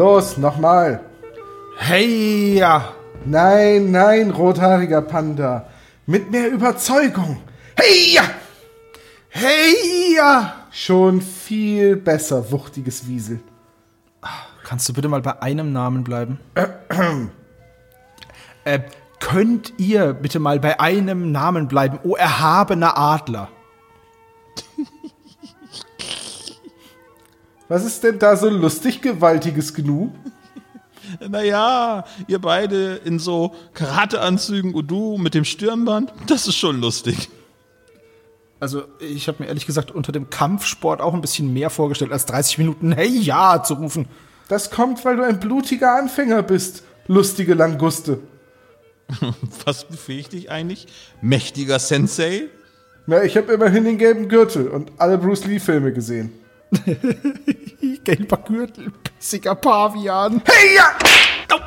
Los, nochmal. Hey, ja. Nein, nein, rothaariger Panda. Mit mehr Überzeugung. Hey, ja. Hey, ja. Schon viel besser, wuchtiges Wiesel. Kannst du bitte mal bei einem Namen bleiben? äh, könnt ihr bitte mal bei einem Namen bleiben, o erhabener Adler? Was ist denn da so lustig, gewaltiges Gnu? Naja, ihr beide in so Karateanzügen und du mit dem Stirnband, das ist schon lustig. Also, ich habe mir ehrlich gesagt unter dem Kampfsport auch ein bisschen mehr vorgestellt, als 30 Minuten Hey ja zu rufen. Das kommt, weil du ein blutiger Anfänger bist, lustige Languste. Was befähigt dich eigentlich? Mächtiger Sensei? Na, ich habe immerhin den gelben Gürtel und alle Bruce Lee-Filme gesehen. Gelber Gürtel, bissiger Pavian. Hey, ja! Oh.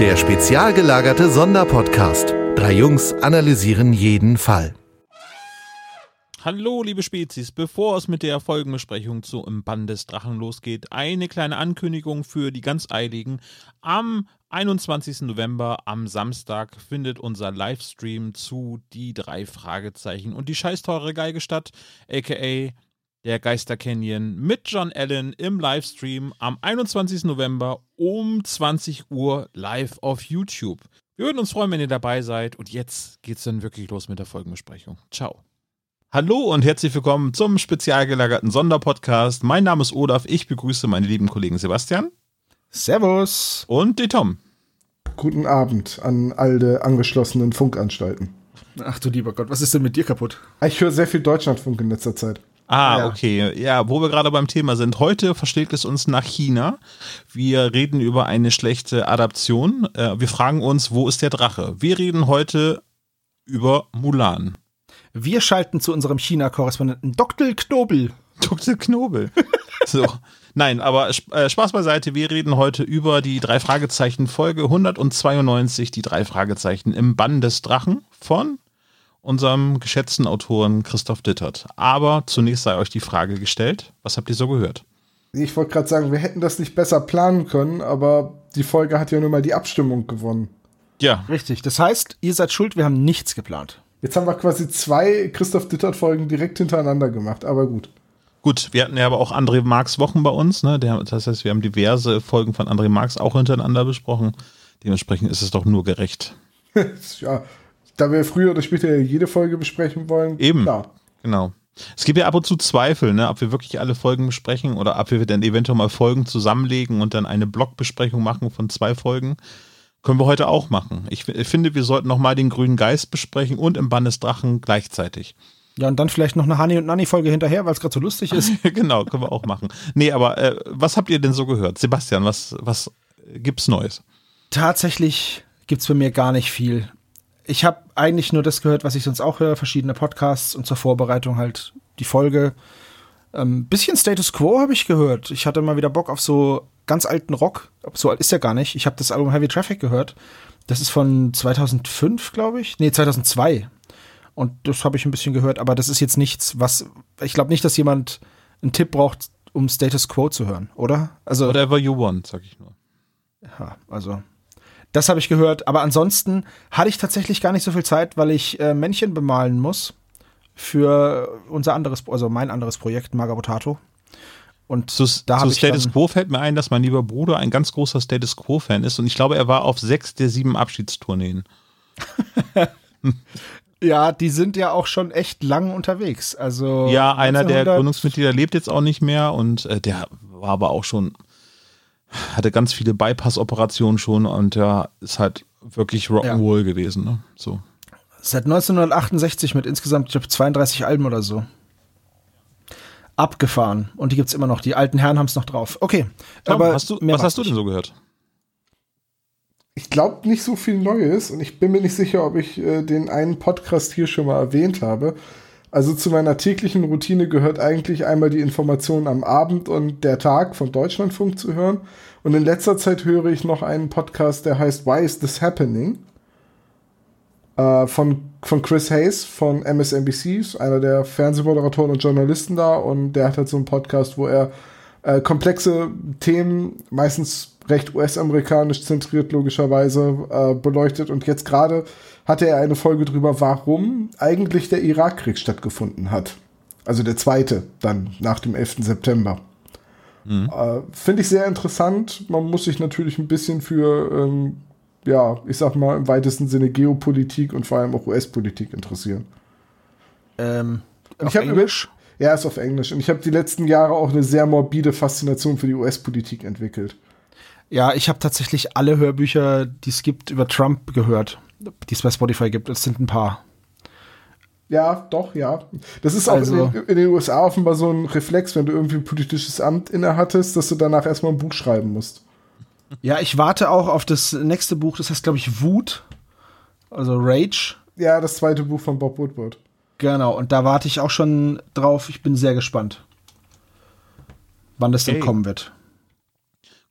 Der spezial gelagerte Sonderpodcast. Drei Jungs analysieren jeden Fall. Hallo, liebe Spezies. Bevor es mit der Folgenbesprechung zu Im Bann des Drachen losgeht, eine kleine Ankündigung für die ganz Eiligen. Am 21. November, am Samstag, findet unser Livestream zu Die drei Fragezeichen und die scheißteure Geige statt, aka der Geister Canyon mit John Allen im Livestream am 21. November um 20 Uhr live auf YouTube. Wir würden uns freuen, wenn ihr dabei seid. Und jetzt geht's dann wirklich los mit der Folgenbesprechung. Ciao. Hallo und herzlich willkommen zum spezial gelagerten Sonderpodcast. Mein Name ist Olaf. Ich begrüße meine lieben Kollegen Sebastian. Servus. Und den Tom. Guten Abend an alle angeschlossenen Funkanstalten. Ach du lieber Gott, was ist denn mit dir kaputt? Ich höre sehr viel Deutschlandfunk in letzter Zeit. Ah, ja. okay. Ja, wo wir gerade beim Thema sind. Heute verschlägt es uns nach China. Wir reden über eine schlechte Adaption. Äh, wir fragen uns, wo ist der Drache? Wir reden heute über Mulan. Wir schalten zu unserem China-Korrespondenten Dr. Knobel. Dr. Knobel. so. Nein, aber äh, Spaß beiseite. Wir reden heute über die drei Fragezeichen Folge 192, die drei Fragezeichen im Bann des Drachen von unserem geschätzten Autoren Christoph Dittert. Aber zunächst sei euch die Frage gestellt, was habt ihr so gehört? Ich wollte gerade sagen, wir hätten das nicht besser planen können, aber die Folge hat ja nun mal die Abstimmung gewonnen. Ja. Richtig. Das heißt, ihr seid schuld, wir haben nichts geplant. Jetzt haben wir quasi zwei Christoph Dittert-Folgen direkt hintereinander gemacht, aber gut. Gut, wir hatten ja aber auch André Marx Wochen bei uns, ne? Der, das heißt, wir haben diverse Folgen von André Marx auch hintereinander besprochen. Dementsprechend ist es doch nur gerecht. ja, da wir früher oder später jede Folge besprechen wollen. Eben. Klar. Genau. Es gibt ja ab und zu Zweifel, ne, ob wir wirklich alle Folgen besprechen oder ob wir dann eventuell mal Folgen zusammenlegen und dann eine Blogbesprechung machen von zwei Folgen. Können wir heute auch machen. Ich, ich finde, wir sollten noch mal den grünen Geist besprechen und im Bann des Drachen gleichzeitig. Ja, und dann vielleicht noch eine Hani und Nanni Folge hinterher, weil es gerade so lustig ist. genau, können wir auch machen. Nee, aber äh, was habt ihr denn so gehört? Sebastian, was, was gibt's Neues? Tatsächlich gibt's bei mir gar nicht viel ich habe eigentlich nur das gehört, was ich sonst auch höre, verschiedene Podcasts und zur Vorbereitung halt die Folge. Ähm, bisschen Status Quo habe ich gehört. Ich hatte mal wieder Bock auf so ganz alten Rock. So alt ist er gar nicht. Ich habe das Album Heavy Traffic gehört. Das ist von 2005, glaube ich. Nee, 2002. Und das habe ich ein bisschen gehört, aber das ist jetzt nichts, was ich glaube nicht, dass jemand einen Tipp braucht, um Status Quo zu hören, oder? Also Whatever you want, sag ich nur. Ja, also das habe ich gehört. Aber ansonsten hatte ich tatsächlich gar nicht so viel Zeit, weil ich äh, Männchen bemalen muss für unser anderes, also mein anderes Projekt, Magabotato. Und zu, da zu Status Quo fällt mir ein, dass mein lieber Bruder ein ganz großer Status Quo-Fan ist und ich glaube, er war auf sechs der sieben Abschiedstourneen. ja, die sind ja auch schon echt lang unterwegs. Also ja, einer der Gründungsmitglieder lebt jetzt auch nicht mehr und äh, der war aber auch schon hatte ganz viele Bypass-Operationen schon und ja, ist halt wirklich Rock'n'Roll ja. gewesen. Ne? So. Seit 1968 mit insgesamt, ich glaube, 32 Alben oder so. Abgefahren. Und die gibt es immer noch. Die alten Herren haben es noch drauf. Okay. Tom, aber hast du, was hast du denn so gehört? Ich glaube nicht so viel Neues und ich bin mir nicht sicher, ob ich äh, den einen Podcast hier schon mal erwähnt habe. Also zu meiner täglichen Routine gehört eigentlich einmal die Information am Abend und der Tag vom Deutschlandfunk zu hören. Und in letzter Zeit höre ich noch einen Podcast, der heißt Why is this happening? Äh, von, von Chris Hayes von MSNBC, einer der Fernsehmoderatoren und Journalisten da. Und der hat halt so einen Podcast, wo er äh, komplexe Themen, meistens recht US-amerikanisch zentriert logischerweise, äh, beleuchtet. Und jetzt gerade hatte er eine Folge drüber, warum eigentlich der Irakkrieg stattgefunden hat. Also der zweite, dann nach dem 11. September. Mhm. Äh, Finde ich sehr interessant. Man muss sich natürlich ein bisschen für, ähm, ja, ich sag mal, im weitesten Sinne Geopolitik und vor allem auch US-Politik interessieren. Ähm, auf ich Englisch? Ja, ist auf Englisch. Und ich habe die letzten Jahre auch eine sehr morbide Faszination für die US-Politik entwickelt. Ja, ich habe tatsächlich alle Hörbücher, die es gibt, über Trump gehört, die es bei Spotify gibt. Es sind ein paar. Ja, doch, ja. Das ist auch also, in, den, in, den, USA offenbar so ein Reflex, wenn du irgendwie ein politisches Amt innehattest, dass du danach erstmal ein Buch schreiben musst. Ja, ich warte auch auf das nächste Buch, das heißt, glaube ich, Wut. Also Rage. Ja, das zweite Buch von Bob Woodward. Genau, und da warte ich auch schon drauf. Ich bin sehr gespannt, wann das okay. denn kommen wird.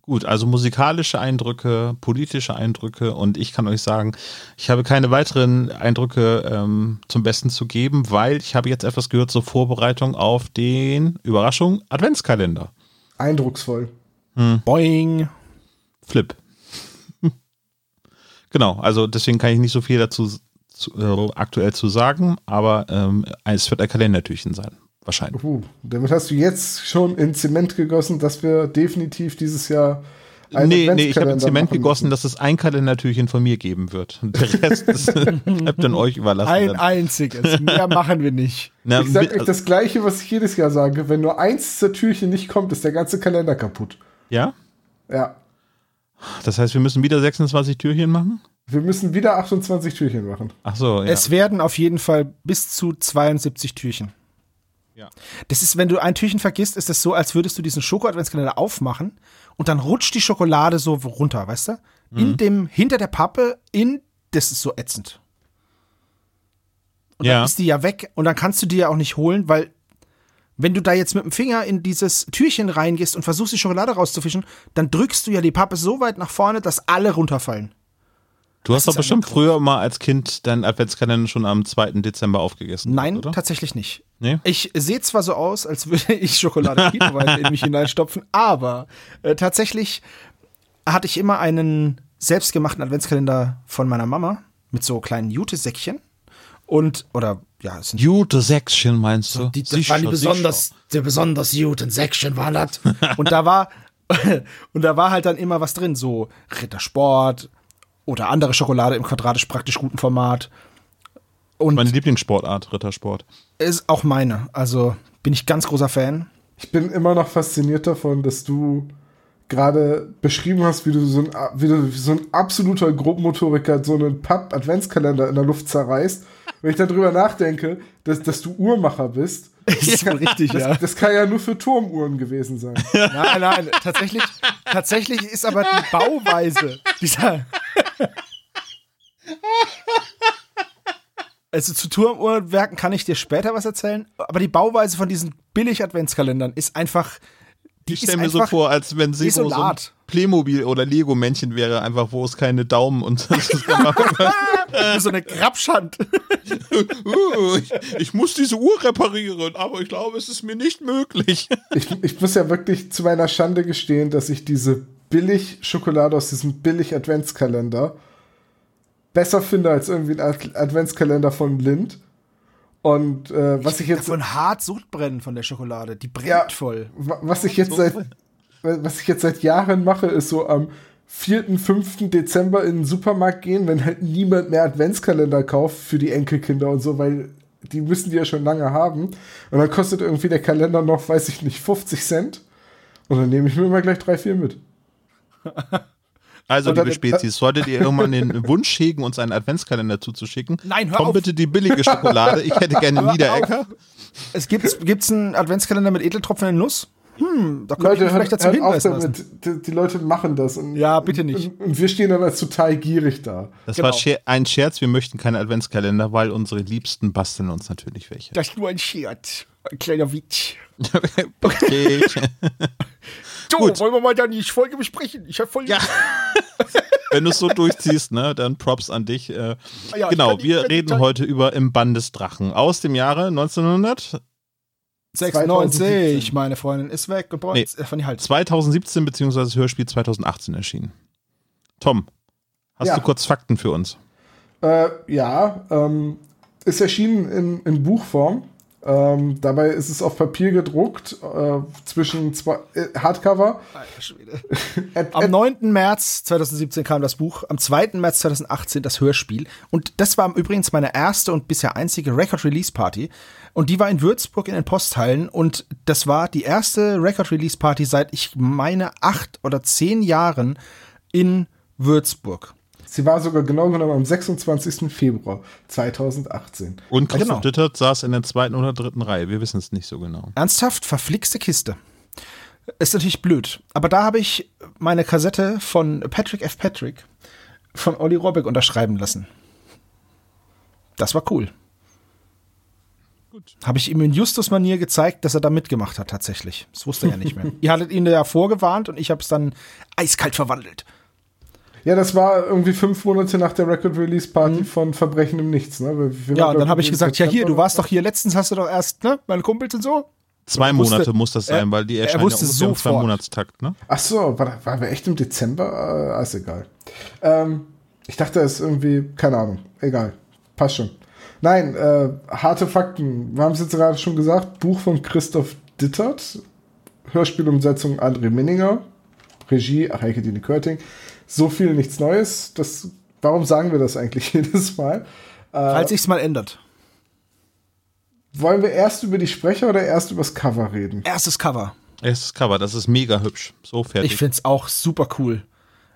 Gut, also musikalische Eindrücke, politische Eindrücke und ich kann euch sagen, ich habe keine weiteren Eindrücke ähm, zum Besten zu geben, weil ich habe jetzt etwas gehört zur Vorbereitung auf den Überraschung Adventskalender. Eindrucksvoll. Hm. Boing. Flip. genau, also deswegen kann ich nicht so viel dazu zu, äh, aktuell zu sagen, aber ähm, es wird ein Kalendertürchen sein. Wahrscheinlich. Uh, damit hast du jetzt schon in Zement gegossen, dass wir definitiv dieses Jahr. Nee, nee, ich habe in Zement gegossen, dass es ein Kalendertürchen von mir geben wird. Der Rest ist, bleibt dann euch überlassen. Ein dann. einziges. Mehr machen wir nicht. Na, ich sage euch das Gleiche, was ich jedes Jahr sage. Wenn nur eins zur Türchen nicht kommt, ist der ganze Kalender kaputt. Ja? Ja. Das heißt, wir müssen wieder 26 Türchen machen? Wir müssen wieder 28 Türchen machen. Ach so, ja. Es werden auf jeden Fall bis zu 72 Türchen. Ja. Das ist, wenn du ein Türchen vergisst, ist das so, als würdest du diesen Schoko-Adventskalender aufmachen und dann rutscht die Schokolade so runter, weißt du? Mhm. In dem, hinter der Pappe, in, das ist so ätzend. Und ja. dann ist die ja weg und dann kannst du die ja auch nicht holen, weil wenn du da jetzt mit dem Finger in dieses Türchen reingehst und versuchst, die Schokolade rauszufischen, dann drückst du ja die Pappe so weit nach vorne, dass alle runterfallen. Du hast doch bestimmt früher mal als Kind deinen Adventskalender schon am 2. Dezember aufgegessen. Nein, oder? tatsächlich nicht. Nee? Ich sehe zwar so aus, als würde ich Schokolade in mich hineinstopfen, aber äh, tatsächlich hatte ich immer einen selbstgemachten Adventskalender von meiner Mama mit so kleinen Jute-Säckchen. Und, oder, ja, es sind. Jute-Säckchen meinst du? Die, das sicher, waren die besonders, der besonders Juten-Säckchen waren das. und da war, und da war halt dann immer was drin, so Rittersport, oder andere Schokolade im quadratisch praktisch guten Format. Und meine Lieblingssportart, Rittersport. Ist auch meine. Also bin ich ganz großer Fan. Ich bin immer noch fasziniert davon, dass du gerade beschrieben hast, wie du so ein, wie du so ein absoluter Grobmotoriker so einen Papp-Adventskalender in der Luft zerreißt. Wenn ich darüber nachdenke, dass, dass du Uhrmacher bist. Ist ja richtig, das, ja. Das kann ja nur für Turmuhren gewesen sein. Nein, nein, tatsächlich, tatsächlich ist aber die Bauweise dieser. Also zu Turmuhrwerken kann ich dir später was erzählen, aber die Bauweise von diesen Billig-Adventskalendern ist einfach. Die ich stelle mir so vor, als wenn sie so ein Playmobil oder Lego-Männchen wäre, einfach wo es keine Daumen und so eine Grabschand. uh, ich, ich, muss diese Uhr reparieren, aber ich glaube, es ist mir nicht möglich. ich, ich muss ja wirklich zu meiner Schande gestehen, dass ich diese Billig-Schokolade aus diesem Billig-Adventskalender besser finde als irgendwie ein Adventskalender von Lind. Und äh, was ich, ich jetzt. Von hart Suchtbrennen von der Schokolade. Die brennt ja, voll. Was ich jetzt seit. Was ich jetzt seit Jahren mache, ist so am 4., 5. Dezember in den Supermarkt gehen, wenn halt niemand mehr Adventskalender kauft für die Enkelkinder und so, weil die müssen die ja schon lange haben. Und dann kostet irgendwie der Kalender noch, weiß ich nicht, 50 Cent. Und dann nehme ich mir immer gleich drei, vier mit. Also, liebe Spezies, solltet ihr irgendwann den Wunsch hegen, uns einen Adventskalender zuzuschicken, Nein, hör komm auf. bitte die billige Schokolade. Ich hätte gerne Niederecker. Es gibt gibt's einen Adventskalender mit Edeltropfen in Nuss? hm, da könnte ich vielleicht dazu auf hinweisen damit. Die, die Leute machen das. Und, Ja, bitte nicht. Und, und wir stehen dann als total gierig da. Das Genau. war ein Scherz, wir möchten keine Adventskalender, weil unsere Liebsten basteln uns natürlich welche. Das ist nur ein Scherz. Ein kleiner Witz. okay. So, Gut. wollen wir mal dann die Folge besprechen? Ich habe voll Ja. Wenn du es so durchziehst, ne, dann Props an dich. Äh, Ah ja, genau, wir reden Zeit- heute über Im Band des Drachen aus dem Jahre 1900, 96, 2017. meine Freundin ist weg und Nee. äh, von die Hals. 2017 beziehungsweise das Hörspiel 2018 erschienen. Tom, hast Ja. du kurz Fakten für uns? Äh, ja, ähm, ist erschienen in, in Buchform. Ähm, dabei ist es auf Papier gedruckt, äh, zwischen zwei äh, Hardcover. Alter Schwede. At, Am at, 9. März 2017 kam das Buch, am 2. März 2018 das Hörspiel. Und das war übrigens meine erste und bisher einzige Record-Release-Party. Und die war in Würzburg in den Posthallen. Und das war die erste Record-Release-Party seit, ich meine, acht oder zehn Jahren in Würzburg. Sie war sogar genau genommen am 26. Februar 2018. Und Christoph genau. Dittert saß in der zweiten oder dritten Reihe, wir wissen es nicht so genau. Ernsthaft, verflixte Kiste. Ist natürlich blöd. Aber da habe ich meine Kassette von Patrick F. Patrick von Olli Robeck unterschreiben lassen. Das war cool. Gut. Habe ich ihm in Justus-Manier gezeigt, dass er da mitgemacht hat, tatsächlich. Das wusste er ja nicht mehr. Ihr hattet ihn ja vorgewarnt und ich habe es dann eiskalt verwandelt. Ja, das war irgendwie fünf Monate nach der Record Release Party von Verbrechen im Nichts. Ne? Wir- wir Ja, und dann habe ich gesagt, ja hier, du warst doch hier letztens, hast du doch erst, ne, meine Kumpels und so. Zwei Er wusste- Monate muss das sein, er- weil die er erscheinen ja wusste ungefähr im. Zwei-Monatstakt, ne? Ach so, war, waren wir echt im Dezember? Äh, ist egal. Ähm, ich dachte, es ist irgendwie, keine Ahnung, egal. Passt schon. Nein, äh, harte Fakten. Wir haben es jetzt gerade schon gesagt. Buch von Christoph Dittert. Hörspielumsetzung André Minninger. Regie, ach, Heike Dine Körting. So viel, nichts Neues. Das, warum sagen wir das eigentlich jedes Mal? Äh, Falls sich's mal ändert. wollen wir erst über die Sprecher oder erst über das Cover reden? Erstes Cover. Erstes Cover, das ist mega hübsch. So fertig. Ich find's auch super cool.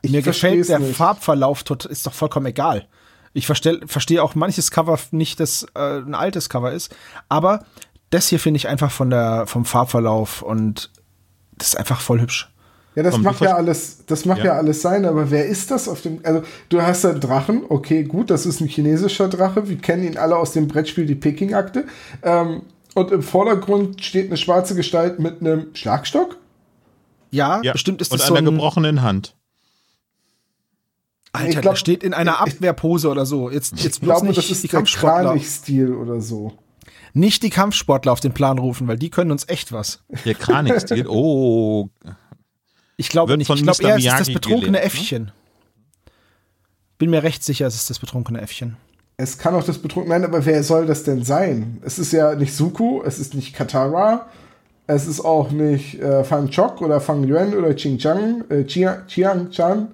Ich Mir gefällt der nicht. Farbverlauf, tot, ist doch vollkommen egal. Ich versteh, verstehe auch manches Cover nicht, das äh, ein altes Cover ist, aber das hier finde ich einfach von der, vom Farbverlauf und das ist einfach voll hübsch. Ja, das Komm, macht ja alles, das macht ja. Ja. alles sein, aber wer ist das auf dem, also du hast einen Drachen, okay, gut, das ist ein chinesischer Drache, wir kennen ihn alle aus dem Brettspiel Die Peking-Akte, ähm, und im Vordergrund steht eine schwarze Gestalt mit einem Schlagstock. Ja, ja. bestimmt ist Und das so einer ein, gebrochenen Hand. Alter, Ich der glaub- steht in einer Abwehrpose oder so. Jetzt, jetzt Ich glaube, das ist die der Kampfsportler, Kranich-Stil oder so. nicht die Kampfsportler auf den Plan rufen, weil die können uns echt was. Der Kranich-Stil. Oh, Ich glaube nicht. von Ich glaube eher, es ist das betrunkene gelehrt, ne? Äffchen. Bin mir recht sicher, es ist das betrunkene Äffchen. Es kann auch das betrunken, nein, aber wer soll das denn sein? Es ist ja nicht Suku, es ist nicht Katara, es ist auch nicht äh, Fan Chok oder Fang Yuan oder Ching Chang, äh, Chiang, Chiang Chan.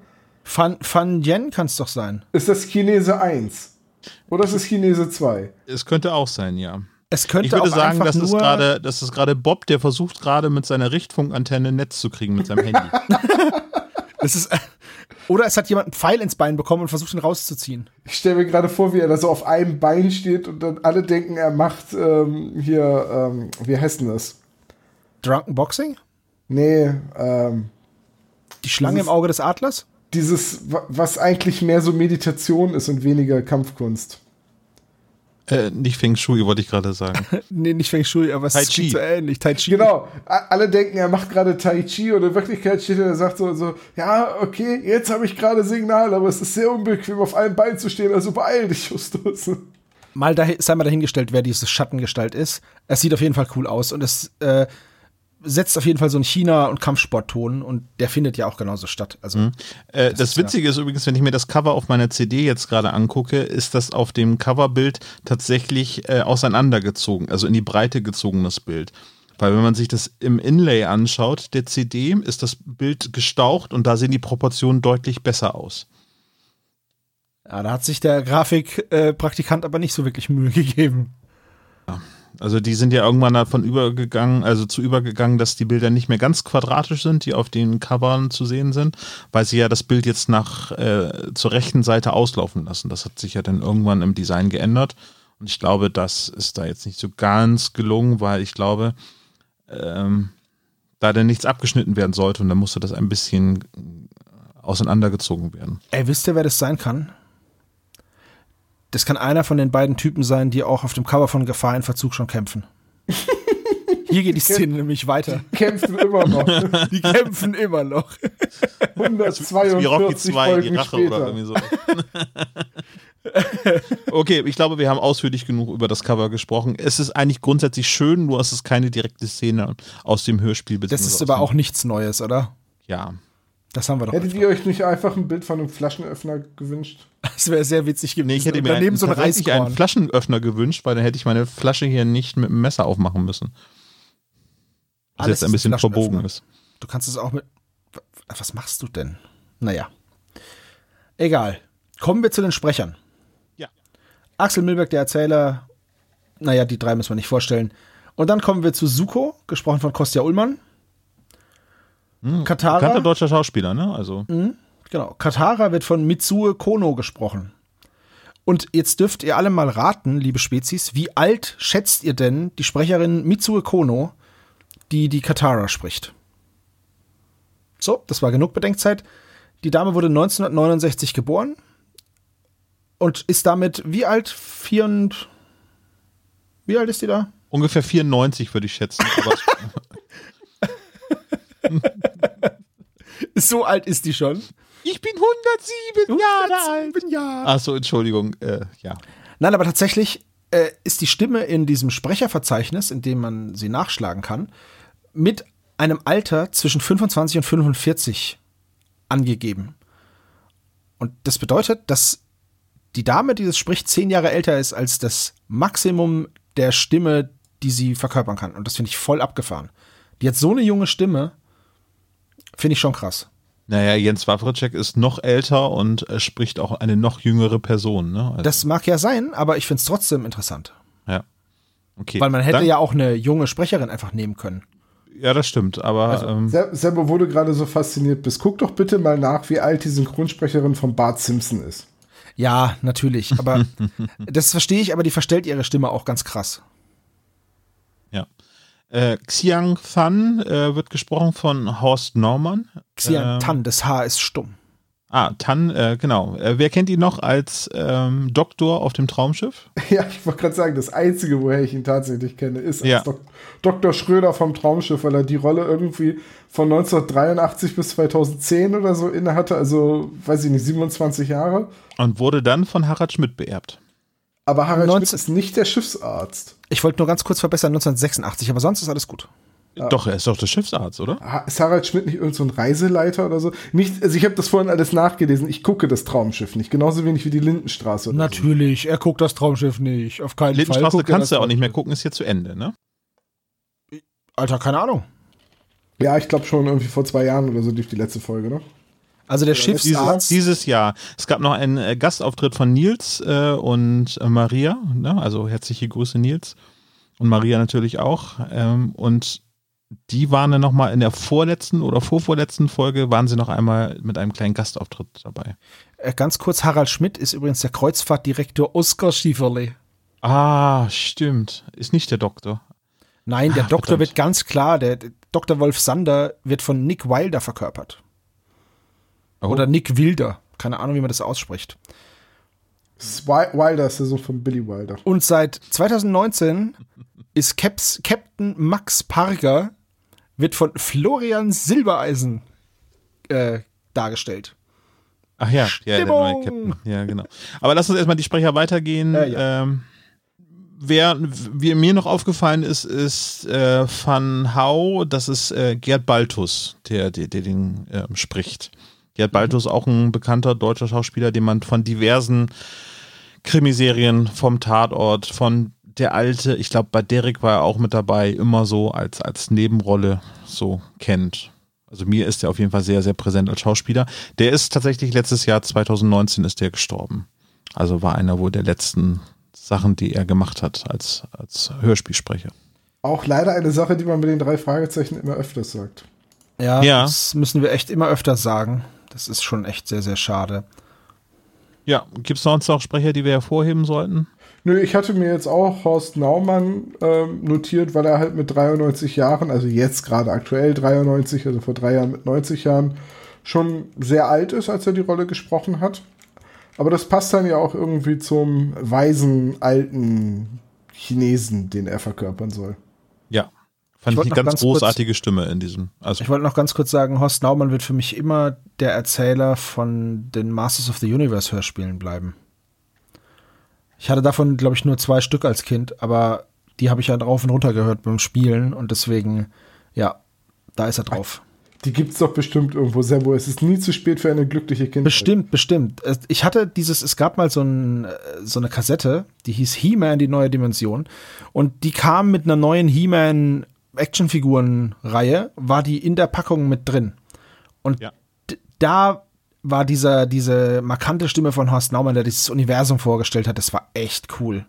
Fan, Fan Yen kann es doch sein. Ist das Chinese 1? Oder ist es Chinese 2? es könnte auch sein, ja. Es könnte Ich würde auch sagen, das ist nur gerade, das ist gerade Bob, der versucht gerade mit seiner Richtfunkantenne ein Netz zu kriegen mit seinem Handy. Es ist, oder es hat jemand einen Pfeil ins Bein bekommen und versucht ihn rauszuziehen. Ich stelle mir gerade vor, wie er da so auf einem Bein steht und dann alle denken, er macht ähm, hier, ähm, wie heißt denn das? Drunken Boxing? Nee, ähm, Die Schlange Das im Auge des Adlers? dieses, wa- was eigentlich mehr so Meditation ist und weniger Kampfkunst. Äh, nicht Feng Shui, wollte ich gerade sagen. Nee, nicht Feng Shui, aber es klingt Chi. so ähnlich. Tai Chi. Genau, alle denken, er macht gerade Tai Chi und in Wirklichkeit steht er und sagt so, so ja, okay, jetzt habe ich gerade Signal, aber es ist sehr unbequem, auf einem Bein zu stehen, also beeil dich, Justus. Mal dahin, sei mal dahingestellt, wer diese Schattengestalt ist. Es sieht auf jeden Fall cool aus und es äh, setzt auf jeden Fall so einen China- und Kampfsportton und der findet ja auch genauso statt. Also Äh, das ja- Witzige ist übrigens, wenn ich mir das Cover auf meiner CD jetzt gerade angucke, ist das auf dem Coverbild tatsächlich äh, auseinandergezogen, also in die Breite gezogenes Bild. Weil wenn man sich das im Inlay anschaut, der CD, ist das Bild gestaucht und da sehen die Proportionen deutlich besser aus. ja, da hat sich der Grafikpraktikant äh, aber nicht so wirklich Mühe gegeben. Also die sind ja irgendwann davon übergegangen, also zu übergegangen, dass die Bilder nicht mehr ganz quadratisch sind, die auf den Covern zu sehen sind, weil sie ja das Bild jetzt nach äh, zur rechten Seite auslaufen lassen. Das hat sich ja dann irgendwann im Design geändert. Und ich glaube, das ist da jetzt nicht so ganz gelungen, weil ich glaube, ähm, da denn nichts abgeschnitten werden sollte und dann musste das ein bisschen auseinandergezogen werden. Ey, wisst ihr, wer das sein kann? Das kann einer von den beiden Typen sein, die auch auf dem Cover von Gefahr in Verzug schon kämpfen. Hier geht die Szene nämlich weiter. Kämpfen immer noch. Die kämpfen immer noch. 142 Wie Rocky 2, die Folgen Rache später. oder irgendwie so. okay, ich glaube, wir haben ausführlich genug über das Cover gesprochen. Es ist eigentlich grundsätzlich schön, nur es ist keine direkte Szene aus dem Hörspiel. Das ist aber auch nichts Neues, oder? Ja. Das haben wir doch. Hättet öfter. ihr euch nicht einfach ein Bild von einem Flaschenöffner gewünscht? Das wäre sehr witzig gewesen. Nee, ich hätte Und mir daneben einen, so ein einen. Flaschenöffner gewünscht, weil dann hätte ich meine Flasche hier nicht mit dem Messer aufmachen müssen. Was Alles jetzt ein bisschen verbogen ist. Du kannst es auch mit. Was machst du denn? Naja. Egal. Kommen wir zu den Sprechern. Ja. Axel Milberg, der Erzähler. Naja, die drei müssen wir nicht vorstellen. Und dann kommen wir zu Suko, gesprochen von Kostja Ullmann. Katara. Bekannter deutscher Schauspieler, ne? Also, Genau. Katara wird von Mitsue Kono gesprochen. Und jetzt dürft ihr alle mal raten, liebe Spezies, wie alt schätzt ihr denn die Sprecherin Mitsue Kono, die die Katara spricht? So, das war genug Bedenkzeit. Die Dame wurde 1969 geboren und ist damit wie alt? Vier und wie alt ist die da? ungefähr 94 würde ich schätzen. So alt ist die schon. ich bin 107 Jahre alt. Jahre. Achso, Entschuldigung. Äh, ja. Nein, aber tatsächlich äh, ist die Stimme in diesem Sprecherverzeichnis, in dem man sie nachschlagen kann, mit einem Alter zwischen 25 und 45 angegeben. Und das bedeutet, dass die Dame, die das spricht, zehn Jahre älter ist als das Maximum der Stimme, die sie verkörpern kann. Und das finde ich voll abgefahren. Die hat so eine junge Stimme, finde ich schon krass. Naja, Jens Wawritschek ist noch älter und äh, spricht auch eine noch jüngere Person, ne? Also, Das mag ja sein, aber ich finde es trotzdem interessant. ja. Okay. Weil man hätte Dann- ja auch eine junge Sprecherin einfach nehmen können. Ja, das stimmt, aber ähm, Se Sebo, wo du gerade so fasziniert bist, guck doch bitte mal nach, wie alt die Synchronsprecherin von Bart Simpson ist. Ja, natürlich. Aber das verstehe ich, aber die verstellt ihre Stimme auch ganz krass. Äh, Xiang Fan äh, wird gesprochen von Horst Norman. Xian Ähm, Tan, das Haar ist stumm. Ah, Tan, äh, genau. Äh, wer kennt ihn noch als ähm, Doktor auf dem Traumschiff? Ja, ich wollte gerade sagen, das Einzige, woher ich ihn tatsächlich kenne, ist Ja. als Dok Dr. Schröder vom Traumschiff, weil er die Rolle irgendwie von 1983 bis 2010 oder so innehatte, also weiß ich nicht, 27 Jahre. Und wurde dann von Harald Schmidt beerbt. Aber Harald 19 Schmidt ist nicht der Schiffsarzt. Ich wollte nur ganz kurz verbessern, 1986, aber sonst ist alles gut. Doch, er ist doch der Schiffsarzt, oder? Ist Harald Schmidt nicht irgendein so ein Reiseleiter oder so? Nicht, also ich habe das vorhin alles nachgelesen. Ich gucke das Traumschiff nicht. Genauso wenig wie die Lindenstraße. Oder Natürlich, er guckt das Traumschiff nicht. Auf keinen Lindenstraße guckt er kannst du auch nicht mehr gucken, ist hier zu Ende, ne? Alter, keine Ahnung. So. Ja, ich glaube schon irgendwie vor zwei Jahren oder so durch die letzte Folge, ne? Also der Dieses, Schiffsarzt. dieses Jahr. Es gab noch einen äh, Gastauftritt von Nils äh, und äh, Maria. Ne? Also herzliche Grüße, Nils. Und Maria natürlich auch. Ähm, und die waren dann nochmal in der vorletzten oder vorvorletzten Folge, waren sie noch einmal mit einem kleinen Gastauftritt dabei. Äh, ganz kurz, Harald Schmidt ist übrigens der Kreuzfahrtdirektor Oskar Schieferle. Ah, stimmt. Ist nicht der Doktor. Nein, der Ah, Doktor verdammt. wird ganz klar, der, der Dr. Wolf Sander wird von Nick Wilder verkörpert. Oh. Oder Nick Wilder. Keine Ahnung, wie man das ausspricht. Wilder ist der Sohn von Billy Wilder. Und seit 2019 ist Caps, Captain Max Parger wird von Florian Silbereisen äh, dargestellt. Ach ja, ja der neue. Captain. Ja, genau. Aber lass uns erstmal die Sprecher weitergehen. Ja, ja. Ähm, wer wie mir noch aufgefallen ist, ist äh, Van Hau, das ist äh, Gerd Baltus, der, der, der den ähm, spricht. Gerd Baltus, auch ein bekannter deutscher Schauspieler, den man von diversen Krimiserien, vom Tatort, von der Alte, ich glaube, bei Derek war er auch mit dabei, immer so als, als Nebenrolle so kennt. Also mir ist er auf jeden Fall sehr, sehr präsent als Schauspieler. Der ist tatsächlich letztes Jahr, 2019, ist der gestorben. Also war einer wohl der letzten Sachen, die er gemacht hat als, als Hörspielsprecher. Auch leider eine Sache, die man mit den drei Fragezeichen immer öfters sagt. Ja, Ja. das müssen wir echt immer öfter sagen. Das ist schon echt sehr, sehr schade. Ja, gibt es sonst noch Sprecher, die wir hervorheben sollten? Nö, ich hatte mir jetzt auch Horst Naumann ähm, notiert, weil er halt mit 93 Jahren, also jetzt gerade aktuell 93, also vor drei Jahren mit 90 Jahren, schon sehr alt ist, als er die Rolle gesprochen hat. Aber das passt dann ja auch irgendwie zum weisen, alten Chinesen, den er verkörpern soll. Ja. Fand ich, ich eine ganz, ganz großartige kurz, Stimme in diesem. Also. Ich wollte noch ganz kurz sagen, Horst Naumann wird für mich immer der Erzähler von den Masters of the Universe Hörspielen bleiben. Ich hatte davon, glaube ich, nur zwei Stück als Kind, aber die habe ich ja drauf und runter gehört beim Spielen und deswegen, ja, da ist er drauf. Die gibt es doch bestimmt irgendwo, Sebo. Es ist nie zu spät für eine glückliche Kindheit. Bestimmt, bestimmt. Ich hatte dieses, es gab mal so, ein, so eine Kassette, die hieß He-Man, die neue Dimension. Und die kam mit einer neuen He-Man Actionfiguren-Reihe, war die in der Packung mit drin. Und ja. da war dieser, diese markante Stimme von Horst Naumann, der dieses Universum vorgestellt hat, das war echt cool.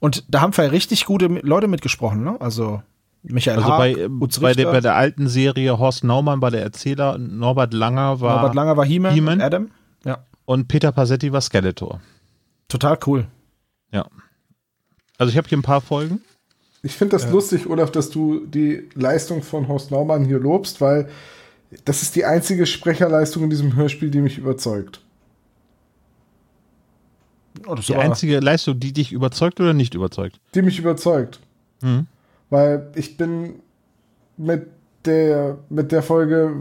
Und da haben wir richtig gute Leute mitgesprochen, ne? Also Michael also Haag, bei, bei, der, bei der alten Serie Horst Naumann war der Erzähler, Norbert Langer war Norbert Langer war He-Man, He Adam, ja. Und Peter Passetti war Skeletor. Total cool. Ja. Also ich habe hier ein paar Folgen. Ich finde das ja. lustig, Olaf, dass du die Leistung von Horst Naumann hier lobst, weil das ist die einzige Sprecherleistung in diesem Hörspiel, die mich überzeugt. Oh, die einzige Leistung, die dich überzeugt oder nicht überzeugt? Die mich überzeugt. Mhm. Weil ich bin mit der, mit der Folge,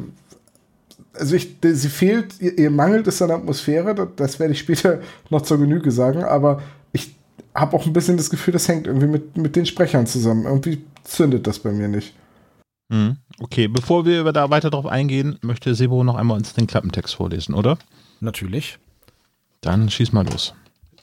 also ich, sie fehlt, ihr, ihr mangelt es an Atmosphäre, das, das werde ich später noch zur Genüge sagen, aber habe auch ein bisschen das Gefühl, das hängt irgendwie mit, mit den Sprechern zusammen. Irgendwie zündet das bei mir nicht. Mhm. Okay, bevor wir da weiter drauf eingehen, möchte Sebo noch einmal uns den Klappentext vorlesen, oder? Natürlich. Dann schieß mal los.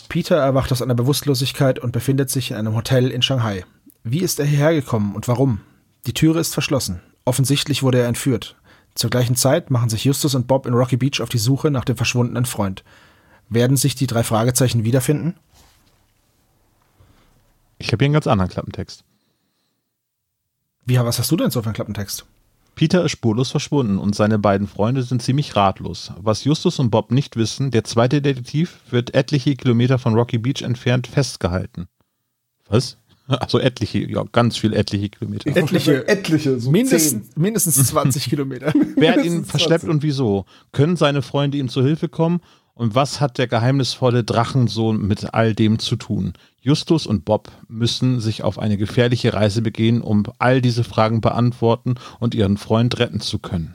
Peter erwacht aus einer Bewusstlosigkeit und befindet sich in einem Hotel in Shanghai. Wie ist er hierher gekommen und warum? Die Türe ist verschlossen. Offensichtlich wurde er entführt. Zur gleichen Zeit machen sich Justus und Bob in Rocky Beach auf die Suche nach dem verschwundenen Freund. Werden sich die drei Fragezeichen wiederfinden? Ich habe hier einen ganz anderen Klappentext. Wie, was hast du denn so für einen Klappentext? Peter ist spurlos verschwunden und seine beiden Freunde sind ziemlich ratlos. Was Justus und Bob nicht wissen, der zweite Detektiv wird etliche Kilometer von Rocky Beach entfernt festgehalten. Was? Also etliche, ja, ganz viel etliche Kilometer. Etliche, etliche, so mindestens, mindestens 20 Kilometer. Wer hat ihn verschleppt und wieso? Können seine Freunde ihm zur Hilfe kommen? Und was hat der geheimnisvolle Drachensohn mit all dem zu tun? Justus und Bob müssen sich auf eine gefährliche Reise begehen, um all diese Fragen beantworten und ihren Freund retten zu können.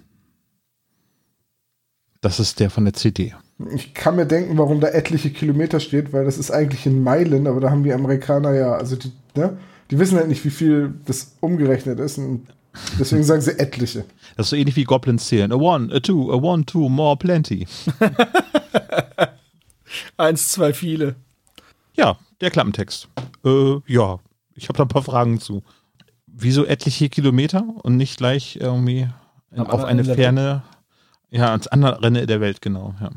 Das ist der von der CD. Ich kann mir denken, warum da etliche Kilometer steht, weil das ist eigentlich in Meilen, aber da haben die Amerikaner ja, also die, ne, die wissen halt nicht, wie viel das umgerechnet ist. Und deswegen sagen sie etliche. Das ist so ähnlich wie Goblins zählen. A one, a two, a one, two, more, plenty. Eins, zwei, viele. Ja, der Klappentext. Äh, ja, ich habe da ein paar Fragen zu. Wieso etliche Kilometer und nicht gleich irgendwie Am auf eine ferne, ja, ans andere Ende der Welt, genau, ja.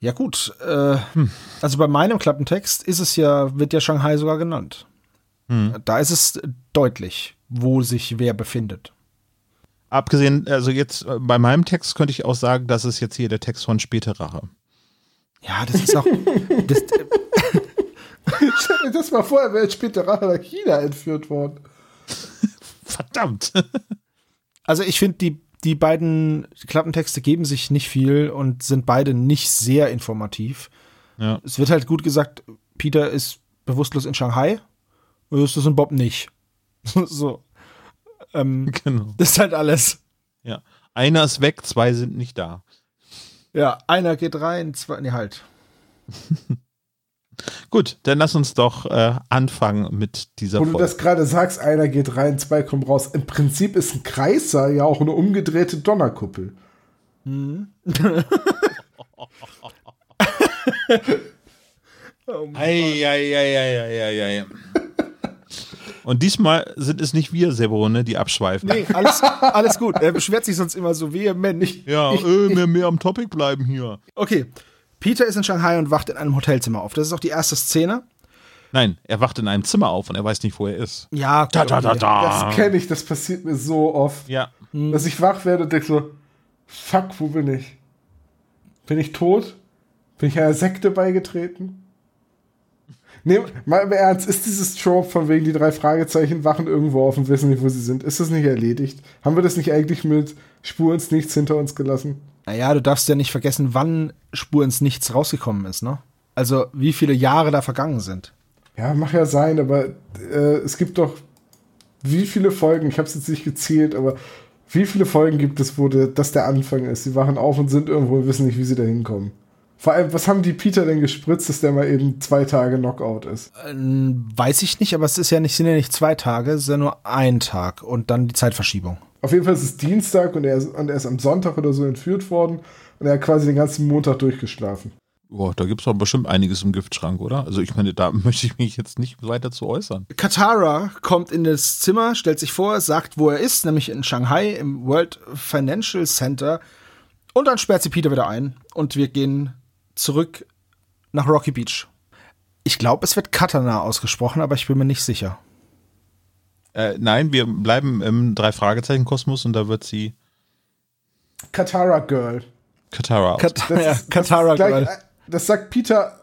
Ja, gut. Äh, hm. Also bei meinem Klappentext ist es ja, wird ja Shanghai sogar genannt. Hm. Da ist es deutlich, wo sich wer befindet. Abgesehen, also jetzt äh, bei meinem Text könnte ich auch sagen, das ist jetzt hier der Text von Späte Rache. Ja, das ist auch. das, Stell dir das mal vor, er wäre später Rache nach China entführt worden. Verdammt. Also ich finde, die, die beiden Klappentexte geben sich nicht viel und sind beide nicht sehr informativ. Ja. Es wird halt gut gesagt, Peter ist bewusstlos in Shanghai, Justus und Bob nicht. so. Ähm, genau. Das ist halt alles. Ja. Einer ist weg, zwei sind nicht da. Ja, einer geht rein, zwei, nee, halt. Gut, dann lass uns doch äh, anfangen mit dieser Wo Folge. du das gerade sagst, einer geht rein, zwei kommen raus. Im Prinzip ist ein Kreiser ja auch eine umgedrehte Donnerkuppel. Hm. oh ei, ei, ei, ei, ei, ei. Und diesmal sind es nicht wir, Sebrone, die abschweifen. Nee, alles, alles gut. Er beschwert sich sonst immer so vehement. Ich, ja, ich, äh, mehr, mehr am Topic bleiben hier. Okay. Peter ist in Shanghai und wacht in einem Hotelzimmer auf. Das ist auch die erste Szene. Nein, er wacht in einem Zimmer auf und er weiß nicht, wo er ist. Ja, da, da, da, da. Das kenne ich, das passiert mir so oft. Ja. Hm. Dass ich wach werde und denke so, fuck, wo bin ich? Bin ich tot? Bin ich einer Sekte beigetreten? Nee, mal im Ernst, ist dieses Trope von wegen die drei Fragezeichen wachen irgendwo auf und wissen nicht, wo sie sind? Ist das nicht erledigt? Haben wir das nicht eigentlich mit Spur ins Nichts hinter uns gelassen? Naja, du darfst ja nicht vergessen, wann Spur ins Nichts rausgekommen ist, ne? Also wie viele Jahre da vergangen sind. Ja, mag ja sein, aber äh, es gibt doch wie viele Folgen, ich habe es jetzt nicht gezählt, aber wie viele Folgen gibt es, wo de, das der Anfang ist? Sie wachen auf und sind irgendwo und wissen nicht, wie sie da hinkommen. Vor allem, was haben die Peter denn gespritzt, dass der mal eben zwei Tage Knockout ist? Ähm, weiß ich nicht, aber es ist ja nicht, sind ja nicht zwei Tage, es ist ja nur ein Tag und dann die Zeitverschiebung. Auf jeden Fall ist es Dienstag und er ist, und er ist am Sonntag oder so entführt worden und er hat quasi den ganzen Montag durchgeschlafen. Boah, da gibt es doch bestimmt einiges im Giftschrank, oder? Also ich meine, da möchte ich mich jetzt nicht weiter zu äußern. Katara kommt in das Zimmer, stellt sich vor, sagt, wo er ist, nämlich in Shanghai im World Financial Center. Und dann sperrt sie Peter wieder ein und wir gehen zurück nach Rocky Beach. Ich glaube, es wird Katana ausgesprochen, aber ich bin mir nicht sicher. Äh, nein, wir bleiben im Drei-Fragezeichen-Kosmos und da wird sie Katara Girl. Katara. Kat Das ja, Katara das, ist Girl. gleich, das sagt Peter,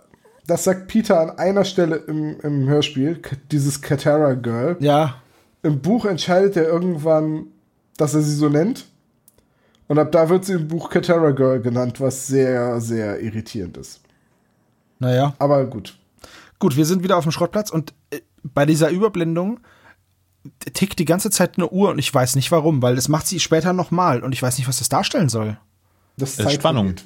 das sagt Peter an einer Stelle im, im Hörspiel, dieses Katara Girl. Ja, Im Buch entscheidet er irgendwann, dass er sie so nennt. Und ab da wird sie im Buch Katara Girl genannt, was sehr, sehr irritierend ist. naja. Aber gut. Gut, wir sind wieder auf dem Schrottplatz und äh, bei dieser Überblendung tickt die ganze Zeit eine Uhr und ich weiß nicht warum, weil das macht sie später nochmal und ich weiß nicht, was das darstellen soll. Das Äh, Spannung. vergeht.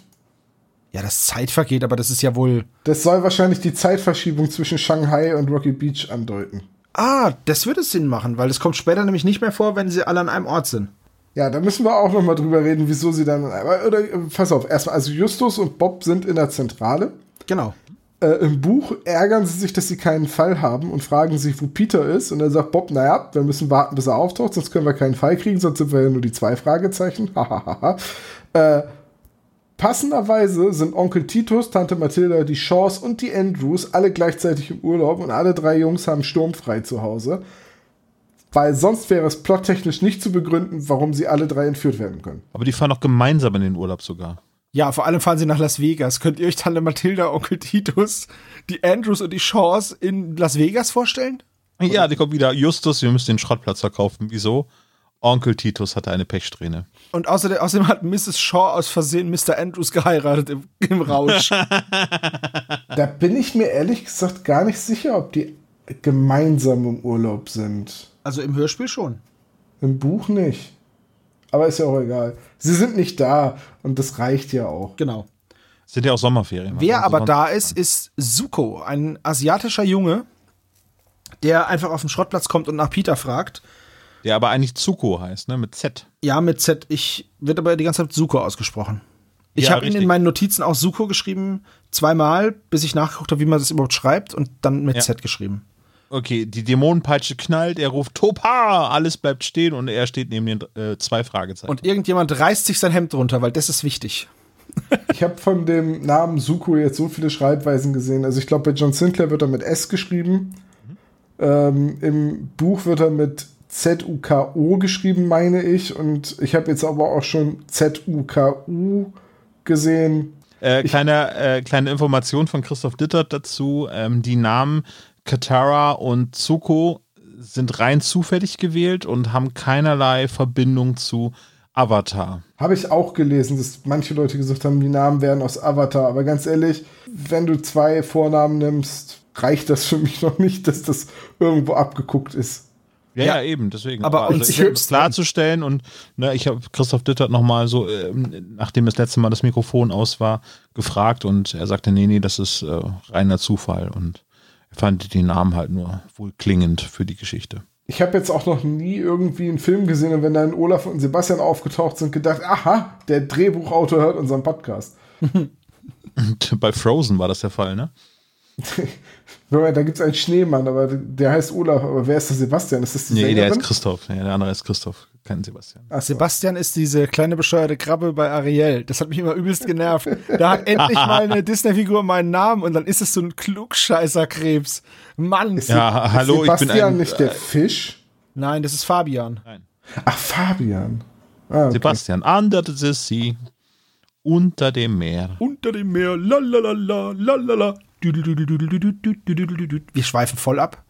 Ja, das Zeit vergeht, aber das ist ja wohl. Das soll wahrscheinlich die Zeitverschiebung zwischen Shanghai und Rocky Beach andeuten. Ah, das würde Sinn machen, weil das kommt später nämlich nicht mehr vor, wenn sie alle an einem Ort sind. Ja, da müssen wir auch noch mal drüber reden, wieso sie dann. Oder, pass auf, erstmal, also Justus und Bob sind in der Zentrale. Genau. Äh, Im Buch ärgern sie sich, dass sie keinen Fall haben und fragen sich, wo Peter ist. Und dann sagt Bob, naja, wir müssen warten, bis er auftaucht, sonst können wir keinen Fall kriegen, sonst sind wir ja nur die zwei Fragezeichen. Äh, passenderweise sind Onkel Titus, Tante Mathilda, die Shaws und die Andrews alle gleichzeitig im Urlaub und alle drei Jungs haben sturmfrei zu Hause. Weil sonst wäre es plottechnisch nicht zu begründen, warum sie alle drei entführt werden können. Aber die fahren doch gemeinsam in den Urlaub sogar. Ja, vor allem fahren sie nach Las Vegas. Könnt ihr euch Tante Mathilda, Onkel Titus, die Andrews und die Shaws in Las Vegas vorstellen? Ja, die kommt wieder. Justus, wir müssen den Schrottplatz verkaufen. Wieso? Onkel Titus hatte eine Pechsträhne. Und außerdem, außerdem hat Mrs. Shaw aus Versehen Mr. Andrews geheiratet im, im Rausch. Da bin ich mir ehrlich gesagt gar nicht sicher, ob die gemeinsam im Urlaub sind. Also im Hörspiel schon. Im Buch nicht. Aber ist ja auch egal. Sie sind nicht da und das reicht ja auch. Genau. Sind ja auch Sommerferien. Wer Also aber da ist, ist Suko, ein asiatischer Junge, der einfach auf den Schrottplatz kommt und nach Peter fragt. Der aber eigentlich Zuko heißt, ne? Mit Z. Ja, mit Z. Ich wird aber die ganze Zeit Suko ausgesprochen. Ich Ja, habe ihn in meinen Notizen auch Suko geschrieben, zweimal, bis ich nachgeguckt habe, wie man das überhaupt schreibt und dann mit Ja. Z geschrieben. Okay, die Dämonenpeitsche knallt, er ruft Topa, alles bleibt stehen und er steht neben den äh, zwei Fragezeichen. Und irgendjemand reißt sich sein Hemd runter, weil das ist wichtig. Ich habe von dem Namen Suko jetzt so viele Schreibweisen gesehen. Also ich glaube, bei John Sinclair wird er mit S geschrieben. Ähm, Im Buch wird er mit Z-U-K-O geschrieben, meine ich. Und ich habe jetzt aber auch schon Z-U-K-U gesehen. Äh, kleine, äh, kleine Information von Christoph Dittert dazu. Ähm, die Namen Katara und Zuko sind rein zufällig gewählt und haben keinerlei Verbindung zu Avatar. Habe ich auch gelesen, dass manche Leute gesagt haben, die Namen wären aus Avatar. Aber ganz ehrlich, wenn du zwei Vornamen nimmst, reicht das für mich noch nicht, dass das irgendwo abgeguckt ist. Ja, Ja. ja, eben, deswegen. Aber also ich selbst- klarzustellen und ne, ich habe Christoph Dittert nochmal so, ähm, nachdem das letzte Mal das Mikrofon aus war, gefragt und er sagte, nee, nee, das ist äh, reiner Zufall und fand die Namen halt nur wohl klingend für die Geschichte. Ich habe jetzt auch noch nie irgendwie einen Film gesehen und wenn dann Olaf und Sebastian aufgetaucht sind, gedacht, aha, der Drehbuchautor hört unseren Podcast. Bei Frozen war das der Fall, ne? Da gibt es einen Schneemann, aber der heißt Olaf. Aber wer ist der Sebastian? Ist das die Nee, der Sängerin? ist Christoph. Nee, der andere ist Christoph, kein Sebastian. Ach. Sebastian ist diese kleine bescheuerte Krabbe bei Ariel. Das hat mich immer übelst genervt. Da hat endlich mal eine Disney-Figur meinen Namen und dann ist es so ein Klugscheißer-Krebs. Mann. Ist Ja, Se- hallo, ich ist bin Sebastian ein- nicht der Fisch? Nein, das ist Fabian. Ach, Fabian. Ah, okay. Sebastian, under the sea, unter dem Meer. Unter dem Meer, lalalala, lalala. Wir schweifen voll ab.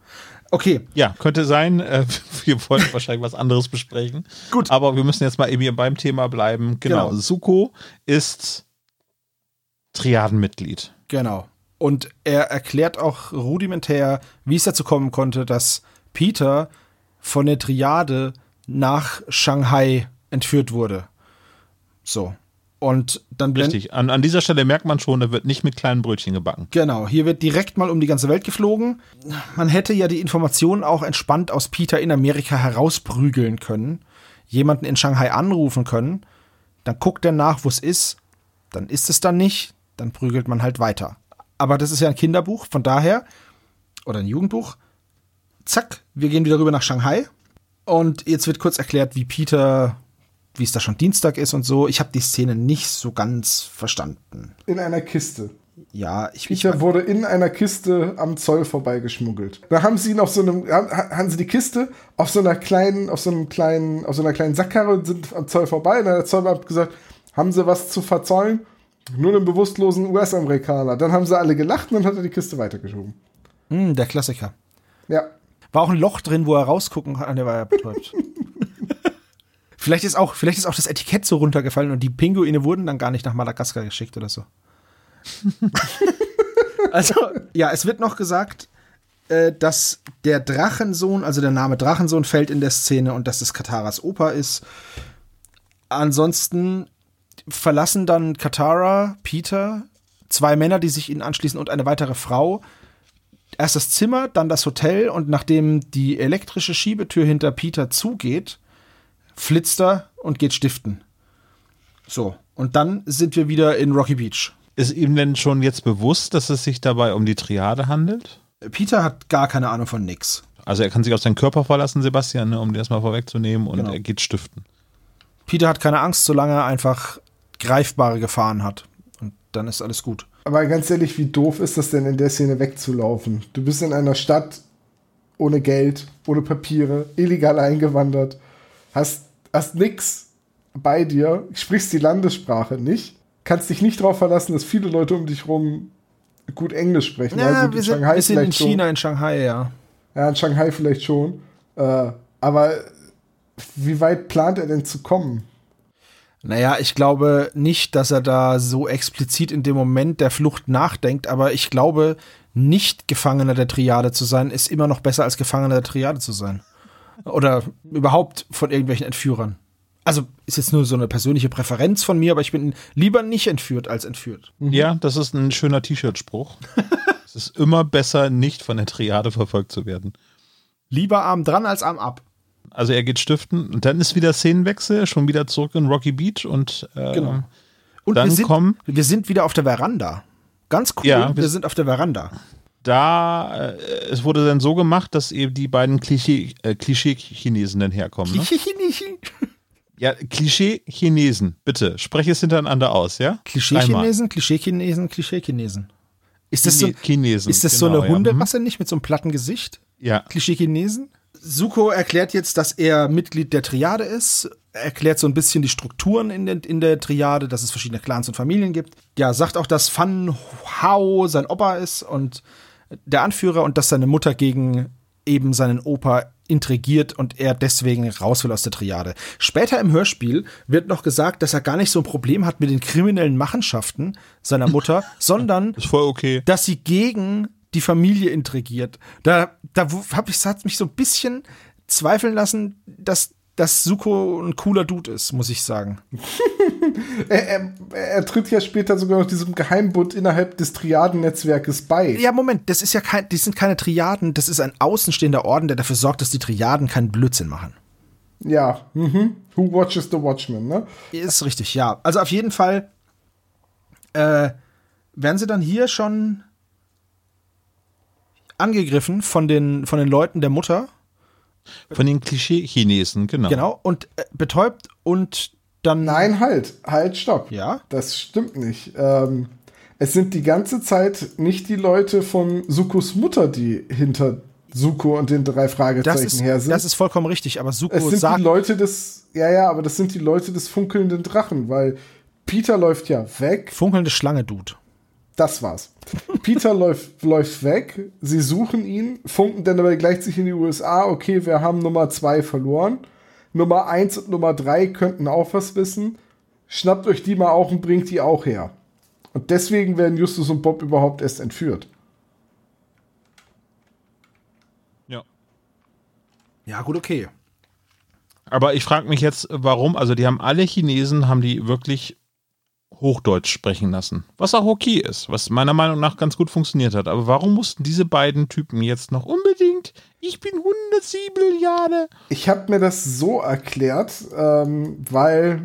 Okay. Ja, könnte sein. Äh, wir wollten wahrscheinlich was anderes besprechen. Gut. Aber wir müssen jetzt mal eben beim Thema bleiben. Genau. genau. Suko ist Triadenmitglied. Genau. Und er erklärt auch rudimentär, wie es dazu kommen konnte, dass Peter von der Triade nach Shanghai entführt wurde. So. Und dann Richtig, an, an dieser Stelle merkt man schon, da wird nicht mit kleinen Brötchen gebacken. Genau, hier wird direkt mal um die ganze Welt geflogen. Man hätte ja die Informationen auch entspannt aus Peter in Amerika herausprügeln können, jemanden in Shanghai anrufen können, dann guckt er nach, wo es ist, dann ist es dann nicht, dann prügelt man halt weiter. Aber das ist ja ein Kinderbuch, von daher, oder ein Jugendbuch, zack, wir gehen wieder rüber nach Shanghai. Und jetzt wird kurz erklärt, wie Peter wie es da schon Dienstag ist und so. Ich habe die Szene nicht so ganz verstanden. In einer Kiste. Ja, ich Peter ich, wurde in einer Kiste am Zoll vorbeigeschmuggelt. Da haben sie ihn auf so einem, haben sie die Kiste auf so einer kleinen, auf so einem kleinen, auf so einer kleinen Sackkarre und sind am Zoll vorbei. Und dann hat der Zollbeamte gesagt, haben sie was zu verzollen? Nur einen bewusstlosen US-Amerikaner. Dann haben sie alle gelacht und dann hat er die Kiste weitergeschoben. Mm, der Klassiker. Ja. War auch ein Loch drin, wo er rausgucken kann. Der war ja betäubt. Vielleicht ist auch, vielleicht ist auch das Etikett so runtergefallen und die Pinguine wurden dann gar nicht nach Madagaskar geschickt oder so. also, ja, es wird noch gesagt, äh, dass der Drachensohn, also der Name Drachensohn fällt in der Szene und dass das Kataras Opa ist. Ansonsten verlassen dann Katara, Peter, zwei Männer, die sich ihnen anschließen und eine weitere Frau. Erst das Zimmer, dann das Hotel und nachdem die elektrische Schiebetür hinter Peter zugeht, flitzt er und geht stiften. So, und dann sind wir wieder in Rocky Beach. Ist ihm denn schon jetzt bewusst, dass es sich dabei um die Triade handelt? Peter hat gar keine Ahnung von nix. Also er kann sich auf seinen Körper verlassen, Sebastian, ne, um das mal vorwegzunehmen, und genau. er geht stiften. Peter hat keine Angst, solange er einfach greifbare Gefahren hat. Und dann ist alles gut. Aber ganz ehrlich, wie doof ist das denn in der Szene wegzulaufen? Du bist in einer Stadt ohne Geld, ohne Papiere, illegal eingewandert, hast hast nix bei dir, sprichst die Landessprache nicht, kannst dich nicht darauf verlassen, dass viele Leute um dich rum gut Englisch sprechen. Ja, also wir, sind, wir sind in China, schon. in Shanghai, ja. Ja, in Shanghai vielleicht schon. Äh, aber wie weit plant er denn zu kommen? Naja, ich glaube nicht, dass er da so explizit in dem Moment der Flucht nachdenkt, aber ich glaube, nicht Gefangener der Triade zu sein, ist immer noch besser als Gefangener der Triade zu sein. Oder überhaupt von irgendwelchen Entführern. Also ist jetzt nur so eine persönliche Präferenz von mir, aber ich bin lieber nicht entführt als entführt. Mhm. Ja, das ist ein schöner T-Shirt-Spruch. es ist immer besser, nicht von der Triade verfolgt zu werden. Lieber Arm dran als Arm ab. Also er geht stiften und dann ist wieder Szenenwechsel, schon wieder zurück in Rocky Beach und äh, genau. Und dann wir sind, kommen. Wir sind wieder auf der Veranda. Ganz cool, ja, wir, wir sind auf der Veranda da, äh, es wurde dann so gemacht, dass eben die beiden Klischee-Chinesen äh, Klischee dann herkommen. Ne? Klischee-Chinesen? Ja, Klischee-Chinesen, bitte, spreche es hintereinander aus, ja? Klischee-Chinesen, Klischee-Chinesen, Klischee-Chinesen. Ist das, so, Chinesen, ist das genau, so eine Hunderasse ja. nicht mit so einem platten Gesicht? Ja. Klischee-Chinesen? Suko erklärt jetzt, dass er Mitglied der Triade ist, erklärt so ein bisschen die Strukturen in der, in der Triade, dass es verschiedene Clans und Familien gibt. Ja, sagt auch, dass Fan Hao sein Opa ist und der Anführer und dass seine Mutter gegen eben seinen Opa intrigiert und er deswegen raus will aus der Triade. Später im Hörspiel wird noch gesagt, dass er gar nicht so ein Problem hat mit den kriminellen Machenschaften seiner Mutter, sondern okay. dass sie gegen die Familie intrigiert. Da, da habe ich hat mich so ein bisschen zweifeln lassen, dass dass Suko ein cooler Dude ist, muss ich sagen. er, er, er, tritt ja später sogar noch diesem Geheimbund innerhalb des Triadennetzwerkes bei. Ja, Moment, das ist ja kein, die sind keine Triaden, das ist ein außenstehender Orden, der dafür sorgt, dass die Triaden keinen Blödsinn machen. Ja, mhm. Who watches the Watchmen, ne? Ist richtig, ja. Also auf jeden Fall äh, werden sie dann hier schon angegriffen von den, von den Leuten der Mutter von den Klischee-Chinesen, genau. Genau, und äh, betäubt und dann. Nein, halt, halt, stopp. Ja. Das stimmt nicht. Ähm, es sind die ganze Zeit nicht die Leute von Sukos Mutter, die hinter Suko und den drei Fragezeichen ist, her sind. Das ist vollkommen richtig, aber Suko es sind sagt. Die Leute des, ja, ja, aber das sind die Leute des funkelnden Drachen, weil Peter läuft ja weg. Funkelnde Schlange, Dude. Das war's. Peter läuft, läuft weg, sie suchen ihn, funken dann aber gleich sich in die USA, okay, wir haben Nummer zwei verloren. Nummer eins und Nummer drei könnten auch was wissen. Schnappt euch die mal auch und bringt die auch her. Und deswegen werden Justus und Bob überhaupt erst entführt. Ja. Ja, gut, okay. Aber ich frage mich jetzt, warum, also die haben alle Chinesen, haben die wirklich Hochdeutsch sprechen lassen. Was auch okay ist, was meiner Meinung nach ganz gut funktioniert hat. Aber warum mussten diese beiden Typen jetzt noch unbedingt, ich bin 107 Milliarden? Ich habe mir das so erklärt, ähm, weil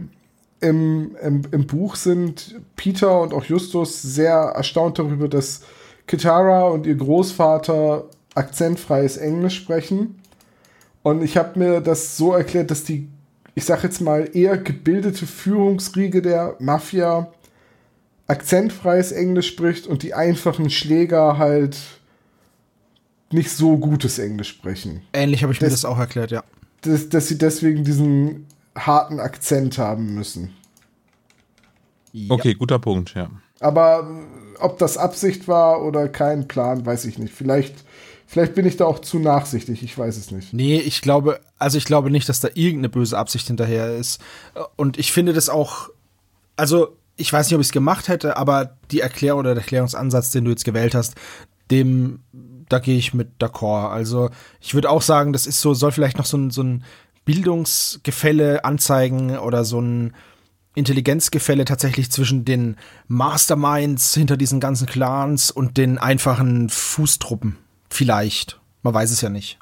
im, im, im Buch sind Peter und auch Justus sehr erstaunt darüber, dass Kitara und ihr Großvater akzentfreies Englisch sprechen. Und ich habe mir das so erklärt, dass die, ich sag jetzt mal, eher gebildete Führungsriege der Mafia akzentfreies Englisch spricht und die einfachen Schläger halt nicht so gutes Englisch sprechen. Ähnlich habe ich mir Das- das auch erklärt, ja. Dass, dass sie deswegen diesen harten Akzent haben müssen. Okay, guter Punkt, ja. Aber ob das Absicht war oder kein Plan, weiß ich nicht. Vielleicht, vielleicht bin ich da auch zu nachsichtig, ich weiß es nicht. Nee, ich glaube, also ich glaube nicht, dass da irgendeine böse Absicht hinterher ist. Und ich finde das auch, also ich weiß nicht, ob ich es gemacht hätte, aber die Erklärung oder der Erklärungsansatz, den du jetzt gewählt hast, dem, da gehe ich mit d'accord. Also ich würde auch sagen, das ist so, soll vielleicht noch so ein, so ein Bildungsgefälle anzeigen oder so ein Intelligenzgefälle tatsächlich zwischen den Masterminds hinter diesen ganzen Clans und den einfachen Fußtruppen. Vielleicht. Man weiß es ja nicht.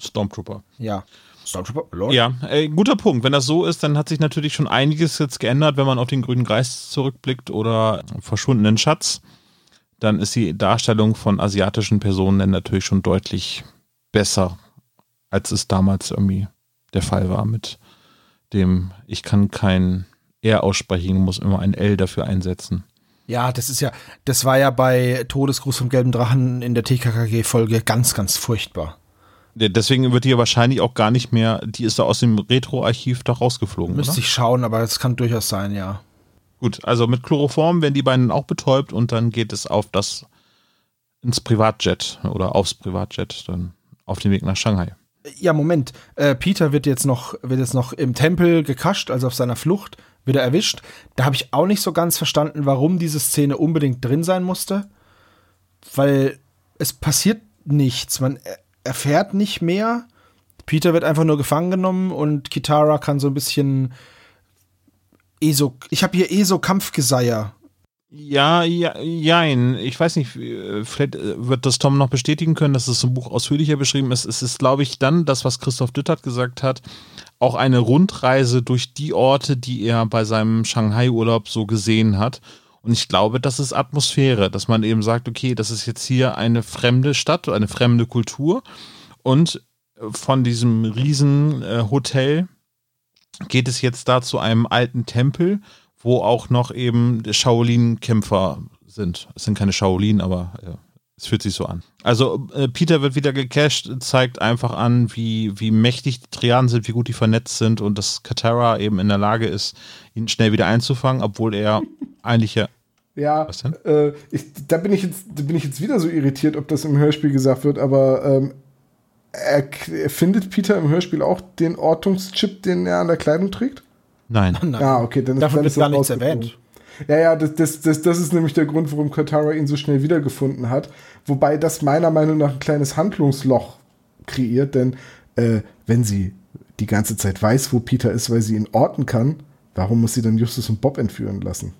Stormtrooper. Ja. Stormtrooper? Lord? Ja, äh, guter Punkt. Wenn das so ist, dann hat sich natürlich schon einiges jetzt geändert, wenn man auf den grünen Geist zurückblickt oder verschwundenen Schatz. Dann ist die Darstellung von asiatischen Personen dann natürlich schon deutlich besser, als es damals irgendwie der Fall war mit dem, ich kann kein R aussprechen, muss immer ein L dafür einsetzen. Ja, das ist ja, das war ja bei Todesgruß vom gelben Drachen in der TKKG-Folge ganz, ganz furchtbar. De- Deswegen wird die ja wahrscheinlich auch gar nicht mehr, die ist da aus dem Retro-Archiv da rausgeflogen, Müsste oder? ich schauen, aber das kann durchaus sein, ja. Gut, also mit Chloroform werden die beiden auch betäubt und dann geht es auf das ins Privatjet oder aufs Privatjet dann auf den Weg nach Shanghai. Ja, Moment. Äh, Peter wird jetzt noch, wird jetzt noch im Tempel gekascht, also auf seiner Flucht, wird er erwischt. Da habe ich auch nicht so ganz verstanden, warum diese Szene unbedingt drin sein musste. Weil es passiert nichts. Man er- erfährt nicht mehr. Peter wird einfach nur gefangen genommen und Kitara kann so ein bisschen ESO. Ich habe hier ESO-Kampfgeseier. Ja, ja, jein. Ich weiß nicht, äh, vielleicht äh, wird das Tom noch bestätigen können, dass es im Buch ausführlicher beschrieben ist. Es ist, glaube ich, dann das, was Christoph Düttert gesagt hat, auch eine Rundreise durch die Orte, die er bei seinem Shanghai-Urlaub so gesehen hat. Und ich glaube, das ist Atmosphäre, dass man eben sagt, okay, das ist jetzt hier eine fremde Stadt, eine fremde Kultur. Und äh, von diesem riesen äh, Hotel geht es jetzt da zu einem alten Tempel, wo auch noch eben Shaolin-Kämpfer sind. Es sind keine Shaolin, aber ja, es fühlt sich so an. Also äh, Peter wird wieder gecasht, zeigt einfach an, wie, wie mächtig die Triaden sind, wie gut die vernetzt sind und dass Katara eben in der Lage ist, ihn schnell wieder einzufangen, obwohl er eigentlich ja Ja, Was denn? Äh, ich, da, bin ich jetzt, da bin ich jetzt wieder so irritiert, ob das im Hörspiel gesagt wird, aber ähm, er, er findet Peter im Hörspiel auch den Ortungschip, den er an der Kleidung trägt? Nein. Nein. Ah, okay, dann ist, Davon dann wird ist gar nichts erwähnt. Ja, ja, das, das, das, das ist nämlich der Grund, warum Katara ihn so schnell wiedergefunden hat. Wobei das meiner Meinung nach ein kleines Handlungsloch kreiert, denn äh, wenn sie die ganze Zeit weiß, wo Peter ist, weil sie ihn orten kann, warum muss sie dann Justus und Bob entführen lassen?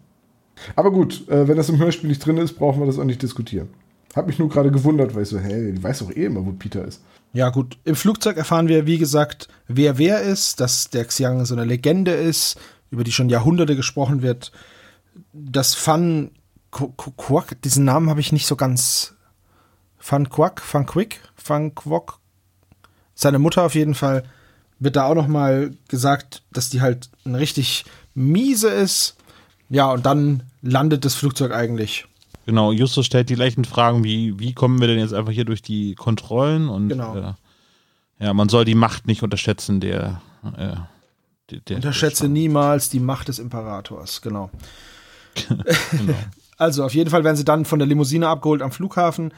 Aber gut, äh, wenn das im Hörspiel nicht drin ist, brauchen wir das auch nicht diskutieren. Hab mich nur gerade gewundert, weil ich so, hey, die weiß doch eh immer, wo Peter ist. Ja, gut. Im Flugzeug erfahren wir, wie gesagt, wer wer ist, dass der Xiang so eine Legende ist, über die schon Jahrhunderte gesprochen wird. Das Fan Qu- Qu- Quack, diesen Namen habe ich nicht so ganz. Fan Quack, Fan Quick, Fan Quock. Seine Mutter auf jeden Fall wird da auch noch mal gesagt, dass die halt eine richtig miese ist. Ja, und dann landet das Flugzeug eigentlich. Genau, Justus stellt die gleichen Fragen wie, wie kommen wir denn jetzt einfach hier durch die Kontrollen und Genau. äh, ja, man soll die Macht nicht unterschätzen, der, äh, der, der Unterschätze niemals die Macht des Imperators, genau. Genau. Also auf jeden Fall werden sie dann von der Limousine abgeholt am Flughafen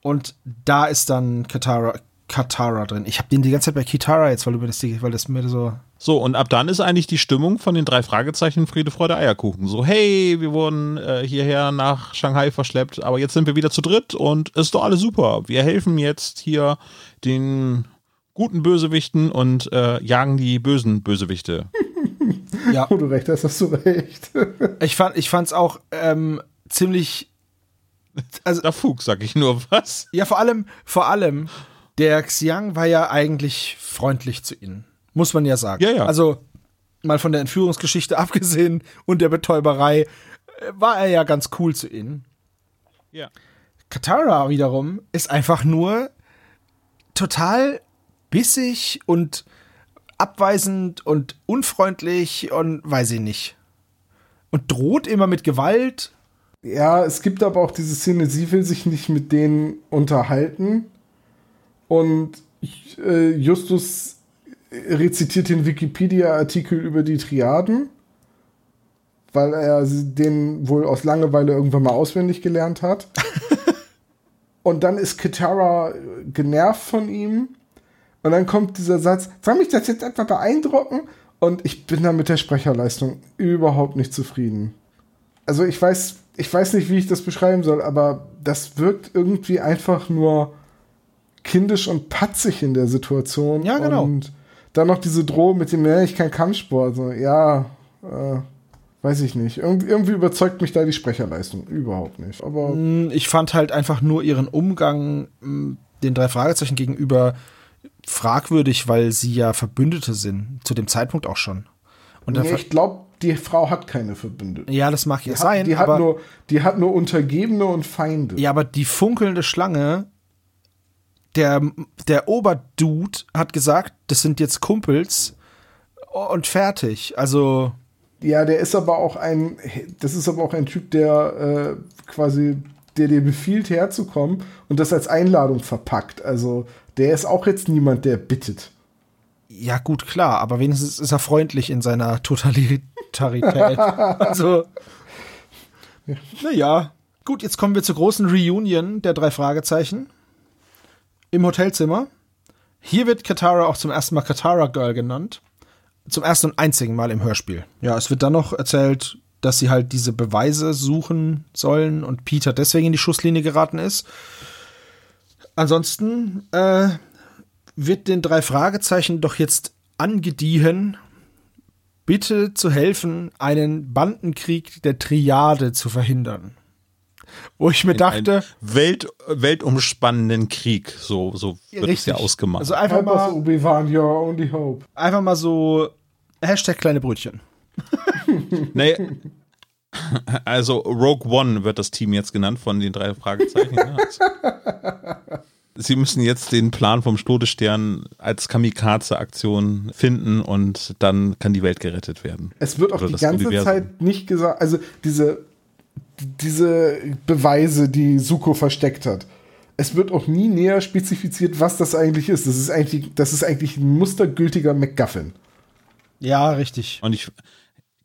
und da ist dann Katara, Katara drin. Ich habe den die ganze Zeit bei Kitara jetzt, weil, du mir das, weil das mir so So, und ab dann ist eigentlich die Stimmung von den drei Fragezeichen Friede, Freude, Eierkuchen. So, hey, wir wurden äh, hierher nach Shanghai verschleppt, aber jetzt sind wir wieder zu dritt und es ist doch alles super. Wir helfen jetzt hier den guten Bösewichten und äh, jagen die bösen Bösewichte. Ja. Wo du recht hast, hast du recht. Ich fand ich fand's auch ähm, ziemlich also Da Fug, sag ich nur was. ja vor allem vor allem der Xiang war ja eigentlich freundlich zu ihnen. Muss man ja sagen. Ja, ja. Also mal von der Entführungsgeschichte abgesehen und der Betäuberei äh, war er ja ganz cool zu ihnen. Ja. Katara wiederum ist einfach nur total bissig und abweisend und unfreundlich und weiß ich nicht. Und droht immer mit Gewalt. Ja, es gibt aber auch diese Szene, sie will sich nicht mit denen unterhalten. Und äh, Justus rezitiert den Wikipedia-Artikel über die Triaden, weil er den wohl aus Langeweile irgendwann mal auswendig gelernt hat. Und dann ist Katara genervt von ihm. Und dann kommt dieser Satz, soll mich das jetzt etwa beeindrucken? Und ich bin da mit der Sprecherleistung überhaupt nicht zufrieden. Also ich weiß, ich weiß nicht, wie ich das beschreiben soll, aber das wirkt irgendwie einfach nur kindisch und patzig in der Situation. Ja, genau. Und dann noch diese Drohung mit dem, ja, ich kann Kampfsport. So, ja, äh, weiß ich nicht. Irg irgendwie überzeugt mich da die Sprecherleistung überhaupt nicht. Aber Hm, Ich fand halt einfach nur ihren Umgang mh, den drei Fragezeichen gegenüber fragwürdig, weil sie ja Verbündete sind. Zu dem Zeitpunkt auch schon. Und nee, ich glaube, die Frau hat keine Verbündeten. ja, das mag ja sein, die, hat nur, die hat nur Untergebene und Feinde. Ja, aber die funkelnde Schlange, der, der Oberdude hat gesagt, das sind jetzt Kumpels und fertig. Also, Ja, der ist aber auch ein, das ist aber auch ein Typ, der äh, quasi, der dir befiehlt, herzukommen und das als Einladung verpackt. Also, der ist auch jetzt niemand, der bittet. ja, gut, klar, aber wenigstens ist er freundlich in seiner Totalitarität. also, naja. Gut, jetzt kommen wir zur großen Reunion der drei Fragezeichen im Hotelzimmer. Hier wird Katara auch zum ersten Mal Katara Girl genannt. Zum ersten und einzigen Mal im Hörspiel. Ja, es wird dann noch erzählt, dass sie halt diese Beweise suchen sollen und Peter deswegen in die Schusslinie geraten ist. Ansonsten äh, wird den drei Fragezeichen doch jetzt angediehen, bitte zu helfen, einen Bandenkrieg der Triade zu verhindern. Wo ich mir dachte, Einen Welt, weltumspannenden Krieg, so, so wird es ja ausgemacht. Also einfach mal, Obi-Wan, your only hope. einfach mal so Hashtag kleine Brötchen. Nee, also Rogue One wird das Team jetzt genannt von den drei Fragezeichen. ne? Also, Sie müssen jetzt den Plan vom Todesstern als Kamikaze-Aktion finden und dann kann die Welt gerettet werden. Es wird auch Oder die ganze Universum. Zeit nicht gesagt, also diese, diese Beweise, die Suko versteckt hat. Es wird auch nie näher spezifiziert, was das eigentlich ist. Das ist eigentlich, das ist eigentlich ein mustergültiger MacGuffin. Ja, richtig. Und ich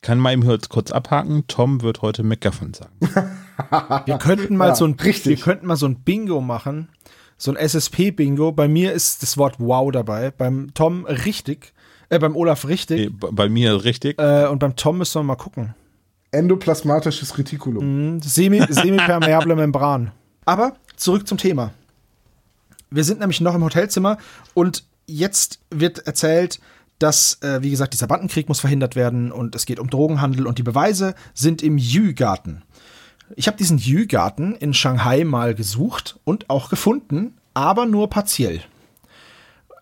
kann mal eben kurz- kurz abhaken. Tom wird heute McGuffin sagen. Wir könnten mal Ja, so ein richtig. wir könnten mal so ein Bingo machen, so ein SSP Bingo. Bei mir ist das Wort wow dabei, beim Tom richtig, äh, beim Olaf richtig bei mir richtig. äh, und beim Tom müssen wir mal gucken. Endoplasmatisches Retikulum. Mhm, Semi semipermeable Membran. Aber zurück zum Thema. Wir sind nämlich noch im Hotelzimmer und jetzt wird erzählt, dass, äh, wie gesagt, dieser Bandenkrieg muss verhindert werden und es geht um Drogenhandel und die Beweise sind im Yu-Garten. Ich habe diesen Yu-Garten in Shanghai mal gesucht und auch gefunden, aber nur partiell.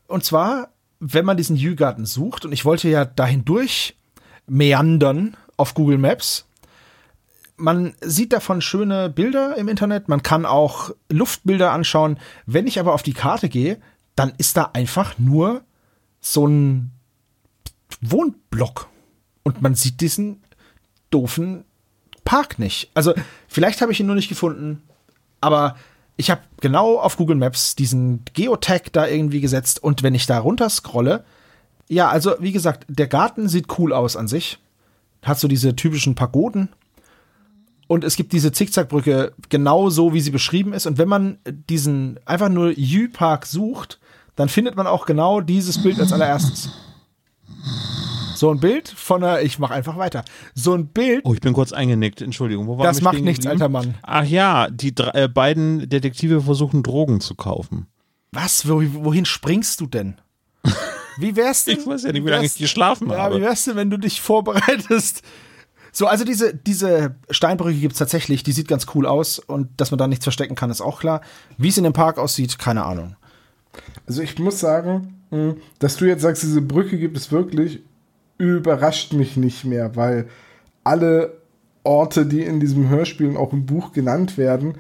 Und zwar, wenn man diesen Yu-Garten sucht, und ich wollte ja dahin durch meandern auf Google Maps, man sieht davon schöne Bilder im Internet, man kann auch Luftbilder anschauen. Wenn ich aber auf die Karte gehe, dann ist da einfach nur so ein Wohnblock. Und man sieht diesen doofen Park nicht. Also, vielleicht habe ich ihn nur nicht gefunden, aber ich habe genau auf Google Maps diesen Geotag da irgendwie gesetzt und wenn ich da runter scrolle, ja, also wie gesagt, der Garten sieht cool aus an sich. Hat so diese typischen Pagoden. Und es gibt diese Zickzackbrücke genau so, wie sie beschrieben ist. Und wenn man diesen einfach nur Yu-Park sucht, dann findet man auch genau dieses Bild als allererstes. So ein Bild von einer, ich mach einfach weiter. So ein Bild. Oh, ich bin kurz eingenickt, Entschuldigung. Wo war das macht nichts, alter Mann. Ach ja, die drei, äh, beiden Detektive versuchen Drogen zu kaufen. Was? Wo, wohin springst du denn? Wie wär's denn? ich weiß ja nicht, wie lange ich geschlafen ja, habe. Wie wär's denn, wenn du dich vorbereitest? So, also diese, diese Steinbrücke gibt's tatsächlich, die sieht ganz cool aus und dass man da nichts verstecken kann, ist auch klar. Wie es in dem Park aussieht, keine Ahnung. Also ich muss sagen, hm, dass du jetzt sagst, diese Brücke gibt es wirklich, überrascht mich nicht mehr, weil alle Orte, die in diesem Hörspiel und auch im Buch genannt werden,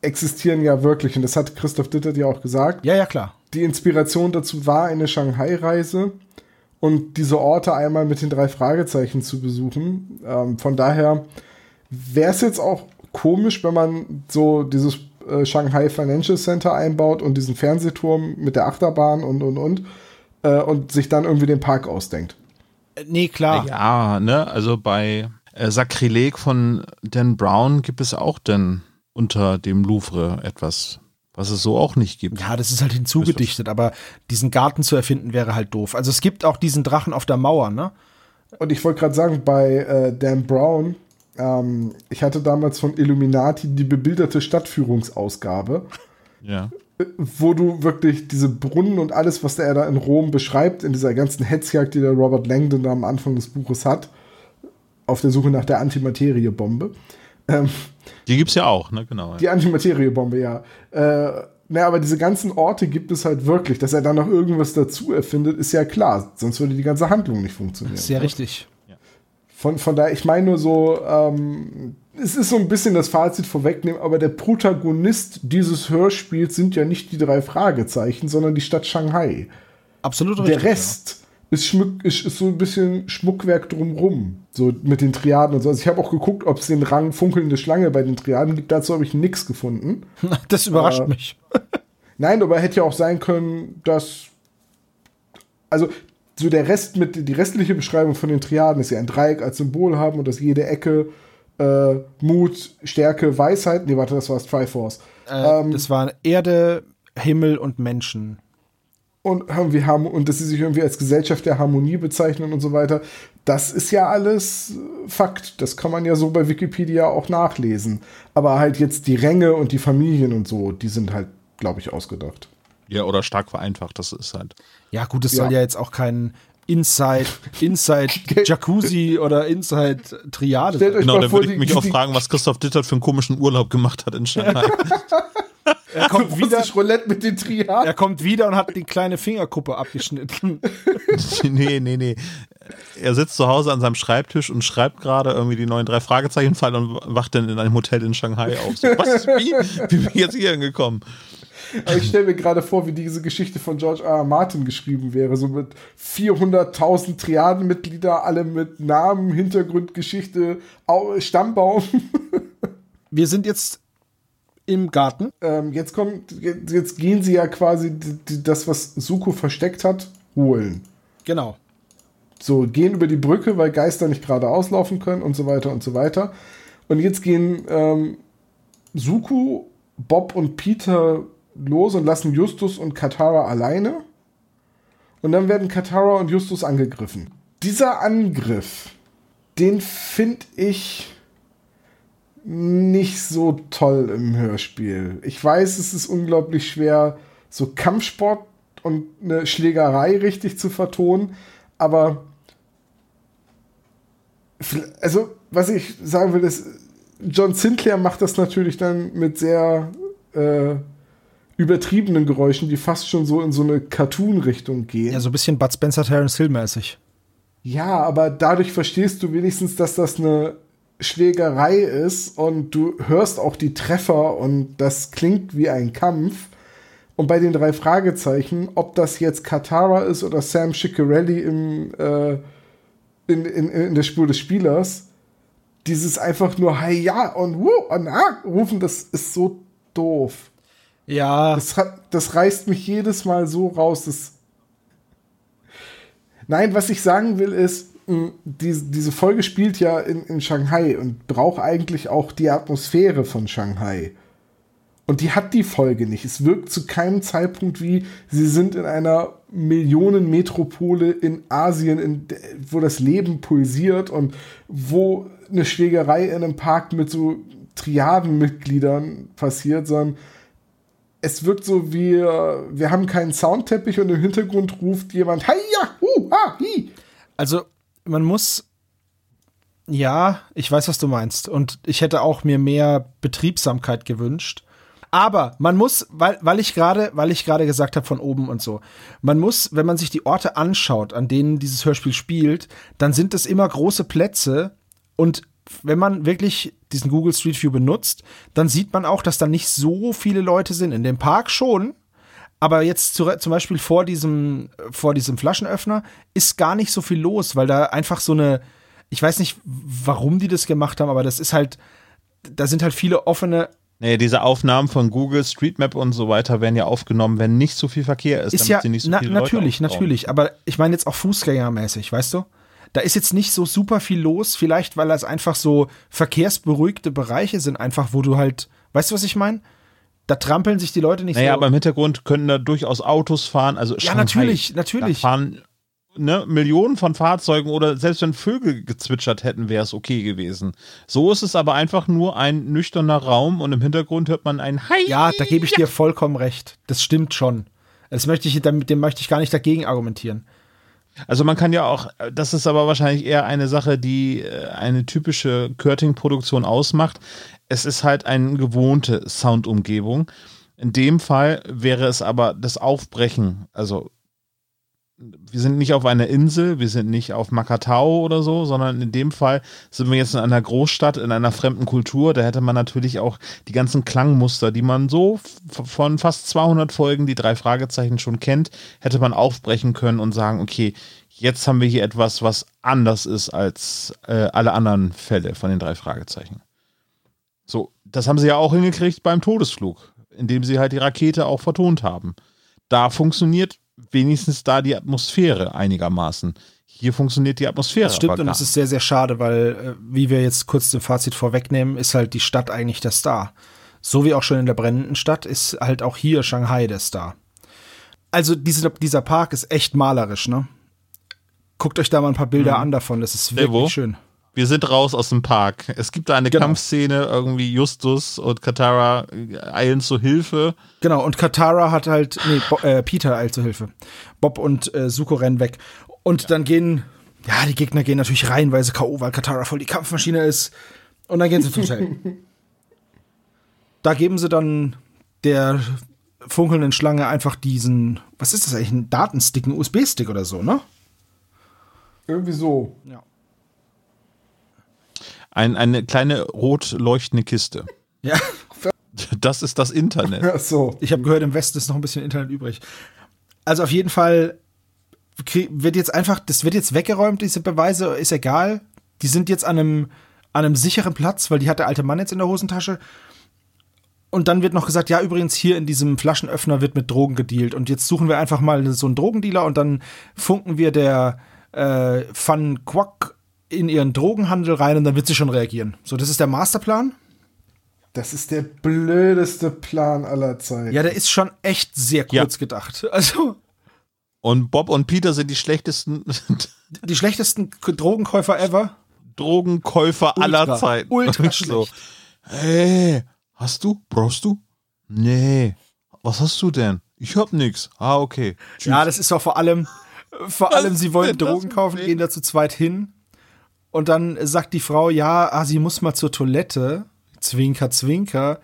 existieren ja wirklich. Und das hat Christoph Dittert ja auch gesagt. Ja, ja, klar. Die Inspiration dazu war eine Shanghai-Reise und diese Orte einmal mit den drei Fragezeichen zu besuchen. Ähm, von daher wäre es jetzt auch komisch, wenn man so dieses äh, Shanghai Financial Center einbaut und diesen Fernsehturm mit der Achterbahn und und und äh, und sich dann irgendwie den Park ausdenkt. Äh, nee, klar. Ja, ne, also bei äh, Sakrileg von Dan Brown gibt es auch denn unter dem Louvre etwas was es so auch nicht gibt. Ja, das ist halt hinzugedichtet, aber diesen Garten zu erfinden wäre halt doof. Also es gibt auch diesen Drachen auf der Mauer, ne? Und ich wollte gerade sagen, bei äh, Dan Brown, ähm, ich hatte damals von Illuminati die bebilderte Stadtführungsausgabe. Ja. Wo du wirklich diese Brunnen und alles, was der da in Rom beschreibt, in dieser ganzen Hetzjagd, die der Robert Langdon da am Anfang des Buches hat, auf der Suche nach der Antimateriebombe. Ähm, die gibt es ja auch, ne? Genau. Die Antimateriebombe, ja. Äh, na, aber diese ganzen Orte gibt es halt wirklich. Dass er dann noch irgendwas dazu erfindet, ist ja klar. Sonst würde die ganze Handlung nicht funktionieren. Sehr ne? richtig. Von, von daher, ich meine nur so, ähm, es ist so ein bisschen das Fazit vorwegnehmen, aber der Protagonist dieses Hörspiels sind ja nicht die drei Fragezeichen, sondern die Stadt Shanghai. Absolut richtig. Der Rest ist, Schmuck, ist, ist so ein bisschen Schmuckwerk drumrum. So mit den Triaden und so. Also ich habe auch geguckt, ob es den Rang funkelnde Schlange bei den Triaden gibt. Dazu habe ich nichts gefunden. Das überrascht äh, mich. Nein, aber hätte ja auch sein können, dass. Also, so der Rest mit, die restliche Beschreibung von den Triaden ist ja ein Dreieck als Symbol haben und dass jede Ecke äh, Mut, Stärke, Weisheit. Nee, warte, das war das Triforce. Äh, ähm, das waren Erde, Himmel und Menschen und irgendwie haben und dass sie sich irgendwie als Gesellschaft der Harmonie bezeichnen und so weiter. Das ist ja alles Fakt. Das kann man ja so bei Wikipedia auch nachlesen. Aber halt jetzt die Ränge und die Familien und so, die sind halt, glaube ich, ausgedacht. Ja, oder stark vereinfacht, das ist halt. Ja, gut, es ja. soll ja jetzt auch kein Inside, Inside Jacuzzi oder Inside Triade. sein. Genau, dann würde ich mich auch fragen, was Christoph Dittert für einen komischen Urlaub gemacht hat in Shanghai. Er kommt wieder. Roulette mit den Triaden. Er kommt wieder und hat die kleine Fingerkuppe abgeschnitten. nee, nee, nee. Er sitzt zu Hause an seinem Schreibtisch und schreibt gerade irgendwie die neuen drei Fragezeichen Fall und wacht dann in einem Hotel in Shanghai auf. So, was? Wie? Wie bin ich jetzt hier hingekommen? Aber ich stelle mir gerade vor, wie diese Geschichte von George R. R. Martin geschrieben wäre, so mit 400.000 Triadenmitglieder, alle mit Namen, Hintergrundgeschichte, Stammbaum. Wir sind jetzt im Garten. Ähm, jetzt kommt, jetzt, jetzt, gehen sie ja quasi die, die, das, was Suko versteckt hat, holen. Genau. So, gehen über die Brücke, weil Geister nicht gerade auslaufen können und so weiter und so weiter. Und jetzt gehen ähm, Suku, Bob und Peter los und lassen Justus und Katara alleine. Und dann werden Katara und Justus angegriffen. Dieser Angriff, den finde ich nicht so toll im Hörspiel. Ich weiß, es ist unglaublich schwer, so Kampfsport und eine Schlägerei richtig zu vertonen, aber also was ich sagen will, ist, John Sinclair macht das natürlich dann mit sehr äh, übertriebenen Geräuschen, die fast schon so in so eine Cartoon-Richtung gehen. Ja, so ein bisschen Bud Spencer Terence Hill mäßig. Ja, aber dadurch verstehst du wenigstens, dass das eine Schlägerei ist und du hörst auch die Treffer und das klingt wie ein Kampf. Und bei den drei Fragezeichen, ob das jetzt Katara ist oder Sam Schickerelli im, äh, in, in, in der Spur des Spielers, dieses einfach nur Hi ja und Wuh und ah rufen, das ist so doof. Ja. Das, hat, das reißt mich jedes Mal so raus. Das Nein, was ich sagen will ist, die, diese Folge spielt ja in, in Shanghai und braucht eigentlich auch die Atmosphäre von Shanghai. Und die hat die Folge nicht. Es wirkt zu keinem Zeitpunkt wie, sie sind in einer Millionenmetropole in Asien, in, wo das Leben pulsiert und wo eine Schlägerei in einem Park mit so Triadenmitgliedern passiert, sondern es wirkt so wie, wir haben keinen Soundteppich und im Hintergrund ruft jemand, hi, ja, hu, ha, hi. Also, man muss. Ja, ich weiß, was du meinst. Und ich hätte auch mir mehr Betriebsamkeit gewünscht. Aber man muss, weil, weil ich gerade, weil ich gerade gesagt habe von oben und so, man muss, wenn man sich die Orte anschaut, an denen dieses Hörspiel spielt, dann sind es immer große Plätze und wenn man wirklich diesen Google Street View benutzt, dann sieht man auch, dass da nicht so viele Leute sind. In dem Park schon, aber jetzt zu, zum Beispiel vor diesem, vor diesem Flaschenöffner ist gar nicht so viel los, weil da einfach so eine, ich weiß nicht, warum die das gemacht haben, aber das ist halt, da sind halt viele offene Nee, diese Aufnahmen von Google, Street Map und so weiter werden ja aufgenommen, wenn nicht so viel Verkehr ist. Ist ja, so na, natürlich, natürlich. Aber ich meine jetzt auch fußgängermäßig, weißt du? Da ist jetzt nicht so super viel los, vielleicht weil das einfach so verkehrsberuhigte Bereiche sind, einfach wo du halt, weißt du, was ich meine? Da trampeln sich die Leute nicht naja, so. Naja, aber im Hintergrund können da durchaus Autos fahren. Also ja, natürlich, natürlich. Da fahren ne, Millionen von Fahrzeugen oder selbst wenn Vögel gezwitschert hätten, wäre es okay gewesen. So ist es aber einfach nur ein nüchterner Raum und im Hintergrund hört man ein Hi. Ja, da gebe ich dir vollkommen recht. Das stimmt schon. Das möchte ich, damit dem möchte ich gar nicht dagegen argumentieren. Also man kann ja auch, das ist aber wahrscheinlich eher eine Sache, die äh, eine typische Körting-Produktion ausmacht. Es ist halt eine gewohnte Soundumgebung. In dem Fall wäre es aber das Aufbrechen, also wir sind nicht auf einer Insel, wir sind nicht auf Makatao oder so, sondern in dem Fall sind wir jetzt in einer Großstadt, in einer fremden Kultur. Da hätte man natürlich auch die ganzen Klangmuster, die man so von fast 200 Folgen, die drei Fragezeichen schon kennt, hätte man aufbrechen können und sagen, okay, jetzt haben wir hier etwas, was anders ist als äh, alle anderen Fälle von den drei Fragezeichen. So, das haben sie ja auch hingekriegt beim Todesflug, indem sie halt die Rakete auch vertont haben. Da funktioniert wenigstens da die Atmosphäre einigermaßen. Hier funktioniert die Atmosphäre. Das stimmt und es ist sehr, sehr schade, weil, äh, wie wir jetzt kurz den Fazit vorwegnehmen, ist halt die Stadt eigentlich der Star. So wie auch schon in der brennenden Stadt ist halt auch hier Shanghai der Star. Also diese, dieser Park ist echt malerisch, ne? Guckt euch da mal ein paar Bilder mhm. an davon, das ist wirklich schön wir sind raus aus dem Park. Es gibt da eine genau. Kampfszene, irgendwie Justus und Katara eilen zu Hilfe. Genau, und Katara hat halt, nee, Bo äh, Peter eilt zu Hilfe. Bob und äh, Suko rennen weg. Und ja. dann gehen, ja, die Gegner gehen natürlich reihenweise K.O., weil Katara voll die Kampfmaschine ist. Und dann gehen sie zum Hotel. da geben sie dann der funkelnden Schlange einfach diesen, was ist das eigentlich, ein Datenstick, ein USB-Stick oder so, ne? Irgendwie so. Ja. Ein, eine kleine rot leuchtende Kiste. Ja. Das ist das Internet. Ach so. Ich habe gehört, im Westen ist noch ein bisschen Internet übrig. Also auf jeden Fall wird jetzt einfach, das wird jetzt weggeräumt, diese Beweise, ist egal. Die sind jetzt an einem, an einem sicheren Platz, weil die hat der alte Mann jetzt in der Hosentasche. Und dann wird noch gesagt, ja, übrigens hier in diesem Flaschenöffner wird mit Drogen gedealt. Und jetzt suchen wir einfach mal so einen Drogendealer und dann funken wir der äh, Van Quack in ihren Drogenhandel rein und dann wird sie schon reagieren. So, das ist der Masterplan. Das ist der blödeste Plan aller Zeiten. Ja, der ist schon echt sehr kurz ja. gedacht. Also. Und Bob und Peter sind die schlechtesten. die schlechtesten Drogenkäufer ever. Drogenkäufer Ultra, aller Zeiten. Ultra schlecht. So. Hey, hast du? Brauchst du? Nee. Was hast du denn? Ich hab nix. Ah, okay. Tschüss. Ja, das ist doch vor allem, vor allem, sie wollen Drogen kaufen, gehen da zu zweit hin und dann sagt die Frau, ja, ah, sie muss mal zur Toilette. Zwinker, zwinker.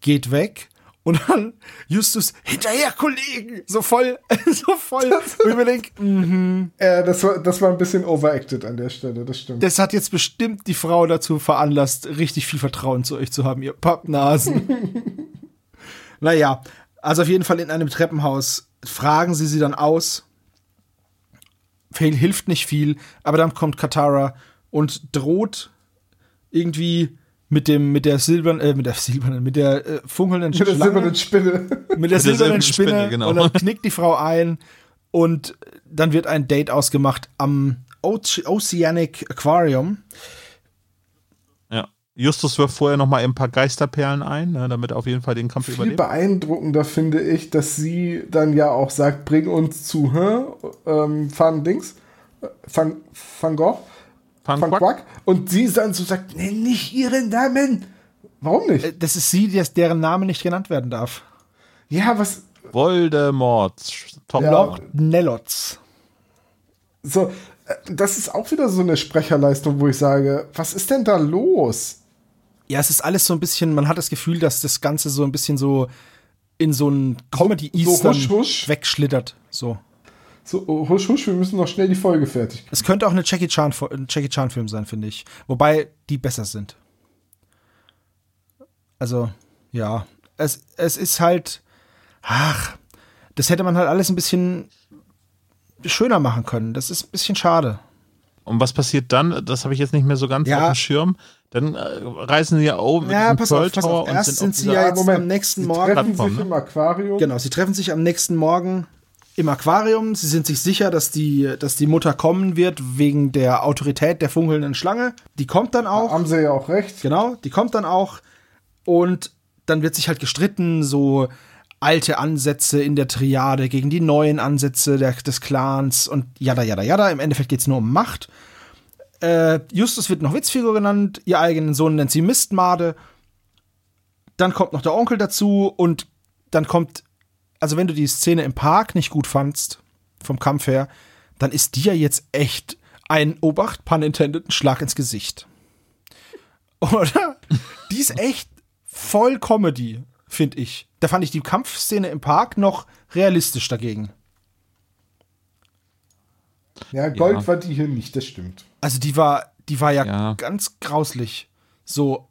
Geht weg. Und dann Justus, hinterher, Kollegen! So voll, so voll. Denk, mhm. Äh, das, war, das war ein bisschen overacted an der Stelle, das stimmt. Das hat jetzt bestimmt die Frau dazu veranlasst, richtig viel Vertrauen zu euch zu haben, ihr Pappnasen. naja, also auf jeden Fall in einem Treppenhaus fragen sie sie dann aus. Hilft nicht viel, aber dann kommt Katara und droht irgendwie mit dem mit der silbernen äh, mit der silbernen mit der äh, funkelnden mit der silbernen Spinne mit der silbernen Spinne, Spinne genau. und dann knickt die Frau ein und dann wird ein Date ausgemacht am Oce- Oceanic Aquarium. Ja. Justus wirft vorher noch mal ein paar Geisterperlen ein, ne, damit er auf jeden Fall den Kampf Viel überlebt. beeindruckender finde ich, dass sie dann ja auch sagt, bring uns zu hä? ähm, Van Dings, äh, Van, Van Gogh, Van Van Quack. Quack. Und sie dann so sagt, nenn nicht ihren Namen. Warum nicht? Äh, Das ist sie, die- deren Name nicht genannt werden darf. Ja, was, Voldemort. Top Ja. Lord Nellots. so, äh, das ist auch wieder so eine Sprecherleistung, wo ich sage, was ist denn da los? Ja, es ist alles so ein bisschen, man hat das Gefühl, dass das Ganze so ein bisschen so in so ein Comedy-Eastern husch. wegschlittert. So. So, oh, husch, husch, wir müssen noch schnell die Folge fertig kriegen. Es könnte auch eine Jackie Chan, ein Jackie Chan Film sein, finde ich. Wobei die besser sind. Also, ja. Es, es ist halt, ach, das hätte man halt alles ein bisschen schöner machen können. Das ist ein bisschen schade. Und was passiert dann? Das habe ich jetzt nicht mehr so ganz Ja. auf dem Schirm. Dann äh, reisen sie ja mit Ja, diesem pass auf, Pearl pass auf. und Erst sind, sind sie ja jetzt am nächsten sie Morgen. treffen sich ne? im Aquarium. Genau, sie treffen sich am nächsten Morgen im Aquarium. Sie sind sich sicher, dass die, dass die Mutter kommen wird wegen der Autorität der funkelnden Schlange. Die kommt dann auch. Haben sie ja auch recht. Genau, die kommt dann auch. Und dann wird sich halt gestritten, so alte Ansätze in der Triade gegen die neuen Ansätze der, des Clans und jada, jada, jada. Im Endeffekt geht es nur um Macht. Äh, Justus wird noch Witzfigur genannt, ihr eigenen Sohn nennt sie Mistmade. Dann kommt noch der Onkel dazu und dann kommt, also wenn du die Szene im Park nicht gut fandst, vom Kampf her, dann ist die ja jetzt echt ein Obacht, pun intended, ein Schlag ins Gesicht. Oder? Die ist echt voll Comedy, finde ich. Da fand ich die Kampfszene im Park noch realistisch dagegen. Ja, Gold Ja. war die hier nicht, das stimmt. Also die war, die war ja, Ja. ganz grauslich. So,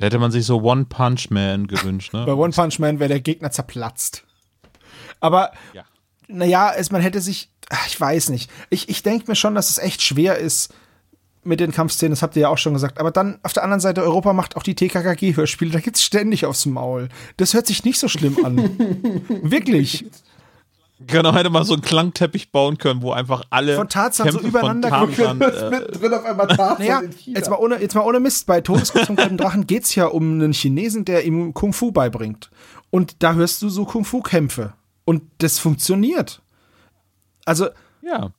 Da hätte man sich so One Punch Man gewünscht, ne? bei One Punch Man wäre der Gegner zerplatzt. Aber, Ja. naja, es, man hätte sich, ach, ich weiß nicht. Ich, ich denke mir schon, dass es echt schwer ist mit den Kampfszenen, das habt ihr ja auch schon gesagt. Aber dann auf der anderen Seite, Europa macht auch die TKKG-Hörspiele, da gibt's ständig aufs Maul. Das hört sich nicht so schlimm an. Wirklich. Genau, hätte man so einen Klangteppich bauen können, wo einfach alle Von Tarzan so Kämpfe übereinander von. Tarzan, äh, Mittendrin auf einmal Tarzan Naja, in China. jetzt mal, ohne, jetzt mal ohne Mist. Bei Todeskuss vom gelben Drachen geht's ja um einen Chinesen, der ihm Kung Fu beibringt. Und da hörst du so Kung Fu-Kämpfe. Und das funktioniert. Also, Ja.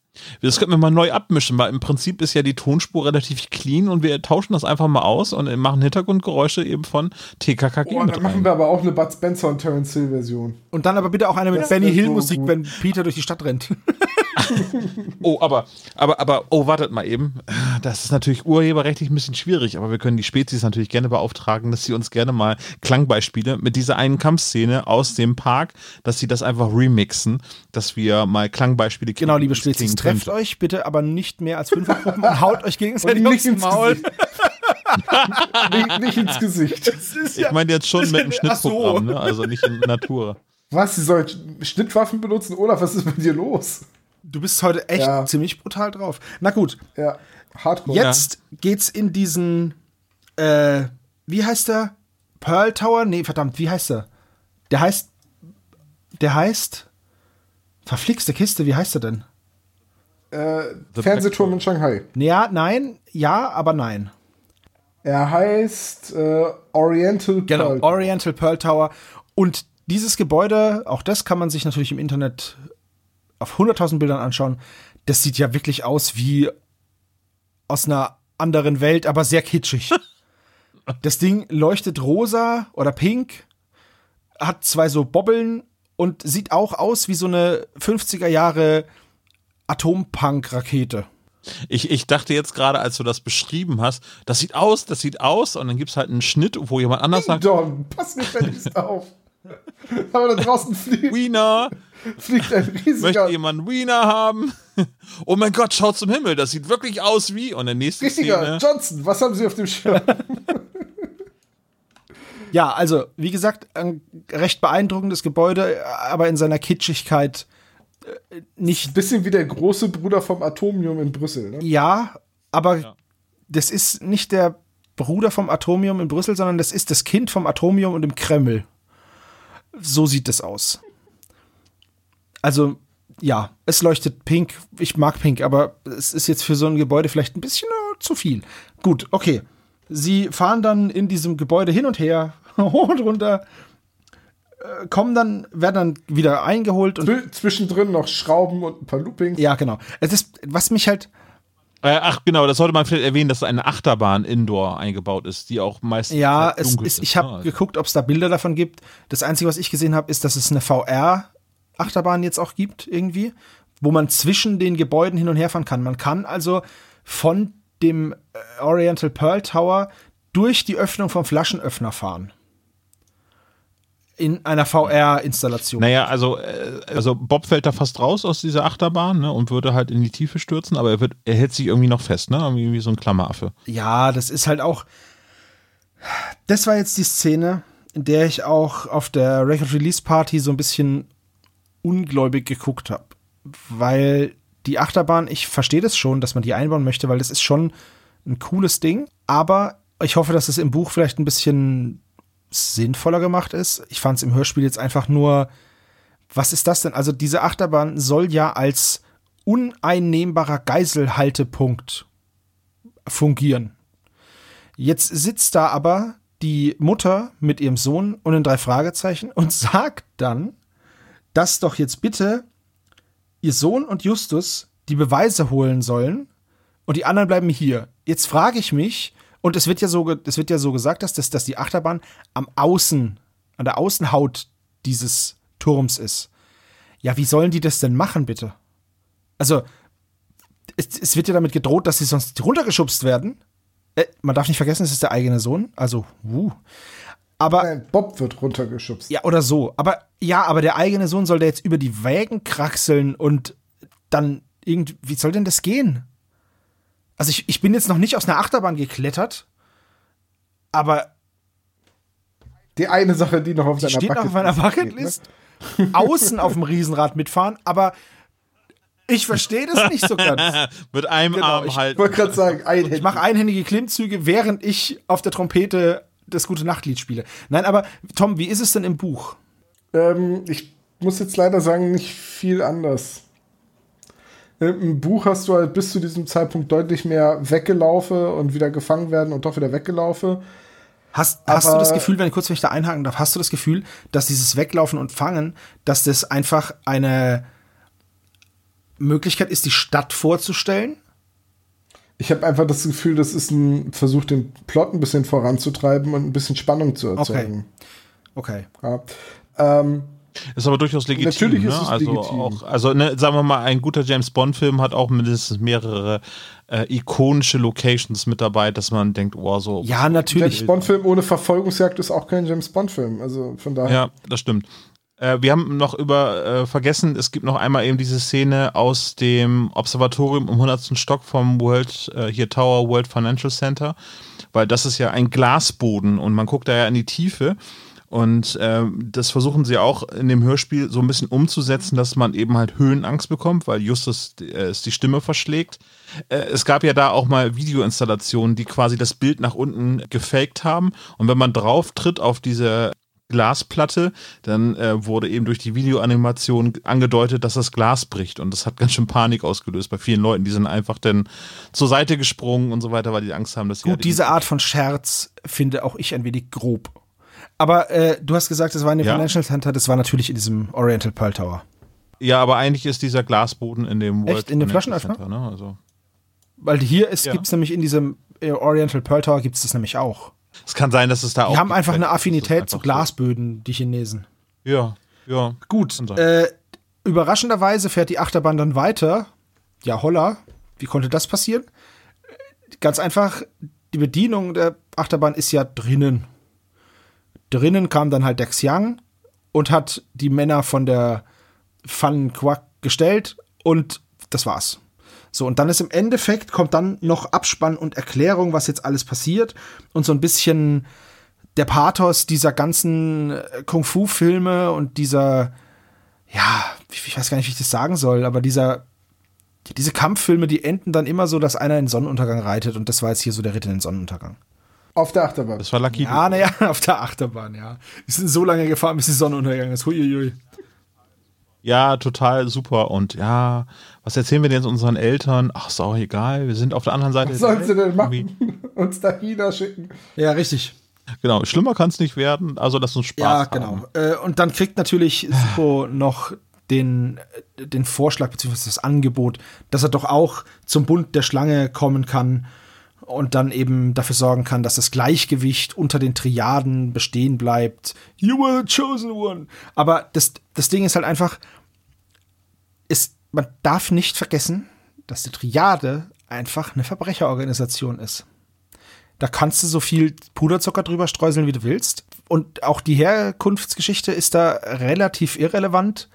Das könnten wir mal neu abmischen, weil im Prinzip ist ja die Tonspur relativ clean und wir tauschen das einfach mal aus und machen Hintergrundgeräusche eben von TKKG oh, dann machen wir aber auch eine Bud Spencer und Terence Hill Version. und dann aber bitte auch eine mit Das Benny wär so Hill-Musik, gut. wenn Peter durch die Stadt rennt. Oh, aber, aber, aber, oh, wartet mal eben. Das ist natürlich urheberrechtlich ein bisschen schwierig, aber wir können die Spezies natürlich gerne beauftragen, dass sie uns gerne mal Klangbeispiele mit dieser einen Kampfszene aus dem Park, dass sie das einfach remixen, dass wir mal Klangbeispiele kriegen. Genau, liebe Spezies, trefft euch bitte aber nicht mehr als Fünfergruppen und haut euch gegenseitig Und nicht ins Maul. Gesicht. nicht, nicht ins Gesicht. Ich meine jetzt schon mit dem Ach so. Schnittprogramm, ne? also nicht in Natur. Was, sie soll Schnittwaffen benutzen? Olaf, was ist mit dir los? Du bist heute echt Ja. ziemlich brutal drauf. Na gut, Ja, Hardcore. Jetzt geht's in diesen, äh, wie heißt der? Pearl Tower? Nee, verdammt, wie heißt der? Der heißt, der heißt, verflixte Kiste, wie heißt er denn? Äh, Fernsehturm in Shanghai. Ja, nein, ja, aber nein. Er heißt äh, Oriental Genau, Pearl. Oriental Pearl Tower. Und dieses Gebäude, auch das kann man sich natürlich im Internet auf 100.000 Bildern anschauen. Das sieht ja wirklich aus wie aus einer anderen Welt, aber sehr kitschig. das Ding leuchtet rosa oder pink, hat zwei so Bobbeln und sieht auch aus wie so eine 50er Jahre Atompunk-Rakete. Ich, ich dachte jetzt gerade, als du das beschrieben hast, das sieht aus, das sieht aus und dann gibt es halt einen Schnitt, wo jemand anders sagt, Don, pass gefälligst auf. Aber da draußen fliegt, Wiener, fliegt ein möchte riesiger, jemand Wiener haben? Oh mein Gott, schaut zum Himmel, das sieht wirklich aus wie. Und der nächste richtiger Szene. Johnson. Was haben Sie auf dem Schirm? Ja, also, wie gesagt, ein recht beeindruckendes Gebäude, aber in seiner Kitschigkeit äh, nicht Bisschen wie der große Bruder vom Atomium in Brüssel. Ne? Ja, aber das ist nicht der Bruder vom Atomium in Brüssel, sondern das ist das Kind vom Atomium und im Kreml. So sieht es aus. Also ja, es leuchtet pink. Ich mag pink, aber es ist jetzt für so ein Gebäude vielleicht ein bisschen äh, zu viel. Gut, okay. Sie fahren dann in diesem Gebäude hin und her, hoch und runter, kommen dann, werden dann wieder eingeholt und. Zw- Zwischendrin noch Schrauben und ein paar Loopings. Ja, genau. Es ist, was mich halt, Äh, ach, genau, das sollte man vielleicht erwähnen, dass eine Achterbahn indoor eingebaut ist, die auch meistens ja, halt es ist, ich habe ne? geguckt, ob es da Bilder davon gibt. Das Einzige, was ich gesehen habe, ist, dass es eine VR-Achterbahn jetzt auch gibt, irgendwie, wo man zwischen den Gebäuden hin und her fahren kann. Man kann also von dem äh, Oriental Pearl Tower durch die Öffnung vom Flaschenöffner fahren. In einer VR-Installation. Naja, also, äh, also Bob fällt da fast raus aus dieser Achterbahn ne, und würde halt in die Tiefe stürzen, aber er, wird, er hält sich irgendwie noch fest, ne? Irgendwie wie so ein Klammeraffe. Ja, das ist halt auch. Das war jetzt die Szene, in der ich auch auf der Record Release Party so ein bisschen ungläubig geguckt habe. Weil die Achterbahn, ich verstehe das schon, dass man die einbauen möchte, weil das ist schon ein cooles Ding. Aber ich hoffe, dass es im Buch vielleicht ein bisschen sinnvoller gemacht ist. Ich fand es im Hörspiel jetzt einfach nur. Was ist das denn? Also, diese Achterbahn soll ja als uneinnehmbarer Geiselhaltepunkt fungieren. Jetzt sitzt da aber die Mutter mit ihrem Sohn und den drei Fragezeichen und sagt dann, dass doch jetzt bitte ihr Sohn und Justus die Beweise holen sollen und die anderen bleiben hier. Jetzt frage ich mich, und es wird ja so, es wird ja so gesagt, dass, das, dass die Achterbahn am Außen, an der Außenhaut dieses Turms ist. Ja, wie sollen die das denn machen, bitte? Also, es, es wird ja damit gedroht, dass sie sonst runtergeschubst werden. Äh, man darf nicht vergessen, es ist der eigene Sohn. Also, wuh. Aber, Nein, Bob wird runtergeschubst. ja, oder so. Aber, ja, aber der eigene Sohn soll da jetzt über die Wägen kraxeln und dann irgendwie, wie soll denn das gehen? Also, ich, ich bin jetzt noch nicht aus einer Achterbahn geklettert, aber Die eine Sache, die noch auf die seiner steht noch auf meiner Bucketlist Bucketlist. Außen auf dem Riesenrad mitfahren, aber ich verstehe das nicht so ganz. Mit einem Genau, Arm ich halt. Ich wollte gerade sagen, einhändig. Ich mache einhändige Klimmzüge, während ich auf der Trompete das gute Nachtlied spiele. Nein, aber Tom, wie ist es denn im Buch? Ähm, ich muss jetzt leider sagen, nicht viel anders. Im Buch hast du halt bis zu diesem Zeitpunkt deutlich mehr Weggelaufe und wieder gefangen werden und doch wieder Weggelaufe. Hast, hast du das Gefühl, wenn ich kurz wenn ich da einhaken darf, hast du das Gefühl, dass dieses Weglaufen und Fangen, dass das einfach eine Möglichkeit ist, die Stadt vorzustellen? Ich habe einfach das Gefühl, das ist ein Versuch, den Plot ein bisschen voranzutreiben und ein bisschen Spannung zu erzeugen. Okay. Ja. Ähm, Ist aber durchaus legitim. Natürlich ist ne? es also legitim. Auch, also ne, sagen wir mal, ein guter James Bond-Film hat auch mindestens mehrere äh, ikonische Locations mit dabei, dass man denkt, oh, so. Ja, natürlich. James Bond-Film ohne Verfolgungsjagd ist auch kein James Bond-Film. Also von daher. Ja, das stimmt. Äh, wir haben noch über äh, vergessen, es gibt noch einmal eben diese Szene aus dem Observatorium im 100. Stock vom World, äh, hier Tower World Financial Center, weil das ist ja ein Glasboden und man guckt da ja in die Tiefe. Und ähm, das versuchen sie auch in dem Hörspiel so ein bisschen umzusetzen, dass man eben halt Höhenangst bekommt, weil Justus äh, es die Stimme verschlägt. Äh, es gab ja da auch mal Videoinstallationen, die quasi das Bild nach unten gefaked haben. Und wenn man drauf tritt auf diese Glasplatte, dann äh, wurde eben durch die Videoanimation angedeutet, dass das Glas bricht. Und das hat ganz schön Panik ausgelöst bei vielen Leuten. Die sind einfach dann zur Seite gesprungen und so weiter, weil die Angst haben, dass sie Gut, diese Art von Scherz finde auch ich ein wenig grob. Aber äh, du hast gesagt, das war in dem Ja. Financial Center, das war natürlich in diesem Oriental Pearl Tower. Ja, aber eigentlich ist dieser Glasboden in dem Echt? In dem Flaschenöffner? Center, ne? also, Weil hier ist, Ja. gibt's nämlich in diesem äh, Oriental Pearl Tower gibt's das nämlich auch. es kann sein, dass es da auch. Die haben einfach eine Affinität zu Glasböden, die Chinesen. So. Ja, ja. Gut, äh, überraschenderweise fährt die Achterbahn dann weiter. Ja, holla, wie konnte das passieren? Äh, Ganz einfach, die Bedienung der Achterbahn ist ja drinnen. Drinnen kam dann halt der Xiang und hat die Männer von der Fun Quack gestellt und das war's. So, und dann ist im Endeffekt, kommt dann noch Abspann und Erklärung, was jetzt alles passiert und so ein bisschen der Pathos dieser ganzen äh, Kung-Fu-Filme und dieser, ja, ich, weiß gar nicht, wie ich das sagen soll, aber dieser, diese Kampffilme, die enden dann immer so, dass einer in den Sonnenuntergang reitet und das war jetzt hier so der Ritter in den Sonnenuntergang. Auf der Achterbahn. Das war Lucky. Ja, naja, auf der Achterbahn, ja. Wir sind so lange gefahren, bis die Sonne untergegangen ist. Huiuiui. Ja, total super. Und ja, was erzählen wir denn jetzt unseren Eltern? Ach, ist auch egal. Wir sind auf der anderen Seite. Was sollen sie denn machen? Uns da China schicken. Ja, richtig. Genau, schlimmer kann es nicht werden. Also lass uns Spaß Ja, haben. genau. Äh, und dann kriegt natürlich Suko noch den, den Vorschlag bzw. das Angebot, dass er doch auch zum Bund der Schlange kommen kann und dann eben dafür sorgen kann, dass das Gleichgewicht unter den Triaden bestehen bleibt. You were the chosen one. Aber das, das Ding ist halt einfach, ist, man darf nicht vergessen, dass die Triade einfach eine Verbrecherorganisation ist. Da kannst du so viel Puderzucker drüber streuseln, wie du willst. Und auch die Herkunftsgeschichte ist da relativ irrelevant,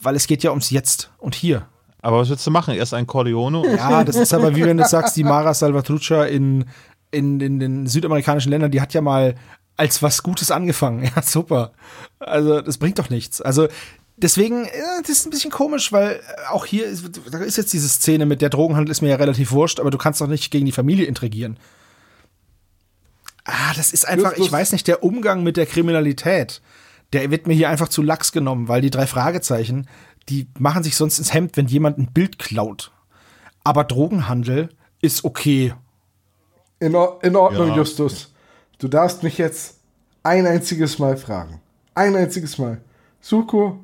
weil es geht ja ums Jetzt und Hier. Aber was willst du machen? Erst ein Corleone? Ja, das ist aber wie wenn du sagst, die Mara Salvatrucha in, in, in den südamerikanischen Ländern, die hat ja mal als was Gutes angefangen. Ja, super. Also, das bringt doch nichts. Also, deswegen, äh, das ist ein bisschen komisch, weil äh, auch hier ist, da ist jetzt diese Szene mit der Drogenhandel ist mir ja relativ wurscht, aber du kannst doch nicht gegen die Familie intrigieren. Ah, das ist einfach, ich weiß nicht, der Umgang mit der Kriminalität, der wird mir hier einfach zu lax genommen, weil die drei Fragezeichen, die machen sich sonst ins Hemd, wenn jemand ein Bild klaut. Aber Drogenhandel ist okay. In, Or in Ordnung, Ja. Justus. Du darfst mich jetzt ein einziges Mal fragen. Ein einziges Mal. Suko,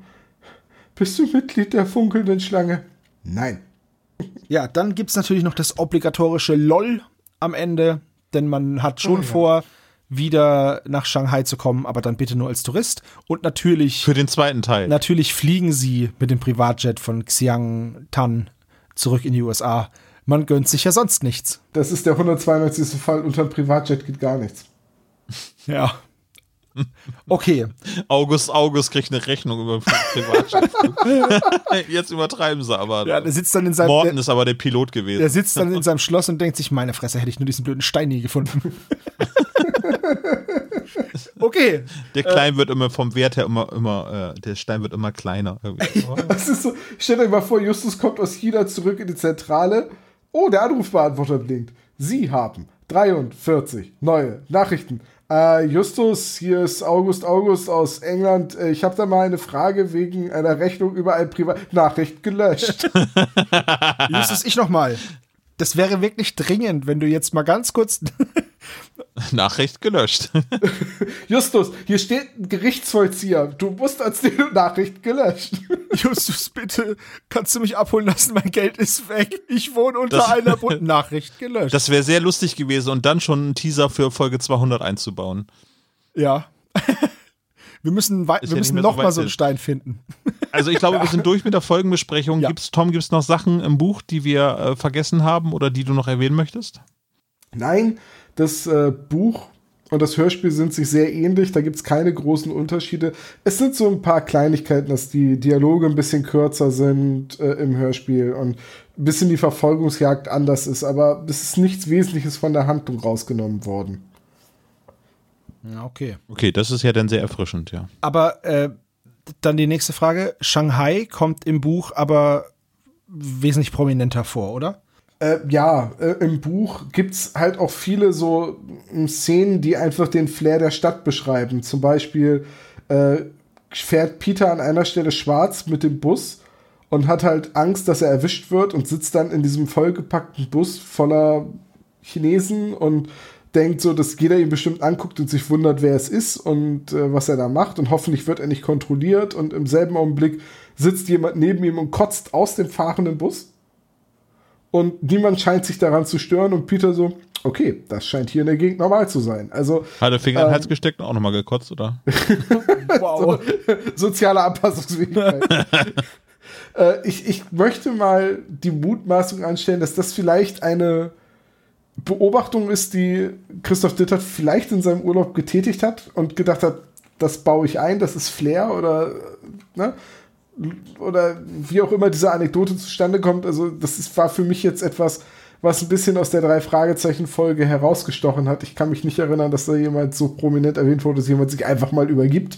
bist du Mitglied der funkelnden Schlange? Nein. Ja, dann gibt's natürlich noch das obligatorische LOL am Ende, denn man hat schon Oh ja. vor, wieder nach Shanghai zu kommen, aber dann bitte nur als Tourist. Und natürlich, Für den zweiten Teil. natürlich fliegen sie mit dem Privatjet von Xiang Tan zurück in die USA. Man gönnt sich ja sonst nichts. Das ist der 192. Fall. Unter einem Privatjet geht gar nichts. Ja. Okay, August August kriegt eine Rechnung über Privatschaften. Jetzt übertreiben sie aber. ja, der sitzt dann in seinem, Morton der, ist aber der Pilot gewesen. der sitzt dann in seinem Schloss und denkt sich, meine Fresse, hätte ich nur diesen blöden Stein nie gefunden. okay, Der Klein wird immer vom Wert her immer, immer, äh, der Stein wird immer kleiner. Das ist so, stellt euch mal vor, Justus kommt aus China zurück in die Zentrale. Oh, der Anrufbeantworter blinkt. Sie haben 43 neue Nachrichten. Äh, Justus, hier ist August August aus England. Äh, Ich habe da mal eine Frage wegen einer Rechnung über ein Privat... Nachricht gelöscht. Justus, ich noch mal. Das wäre wirklich dringend, wenn du jetzt mal ganz kurz Nachricht gelöscht. Justus, hier steht ein Gerichtsvollzieher. Du musst als die Nachricht gelöscht. Justus, bitte, kannst du mich abholen lassen? Mein Geld ist weg. Ich wohne unter Das- einer bunten Nachricht gelöscht. Das wäre sehr lustig gewesen und dann schon einen Teaser für Folge 200 einzubauen. ja. wir müssen, wir müssen mehr so noch mal so einen. Stein finden. Also ich glaube, wir sind durch mit der Folgenbesprechung. Ja. Gibt's, Tom, gibt es noch Sachen im Buch, die wir äh, vergessen haben oder die du noch erwähnen möchtest? Nein, das äh, Buch und das Hörspiel sind sich sehr ähnlich. Da gibt es keine großen Unterschiede. Es sind so ein paar Kleinigkeiten, dass die Dialoge ein bisschen kürzer sind äh, im Hörspiel und ein bisschen die Verfolgungsjagd anders ist. Aber es ist nichts Wesentliches von der Handlung rausgenommen worden. Ja, okay. Okay, das ist ja dann sehr erfrischend, ja. Aber äh, dann die nächste Frage. Shanghai kommt im Buch aber wesentlich prominenter vor, oder? Äh, ja, äh, im Buch gibt's halt auch viele so m, Szenen, die einfach den Flair der Stadt beschreiben. Zum Beispiel äh, fährt Peter an einer Stelle schwarz mit dem Bus und hat halt Angst, dass er erwischt wird und sitzt dann in diesem vollgepackten Bus voller Chinesen und denkt so, dass jeder ihn bestimmt anguckt und sich wundert, wer es ist und äh, was er da macht und hoffentlich wird er nicht kontrolliert und im selben Augenblick sitzt jemand neben ihm und kotzt aus dem fahrenden Bus und niemand scheint sich daran zu stören und Peter so, okay, das scheint hier in der Gegend normal zu sein. Also Hat der Finger in den Ähm. Hals gesteckt und auch nochmal gekotzt, oder? Wow. soziale Anpassungsfähigkeit. äh, ich, ich möchte mal die Mutmaßung anstellen, dass das vielleicht eine Beobachtung ist, die Christoph Dittert vielleicht in seinem Urlaub getätigt hat und gedacht hat, das baue ich ein, das ist Flair oder ne? oder wie auch immer diese Anekdote zustande kommt. Also das ist, war für mich jetzt etwas, was ein bisschen aus der drei Fragezeichen Folge herausgestochen hat. Ich kann mich nicht erinnern, dass da jemand so prominent erwähnt wurde, dass jemand sich einfach mal übergibt.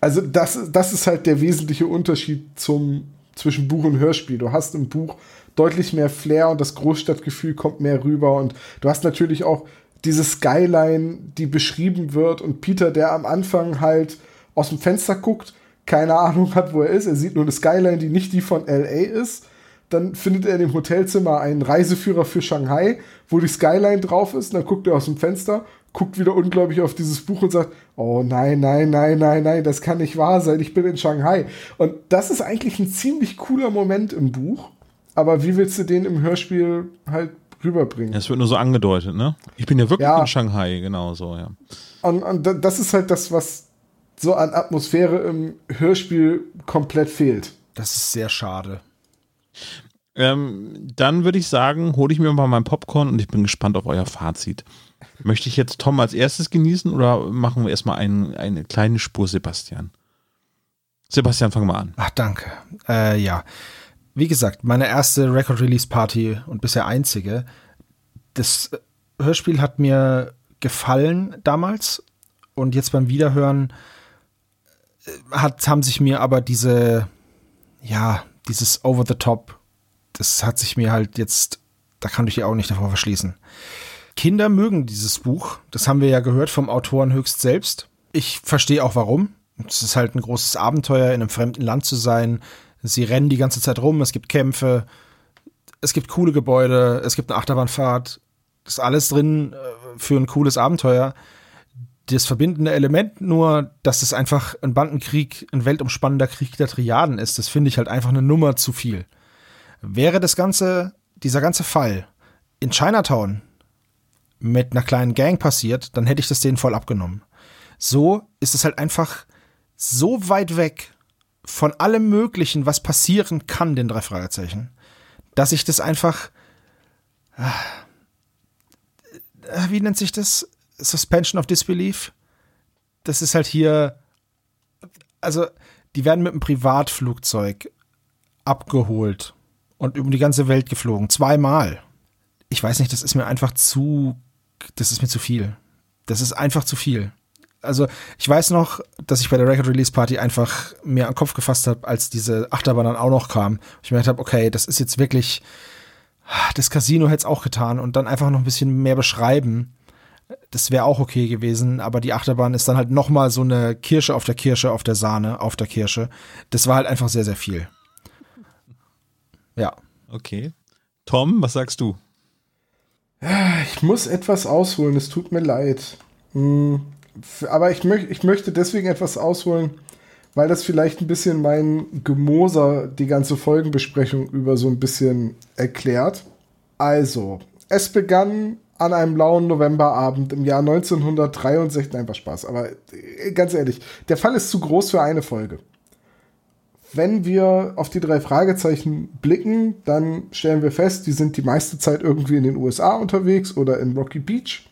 Also das, das ist halt der wesentliche Unterschied zum, zwischen Buch und Hörspiel. Du hast im Buch deutlich mehr Flair und das Großstadtgefühl kommt mehr rüber und du hast natürlich auch diese Skyline, die beschrieben wird und Peter, der am Anfang halt aus dem Fenster guckt, keine Ahnung hat, wo er ist. Er sieht nur eine Skyline, die nicht die von LA ist. Dann findet er in dem Hotelzimmer einen Reiseführer für Shanghai, wo die Skyline drauf ist. Und dann guckt er aus dem Fenster, guckt wieder ungläubig auf dieses Buch und sagt, oh nein, nein, nein, nein, nein, das kann nicht wahr sein. Ich bin in Shanghai. Und das ist eigentlich ein ziemlich cooler Moment im Buch. Aber wie willst du den im Hörspiel halt rüberbringen? Es wird nur so angedeutet, ne? Ich bin ja wirklich Ja. in Shanghai, genau so, ja. Und, und da- das ist halt das, was so an Atmosphäre im Hörspiel komplett fehlt. Das ist sehr schade. Ähm, dann würde ich sagen, hole ich mir mal mein Popcorn und ich bin gespannt auf euer Fazit. Möchte ich jetzt Tom als erstes genießen oder machen wir erstmal ein, eine kleine Spur Sebastian? Sebastian, fang mal an. Ach, danke. Äh, ja. Wie gesagt, meine erste Record-Release-Party und bisher einzige. Das Hörspiel hat mir gefallen damals und jetzt beim Wiederhören äh, hat, haben sich mir aber diese, ja, dieses Over the Top, das hat sich mir halt jetzt, da kann ich ja auch nicht davor verschließen. Kinder mögen dieses Buch, das haben wir ja gehört vom Autoren höchst selbst. Ich verstehe auch warum. Es ist halt ein großes Abenteuer, in einem fremden Land zu sein. Sie rennen die ganze Zeit rum, es gibt Kämpfe, es gibt coole Gebäude, es gibt eine Achterbahnfahrt. Das ist alles drin äh, für ein cooles Abenteuer. Das verbindende Element nur, dass es einfach ein Bandenkrieg, ein weltumspannender Krieg der Triaden ist, das finde ich halt einfach eine Nummer zu viel. Wäre das Ganze, dieser ganze Fall in Chinatown mit einer kleinen Gang passiert, dann hätte ich das denen voll abgenommen. So ist es halt einfach so weit weg von allem Möglichen, was passieren kann, den drei Fragezeichen, dass ich das einfach, äh, wie nennt sich das? Suspension of Disbelief? Das ist halt hier, also die werden mit einem Privatflugzeug abgeholt und über die ganze Welt geflogen, zweimal. Ich weiß nicht, das ist mir einfach zu, das ist mir zu viel. Das ist einfach zu viel. Also ich weiß noch, dass ich bei der Record Release Party einfach mir an den Kopf gefasst habe, als diese Achterbahn dann auch noch kam. Ich mir gedacht habe, okay, das ist jetzt wirklich, das Casino hätte es auch getan und dann einfach noch ein bisschen mehr beschreiben. Das wäre auch okay gewesen, aber die Achterbahn ist dann halt noch mal so eine Kirsche auf der Kirsche, auf der Sahne, auf der Kirsche. Das war halt einfach sehr, sehr viel. Ja. Okay. Tom, was sagst du? Ich muss etwas ausholen, es tut mir leid. Hm, Aber ich, möch, ich möchte deswegen etwas ausholen, weil das vielleicht ein bisschen mein Gemoser die ganze Folgenbesprechung über so ein bisschen erklärt. Also, es begann an einem lauen Novemberabend im Jahr 1963. Nein, war Spaß, aber äh, ganz ehrlich, der Fall ist zu groß für eine Folge. Wenn wir auf die drei Fragezeichen blicken, dann stellen wir fest, die sind die meiste Zeit irgendwie in den USA unterwegs oder in Rocky Beach.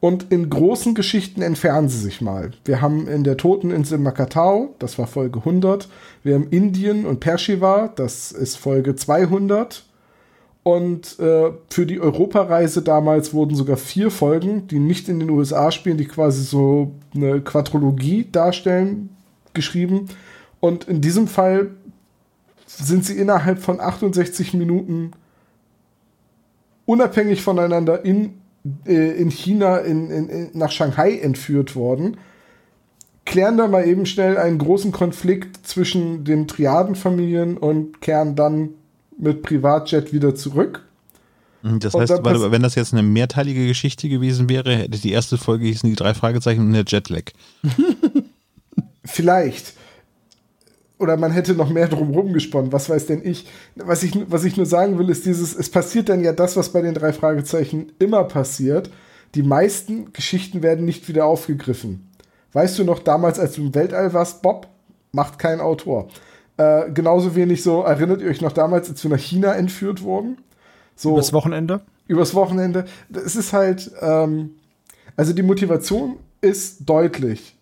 Und in großen Geschichten entfernen sie sich mal. Wir haben in der Toteninsel Makatao, das war Folge 100. Wir haben Indien und Pershiva, das ist Folge 200. Und äh, für die Europareise damals wurden sogar vier Folgen, die nicht in den USA spielen, die quasi so eine Quadrologie darstellen, geschrieben. Und in diesem Fall sind sie innerhalb von 68 Minuten unabhängig voneinander in, in China in, in, nach Shanghai entführt worden. Klären da mal eben schnell einen großen Konflikt zwischen den Triadenfamilien und kehren dann mit Privatjet wieder zurück. Das Und heißt, pass- wenn das jetzt eine mehrteilige Geschichte gewesen wäre, hätte die erste Folge hießen die drei Fragezeichen und der Jetlag. Vielleicht. Oder man hätte noch mehr drumherum gesponnen, was weiß denn ich. Was, ich. was ich nur sagen will, ist dieses, es passiert dann ja das, was bei den drei Fragezeichen immer passiert. Die meisten Geschichten werden nicht wieder aufgegriffen. Weißt du noch damals, als du im Weltall warst, Bob? Macht kein Autor. Äh, genauso wenig so, erinnert ihr euch noch damals, als wir nach China entführt wurden? So, Das Wochenende? übers Wochenende. Es ist halt, ähm, also die Motivation ist deutlich.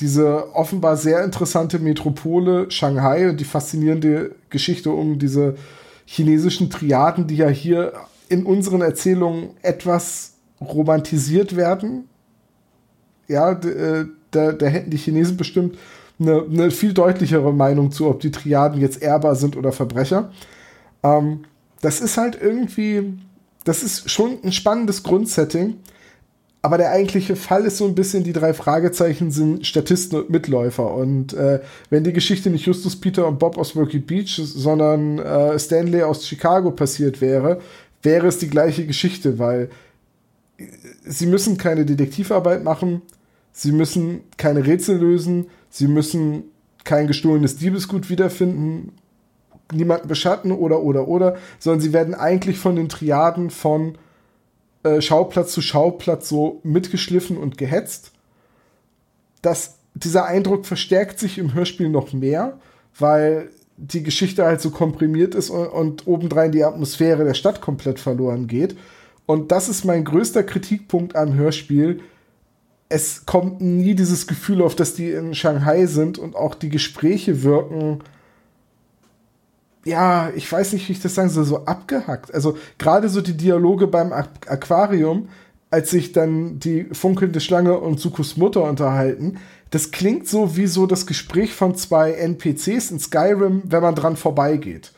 Diese offenbar sehr interessante Metropole Shanghai und die faszinierende Geschichte um diese chinesischen Triaden, die ja hier in unseren Erzählungen etwas romantisiert werden. Ja, äh, da, da hätten die Chinesen bestimmt eine, eine viel deutlichere Meinung zu, ob die Triaden jetzt ehrbar sind oder Verbrecher. Ähm, das ist halt irgendwie, das ist schon ein spannendes Grundsetting, aber der eigentliche Fall ist so ein bisschen, die drei Fragezeichen sind Statisten und Mitläufer. Und äh, wenn die Geschichte nicht Justus Peter und Bob aus Rocky Beach, sondern äh, Stanley aus Chicago passiert wäre, wäre es die gleiche Geschichte, weil äh, sie müssen keine Detektivarbeit machen, sie müssen keine Rätsel lösen, sie müssen kein gestohlenes Diebesgut wiederfinden, niemanden beschatten oder oder oder, sondern sie werden eigentlich von den Triaden von äh, Schauplatz zu Schauplatz so mitgeschliffen und gehetzt. Das, dieser Eindruck verstärkt sich im Hörspiel noch mehr, weil die Geschichte halt so komprimiert ist und, und obendrein die Atmosphäre der Stadt komplett verloren geht. Und das ist mein größter Kritikpunkt am Hörspiel. Es kommt nie dieses Gefühl auf, dass die in Shanghai sind und auch die Gespräche wirken ja, ich weiß nicht, wie ich das sagen soll, so abgehackt. Also gerade so die Dialoge beim Aquarium, als sich dann die funkelnde Schlange und Sukus Mutter unterhalten, das klingt so wie so das Gespräch von zwei NPCs in Skyrim, wenn man dran vorbeigeht.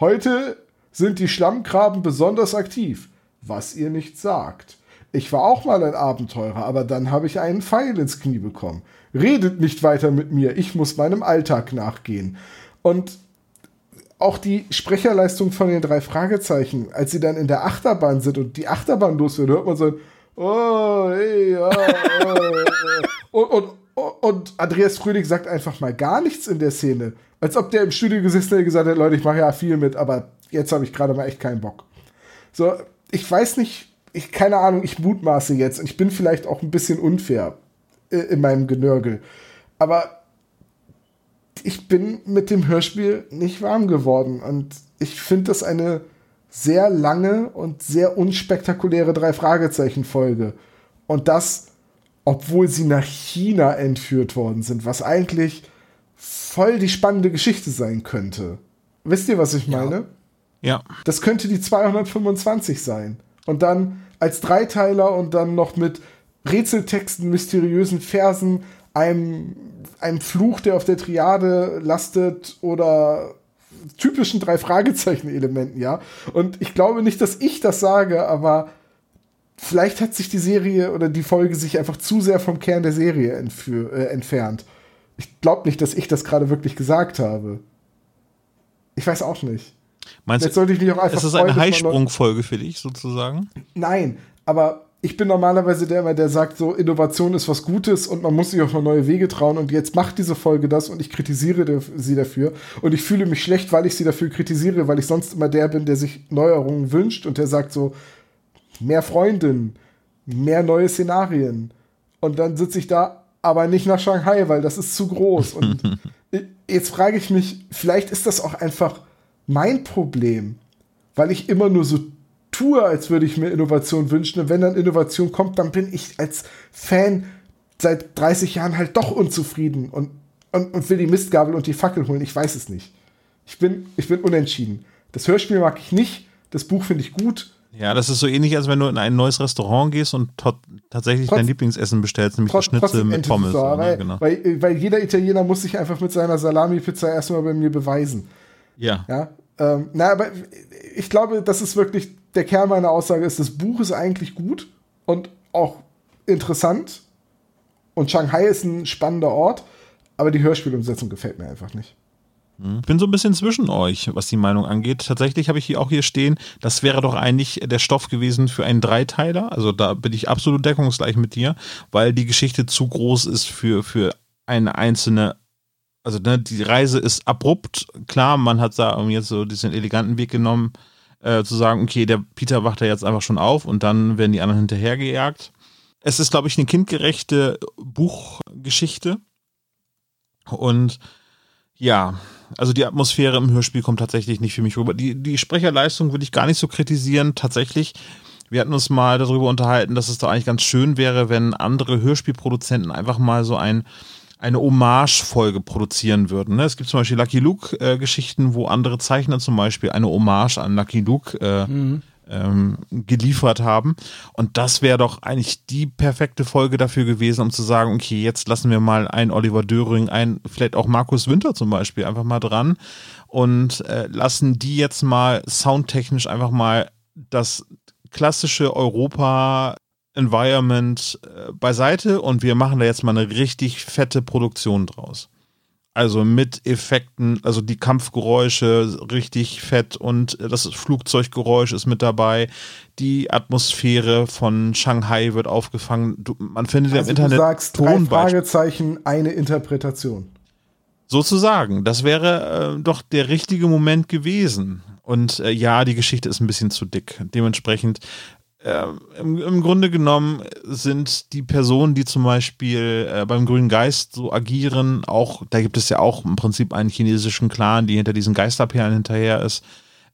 Heute sind die Schlammkraben besonders aktiv, was ihr nicht sagt. Ich war auch mal ein Abenteurer, aber dann habe ich einen Pfeil ins Knie bekommen. Redet nicht weiter mit mir, ich muss meinem Alltag nachgehen. Und auch die Sprecherleistung von den drei Fragezeichen, als sie dann in der Achterbahn sind und die Achterbahn los wird, hört man so, oh, hey, ja, oh, und, und, und Andreas Fröhlich sagt einfach mal gar nichts in der Szene. Als ob der im Studio gesessen hätte und gesagt hätte, Leute, ich mache ja viel mit, aber jetzt habe ich gerade mal echt keinen Bock. So, ich weiß nicht, ich, keine Ahnung, ich mutmaße jetzt und ich bin vielleicht auch ein bisschen unfair äh, in meinem Genörgel. Aber ich bin mit dem Hörspiel nicht warm geworden. Und ich finde das eine sehr lange und sehr unspektakuläre Drei-Fragezeichen-Folge. Und das, obwohl sie nach China entführt worden sind, was eigentlich voll die spannende Geschichte sein könnte. Wisst ihr, was ich meine? Ja. ja. Das könnte die 225 sein. Und dann als Dreiteiler und dann noch mit Rätseltexten, mysteriösen Versen, einem einem Fluch, der auf der Triade lastet oder typischen drei Fragezeichen-Elementen, ja. Und ich glaube nicht, dass ich das sage, aber vielleicht hat sich die Serie oder die Folge sich einfach zu sehr vom Kern der Serie äh, entfernt. Ich glaube nicht, dass ich das gerade wirklich gesagt habe. Ich weiß auch nicht. Meinst Jetzt sollte ich mich auch einfach ist das eine Highsprung-Folge für dich sozusagen? Nein, aber ich bin normalerweise der immer, der sagt, so Innovation ist was Gutes und man muss sich auf neue Wege trauen und jetzt macht diese Folge das und ich kritisiere sie dafür und ich fühle mich schlecht, weil ich sie dafür kritisiere, weil ich sonst immer der bin, der sich Neuerungen wünscht und der sagt so, mehr Freundinnen, mehr neue Szenarien. Und dann sitze ich da, aber nicht nach Shanghai, weil das ist zu groß. Und jetzt frage ich mich, vielleicht ist das auch einfach mein Problem, weil ich immer nur so tue, als würde ich mir Innovation wünschen. Und wenn dann Innovation kommt, dann bin ich als Fan seit 30 Jahren halt doch unzufrieden und, und, und will die Mistgabel und die Fackel holen. Ich weiß es nicht. Ich bin, ich bin unentschieden. Das Hörspiel mag ich nicht, das Buch finde ich gut. Ja, das ist so ähnlich, als wenn du in ein neues Restaurant gehst und tatsächlich Trotz, dein Lieblingsessen bestellst, nämlich das Schnitzel mit Pommes. So, weil, genau. weil, weil, jeder Italiener muss sich einfach mit seiner Salami-Pizza erstmal bei mir beweisen. Ja. Ja. Ähm, na, aber ich glaube, das ist wirklich der Kern meiner Aussage ist, das Buch ist eigentlich gut und auch interessant. Und Shanghai ist ein spannender Ort, aber die Hörspielumsetzung gefällt mir einfach nicht. Ich bin so ein bisschen zwischen euch, was die Meinung angeht. Tatsächlich habe ich hier auch hier stehen, das wäre doch eigentlich der Stoff gewesen für einen Dreiteiler. Also da bin ich absolut deckungsgleich mit dir, weil die Geschichte zu groß ist für, für eine einzelne also ne, die Reise ist abrupt. Klar, man hat da jetzt so diesen eleganten Weg genommen, äh, zu sagen, okay, der Peter wacht da jetzt einfach schon auf und dann werden die anderen hinterhergejagt. Es ist, glaube ich, eine kindgerechte Buchgeschichte. Und ja, also die Atmosphäre im Hörspiel kommt tatsächlich nicht für mich rüber. Die, die Sprecherleistung würde ich gar nicht so kritisieren. Tatsächlich, wir hatten uns mal darüber unterhalten, dass es doch eigentlich ganz schön wäre, wenn andere Hörspielproduzenten einfach mal so ein eine Hommage-Folge produzieren würden. Ne? Es gibt zum Beispiel Lucky Luke-Geschichten, äh, wo andere Zeichner zum Beispiel eine Hommage an Lucky Luke äh, mhm. ähm, geliefert haben. Und das wäre doch eigentlich die perfekte Folge dafür gewesen, um zu sagen, okay, jetzt lassen wir mal einen Oliver Döring, ein, vielleicht auch Markus Winter zum Beispiel einfach mal dran und äh, lassen die jetzt mal soundtechnisch einfach mal das klassische Europa Environment äh, beiseite und wir machen da jetzt mal eine richtig fette Produktion draus. Also mit Effekten, also die Kampfgeräusche richtig fett und das Flugzeuggeräusch ist mit dabei. Die Atmosphäre von Shanghai wird aufgefangen. Du, man findet also im Internet du sagst drei Fragezeichen, eine Interpretation. Sozusagen. Das wäre äh, doch der richtige Moment gewesen. Und äh, ja, die Geschichte ist ein bisschen zu dick. Dementsprechend äh, im, im, Grunde genommen sind die Personen, die zum Beispiel äh, beim Grünen Geist so agieren, auch, da gibt es ja auch im Prinzip einen chinesischen Clan, die hinter diesen Geisterperlen hinterher ist.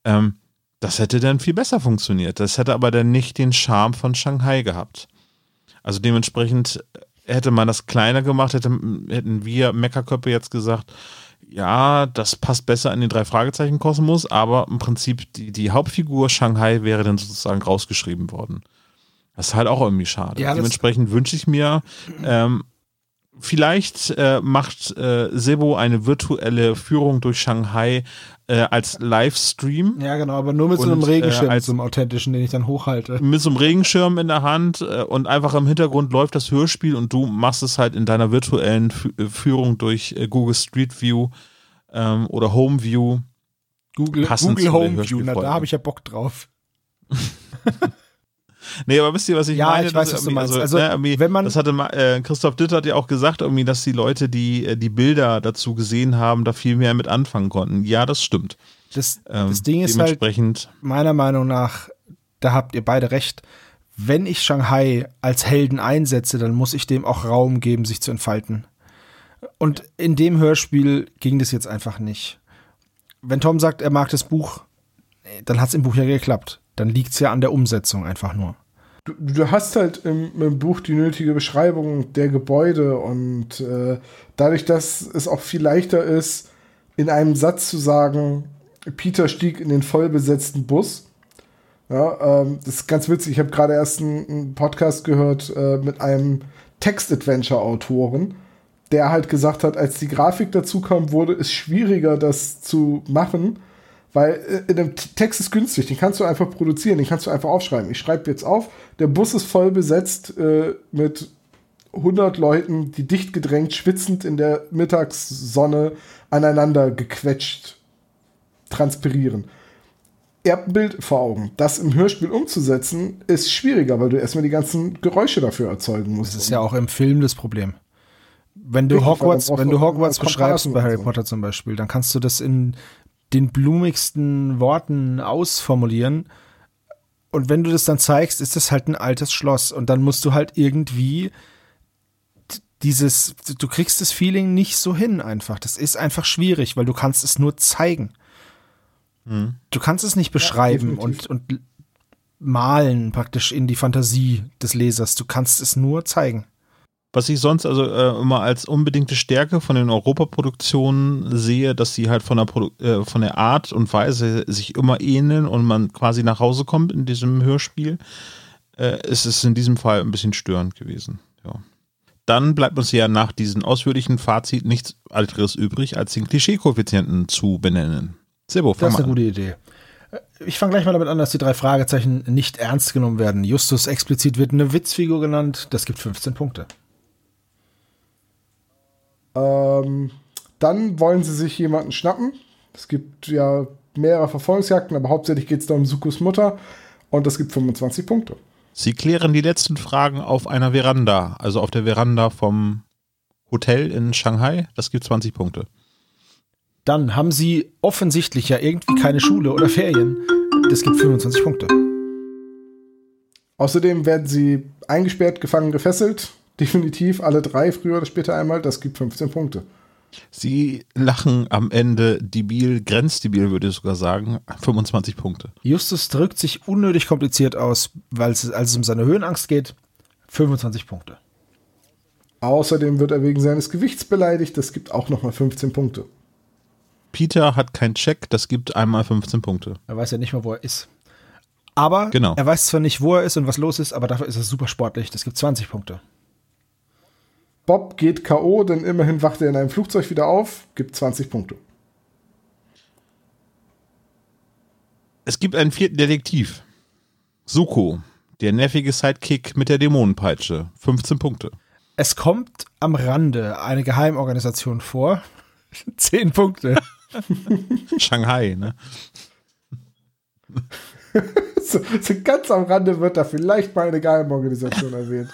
Ähm, das hätte dann viel besser funktioniert. Das hätte aber dann nicht den Charme von Shanghai gehabt. Also dementsprechend hätte man das kleiner gemacht, hätte, hätten wir Meckerköppe jetzt gesagt, ja, das passt besser in den drei Fragezeichen Kosmos, aber im Prinzip die, die Hauptfigur Shanghai wäre dann sozusagen rausgeschrieben worden. Das ist halt auch irgendwie schade. Ja, Dementsprechend wünsche ich mir, ähm, vielleicht äh, macht äh, Sebo eine virtuelle Führung durch Shanghai äh, als Livestream. Ja, genau, aber nur mit und, so einem äh, Regenschirm, als so einem authentischen, den ich dann hochhalte. Mit so einem Regenschirm in der Hand äh, und einfach im Hintergrund läuft das Hörspiel und du machst es halt in deiner virtuellen äh, Führung durch Google Street View ähm, oder Home View. Google, Google Home View, na da habe ich ja Bock drauf. Nee, aber wisst ihr, was ich ja, meine? Ja, ich weiß, was du meinst. Also, also ne, wenn man das hatte äh, Christoph Ditt hat ja auch gesagt, irgendwie, dass die Leute, die äh, die Bilder dazu gesehen haben, da viel mehr mit anfangen konnten. Ja, das stimmt. Das, ähm, das Ding ist halt, meiner Meinung nach, da habt ihr beide recht. Wenn ich Shanghai als Helden einsetze, dann muss ich dem auch Raum geben, sich zu entfalten. Und in dem Hörspiel ging das jetzt einfach nicht. Wenn Tom sagt, er mag das Buch, dann hat es im Buch ja geklappt. Dann liegt es ja an der Umsetzung einfach nur. Du, du hast halt im, im, Buch die nötige Beschreibung der Gebäude und äh, dadurch, dass es auch viel leichter ist, in einem Satz zu sagen, Peter stieg in den vollbesetzten Bus. Ja, ähm, das ist ganz witzig. Ich habe gerade erst einen, Podcast gehört äh, mit einem Text-Adventure-Autoren, der halt gesagt hat, als die Grafik dazu kam, wurde es schwieriger, das zu machen, weil äh, in dem Text ist günstig, den kannst du einfach produzieren, den kannst du einfach aufschreiben. Ich schreibe jetzt auf, der Bus ist voll besetzt äh, mit 100 Leuten, die dicht gedrängt, schwitzend in der Mittagssonne aneinander gequetscht transpirieren. Ihr habt ein Bild vor Augen. Das im Hörspiel umzusetzen, ist schwieriger, weil du erstmal die ganzen Geräusche dafür erzeugen musst. Das ist ja auch im Film das Problem. Wenn du Richtig, Hogwarts, wenn du Hogwarts beschreibst bei Harry Potter zum Beispiel, dann kannst du das in den blumigsten Worten ausformulieren. Und wenn du das dann zeigst, ist das halt ein altes Schloss. Und dann musst du halt irgendwie dieses, du kriegst das Feeling nicht so hin einfach. Das ist einfach schwierig, weil du kannst es nur zeigen. Mhm. Du kannst es nicht beschreiben ja, und, und malen praktisch in die Fantasie des Lesers. Du kannst es nur zeigen. Was ich sonst also äh, immer als unbedingte Stärke von den Europaproduktionen sehe, dass sie halt von der, Produ äh, von der Art und Weise sich immer ähneln und man quasi nach Hause kommt in diesem Hörspiel, äh, ist es in diesem Fall ein bisschen störend gewesen. Ja. Dann bleibt uns ja nach diesem ausführlichen Fazit nichts anderes übrig, als den Klischee-Koeffizienten zu benennen. Sebo, Das ist eine gute Idee. Ich fange gleich mal damit an, dass die drei Fragezeichen nicht ernst genommen werden. Justus explizit wird eine Witzfigur genannt. Das gibt 15 Punkte. Ähm, dann wollen sie sich jemanden schnappen. Es gibt ja mehrere Verfolgungsjagden, aber hauptsächlich geht es da um Sukus Mutter und das gibt 25 Punkte. Sie klären die letzten Fragen auf einer Veranda, also auf der Veranda vom Hotel in Shanghai. Das gibt 20 Punkte. Dann haben sie offensichtlich ja irgendwie keine Schule oder Ferien. Das gibt 25 Punkte. Außerdem werden sie eingesperrt, gefangen, gefesselt definitiv alle drei früher oder später einmal. Das gibt 15 Punkte. Sie lachen am Ende debil, grenzdebil würde ich sogar sagen, 25 Punkte. Justus drückt sich unnötig kompliziert aus, weil es, als es um seine Höhenangst geht, 25 Punkte. Außerdem wird er wegen seines Gewichts beleidigt, das gibt auch nochmal 15 Punkte. Peter hat keinen Check, das gibt einmal 15 Punkte. Er weiß ja nicht mal, wo er ist. Aber genau. er weiß zwar nicht, wo er ist und was los ist, aber dafür ist er super sportlich, das gibt 20 Punkte. Bob geht K.O., denn immerhin wacht er in einem Flugzeug wieder auf, gibt 20 Punkte. Es gibt einen vierten Detektiv. Suko. Der nervige Sidekick mit der Dämonenpeitsche. 15 Punkte. Es kommt am Rande eine Geheimorganisation vor. 10 Punkte. Shanghai, ne? so, so ganz am Rande wird da vielleicht mal eine Geheimorganisation erwähnt.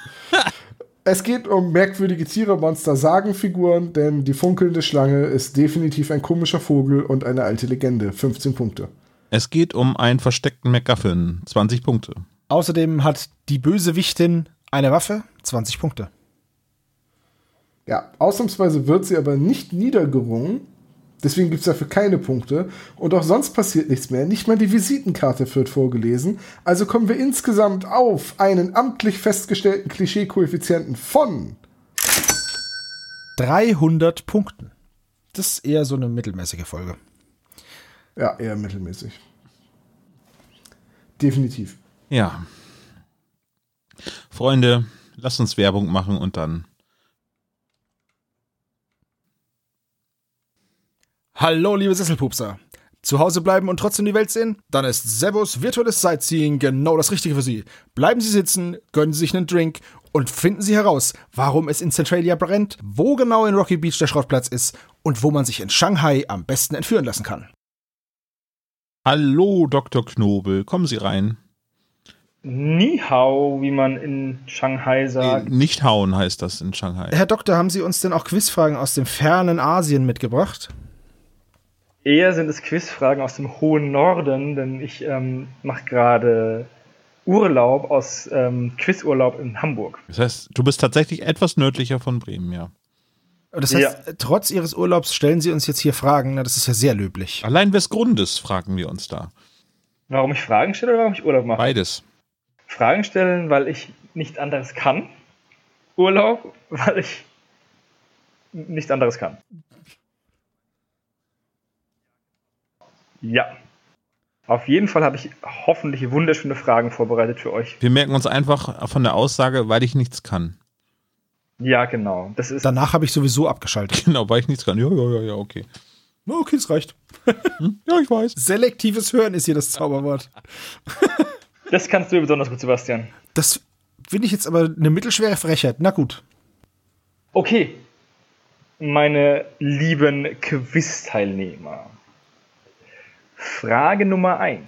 Es geht um merkwürdige Tiere, Monster, Sagenfiguren, denn die funkelnde Schlange ist definitiv ein komischer Vogel und eine alte Legende. 15 Punkte. Es geht um einen versteckten MacGuffin. 20 Punkte. Außerdem hat die Bösewichtin eine Waffe. 20 Punkte. Ja, ausnahmsweise wird sie aber nicht niedergerungen. Deswegen gibt es dafür keine Punkte. Und auch sonst passiert nichts mehr. Nicht mal die Visitenkarte wird vorgelesen. Also kommen wir insgesamt auf einen amtlich festgestellten Klischee-Koeffizienten von 300 Punkten. Das ist eher so eine mittelmäßige Folge. Ja, eher mittelmäßig. Definitiv. Ja. Freunde, lasst uns Werbung machen und dann. Hallo, liebe Sesselpupser. Zu Hause bleiben und trotzdem die Welt sehen? Dann ist Servus virtuelles Sightseeing genau das Richtige für Sie. Bleiben Sie sitzen, gönnen Sie sich einen Drink und finden Sie heraus, warum es in Centralia brennt, wo genau in Rocky Beach der Schrottplatz ist und wo man sich in Shanghai am besten entführen lassen kann. Hallo, Dr. Knobel, kommen Sie rein. Ni hao, wie man in Shanghai sagt. Nicht hauen heißt das in Shanghai. Herr Doktor, haben Sie uns denn auch Quizfragen aus dem fernen Asien mitgebracht? Eher sind es Quizfragen aus dem hohen Norden, denn ich ähm, mache gerade Urlaub aus ähm, Quizurlaub in Hamburg. Das heißt, du bist tatsächlich etwas nördlicher von Bremen, ja. Das heißt, Ja. trotz Ihres Urlaubs stellen Sie uns jetzt hier Fragen. Na, das ist ja sehr löblich. Allein wes Grundes fragen wir uns da. Warum ich Fragen stelle oder warum ich Urlaub mache? Beides. Fragen stellen, weil ich nicht anderes kann. Urlaub, weil ich nichts anderes kann. Ja. Auf jeden Fall habe ich hoffentlich wunderschöne Fragen vorbereitet für euch. Wir merken uns einfach von der Aussage, weil ich nichts kann. Ja, genau. Das ist Danach habe ich sowieso abgeschaltet. Genau, weil ich nichts kann. Ja, ja, ja, ja, okay. Okay, es reicht. Ja, ich weiß. Selektives Hören ist hier das Zauberwort. Das kannst du besonders gut, Sebastian. Das finde ich jetzt aber eine mittelschwere Frechheit. Na gut. Okay, meine lieben Quiz-Teilnehmer. Frage Nummer 1.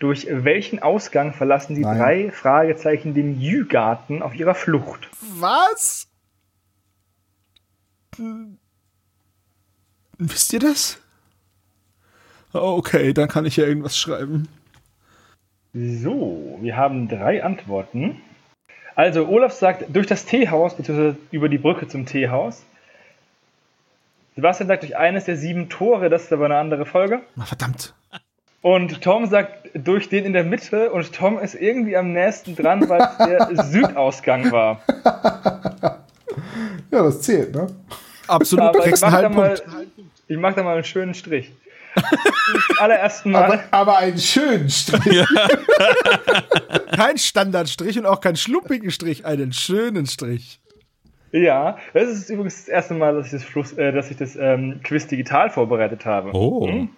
Durch welchen Ausgang verlassen die Nein. drei Fragezeichen den Jü-Garten auf ihrer Flucht? Was? Hm. Wisst ihr das? Oh, Okay, dann kann ich ja irgendwas schreiben. So, wir haben drei Antworten. Also, Olaf sagt durch das Teehaus, beziehungsweise über die Brücke zum Teehaus. Sebastian sagt durch eines der sieben Tore, das ist aber eine andere Folge. Na, verdammt. Und Tom sagt durch den in der Mitte und Tom ist irgendwie am nächsten dran, weil es der Südausgang war. Ja, das zählt, ne? Absolut, Aber ich kriegst mach, einen da mal, ich mach da mal einen schönen Strich. Zum allerersten Mal. Aber, aber einen schönen Strich. Kein Standardstrich und auch kein schlumpigen Strich, einen schönen Strich. Ja, das ist übrigens das erste Mal, dass ich das, Fluss, äh, dass ich das ähm, Quiz digital vorbereitet habe. Oh. Hm?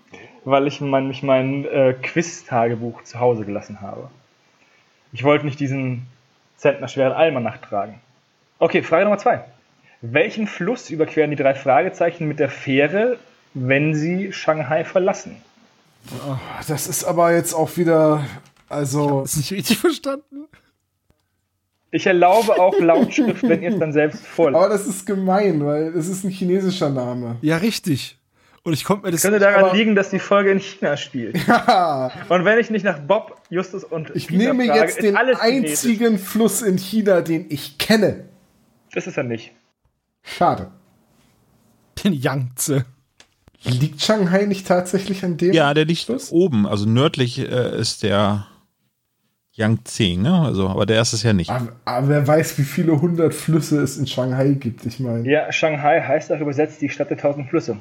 Weil ich mein, mich mein äh, Quiz-Tagebuch zu Hause gelassen habe. Ich wollte nicht diesen zentnerschweren Almanach tragen. Okay, Frage Nummer zwei. Welchen Fluss überqueren die drei Fragezeichen mit der Fähre, wenn sie Shanghai verlassen? Das ist aber jetzt auch wieder, also, Ist nicht richtig verstanden? Ich erlaube auch Lautschrift, wenn ihr es dann selbst vorlest. aber das ist gemein, weil es ist ein chinesischer Name. Ja, richtig. Und ich konnte mir das. könnte daran liegen, dass die Folge in China spielt. Ja, Und wenn ich nicht nach Bob, Justus und ich Peter nehme frage, jetzt den alles chinesisch. einzigen Fluss in China, den ich kenne. Das ist er nicht. Schade. den Yangtze. Liegt Shanghai nicht tatsächlich an dem? Ja, der liegt Fluss? oben. Also nördlich äh, ist der Yangtze, ne? Also, aber der ist es ja nicht. Aber, aber wer weiß, wie viele hundert Flüsse es in Shanghai gibt. Ich meine, Ja, Shanghai heißt auch übersetzt die Stadt der tausend Flüsse.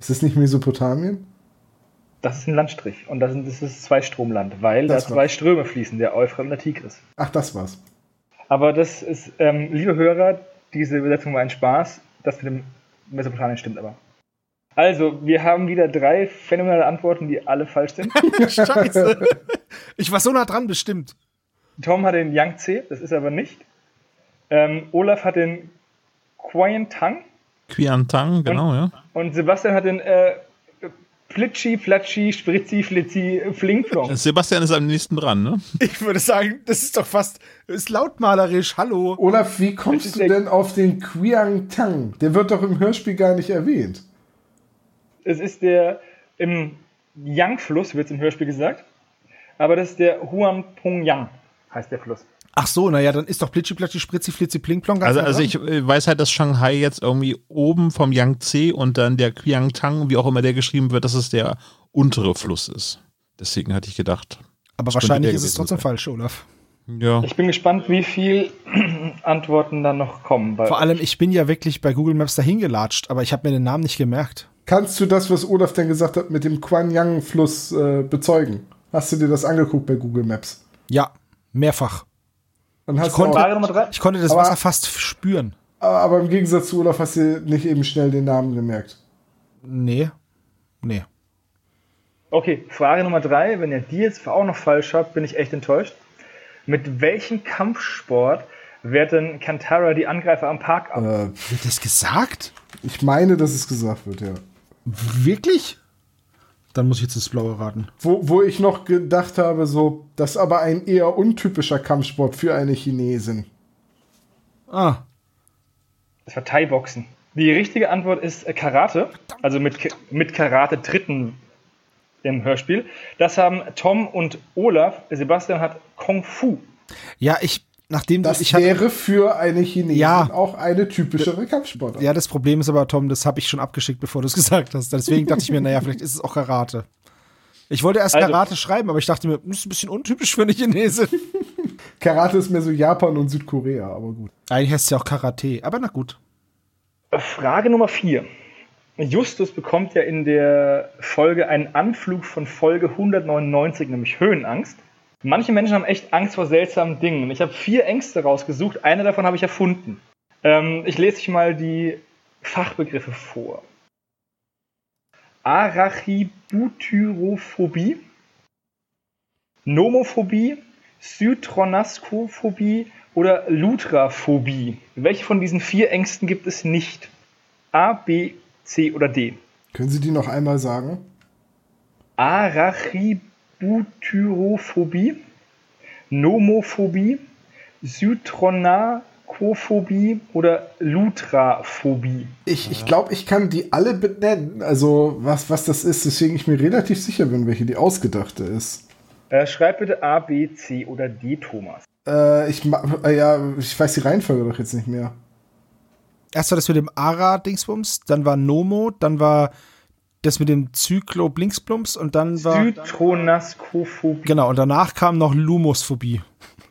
ist es nicht Mesopotamien? Das ist ein Landstrich und das ist, das ist Zweistromland, weil Das da zwei Ströme fließen, der Euphrat und der Tigris. Ach, das war's. Aber das ist, ähm, liebe Hörer, diese Übersetzung war ein Spaß. Das mit dem Mesopotamien stimmt aber. Also, wir haben wieder drei phänomenale Antworten, die alle falsch sind. Scheiße. Ich war so nah dran, bestimmt. Tom hat den Yangtze, das ist aber nicht. Ähm, Olaf hat den Quiantang Quiantang, genau, ja. und Sebastian hat den äh, Plitschi, Flatschi, Spritzi, Flitzi, Flingflong. Sebastian ist am nächsten dran, ne? Ich würde sagen, das ist doch fast ist lautmalerisch. Hallo. Olaf, wie kommst du denn auf den Quiang Tang? Der wird doch im Hörspiel gar nicht erwähnt. Es ist der im Yang-Fluss, wird es im Hörspiel gesagt. Aber das ist der Huangpong Yang, heißt der Fluss. Ach so, naja, dann ist doch Plitschi, Platschi, Spritzi, Flitzi, Plingplong ganz Also, also ich weiß halt, dass Shanghai jetzt irgendwie oben vom Yangtze und dann der Qiangtang, wie auch immer der geschrieben wird, dass es der untere Fluss ist. Deswegen hatte ich gedacht, Aber wahrscheinlich ist es trotzdem sein. falsch, Olaf. ja. Ich bin gespannt, wie viel Antworten dann noch kommen. Vor allem, ich bin ja wirklich bei Google Maps dahin gelatscht, aber ich habe mir den Namen nicht gemerkt. Kannst du das, was Olaf denn gesagt hat, mit dem Quanyang-Fluss äh, bezeugen? Hast du dir das angeguckt bei Google Maps? Ja, mehrfach. Dann hast konnte- du auch, Frage Nummer drei. Ich konnte das Aber- Wasser fast spüren. aber im Gegensatz zu Olaf hast du nicht eben schnell den Namen gemerkt. Nee. Nee. Okay, Frage Nummer drei. Wenn ihr die jetzt auch noch falsch habt, bin ich echt enttäuscht. Mit welchem Kampfsport werten Kantara die Angreifer am Park ab? Äh, Wird das gesagt? ich meine, dass es gesagt wird, ja. Wirklich? Dann muss ich jetzt ins Blaue raten. Wo, wo ich noch gedacht habe, so, das ist aber ein eher untypischer Kampfsport für eine Chinesin. Ah, Das war Thai-Boxen. Die richtige Antwort ist äh, Karate, also mit, mit Karate-Tritten im Hörspiel. Das haben Tom und Olaf. Sebastian hat Kung Fu. ja, ich, nachdem Das ich hatte, wäre für eine Chinesin Ja. auch eine typischere Kampfsportart. ja, das Problem ist aber, Tom, das habe ich schon abgeschickt, bevor du es gesagt hast. Deswegen dachte ich mir, naja, vielleicht ist es auch Karate. Ich wollte erst Also- Karate schreiben, aber ich dachte mir, das ist ein bisschen untypisch für eine Chinesin. Karate ist mehr so Japan und Südkorea, aber gut. Eigentlich heißt es ja auch Karate, aber na gut. Frage Nummer 4. Justus bekommt ja in der Folge einen Anflug von Folge 199, nämlich Höhenangst. Manche Menschen haben echt Angst vor seltsamen Dingen. Ich habe vier Ängste rausgesucht. Eine davon habe ich erfunden. Ähm, ich lese euch mal die Fachbegriffe vor. Arachibutyrophobie, Nomophobie, Sytronaskophobie oder Lutraphobie. Welche von diesen vier Ängsten gibt es nicht? A, B, C oder D? Können Sie die noch einmal sagen? Arachibutyrophobie, Nomophobie, Sytronakophobie oder Lutraphobie. Ich, ich glaube, ich kann die alle benennen. Also, was, was das ist, deswegen ich mir relativ sicher bin, welche die ausgedachte ist. Äh, schreib bitte A, B, C oder D, Thomas. Äh, ich, äh, ja, ich weiß die Reihenfolge doch jetzt nicht mehr. Erst war das mit dem Ara-Dingsbums, dann war Nomo, dann war das mit dem Zyklo-Blinksplumps und dann war. Sytronaskophobie, Genau, und danach kam noch Lumosphobie.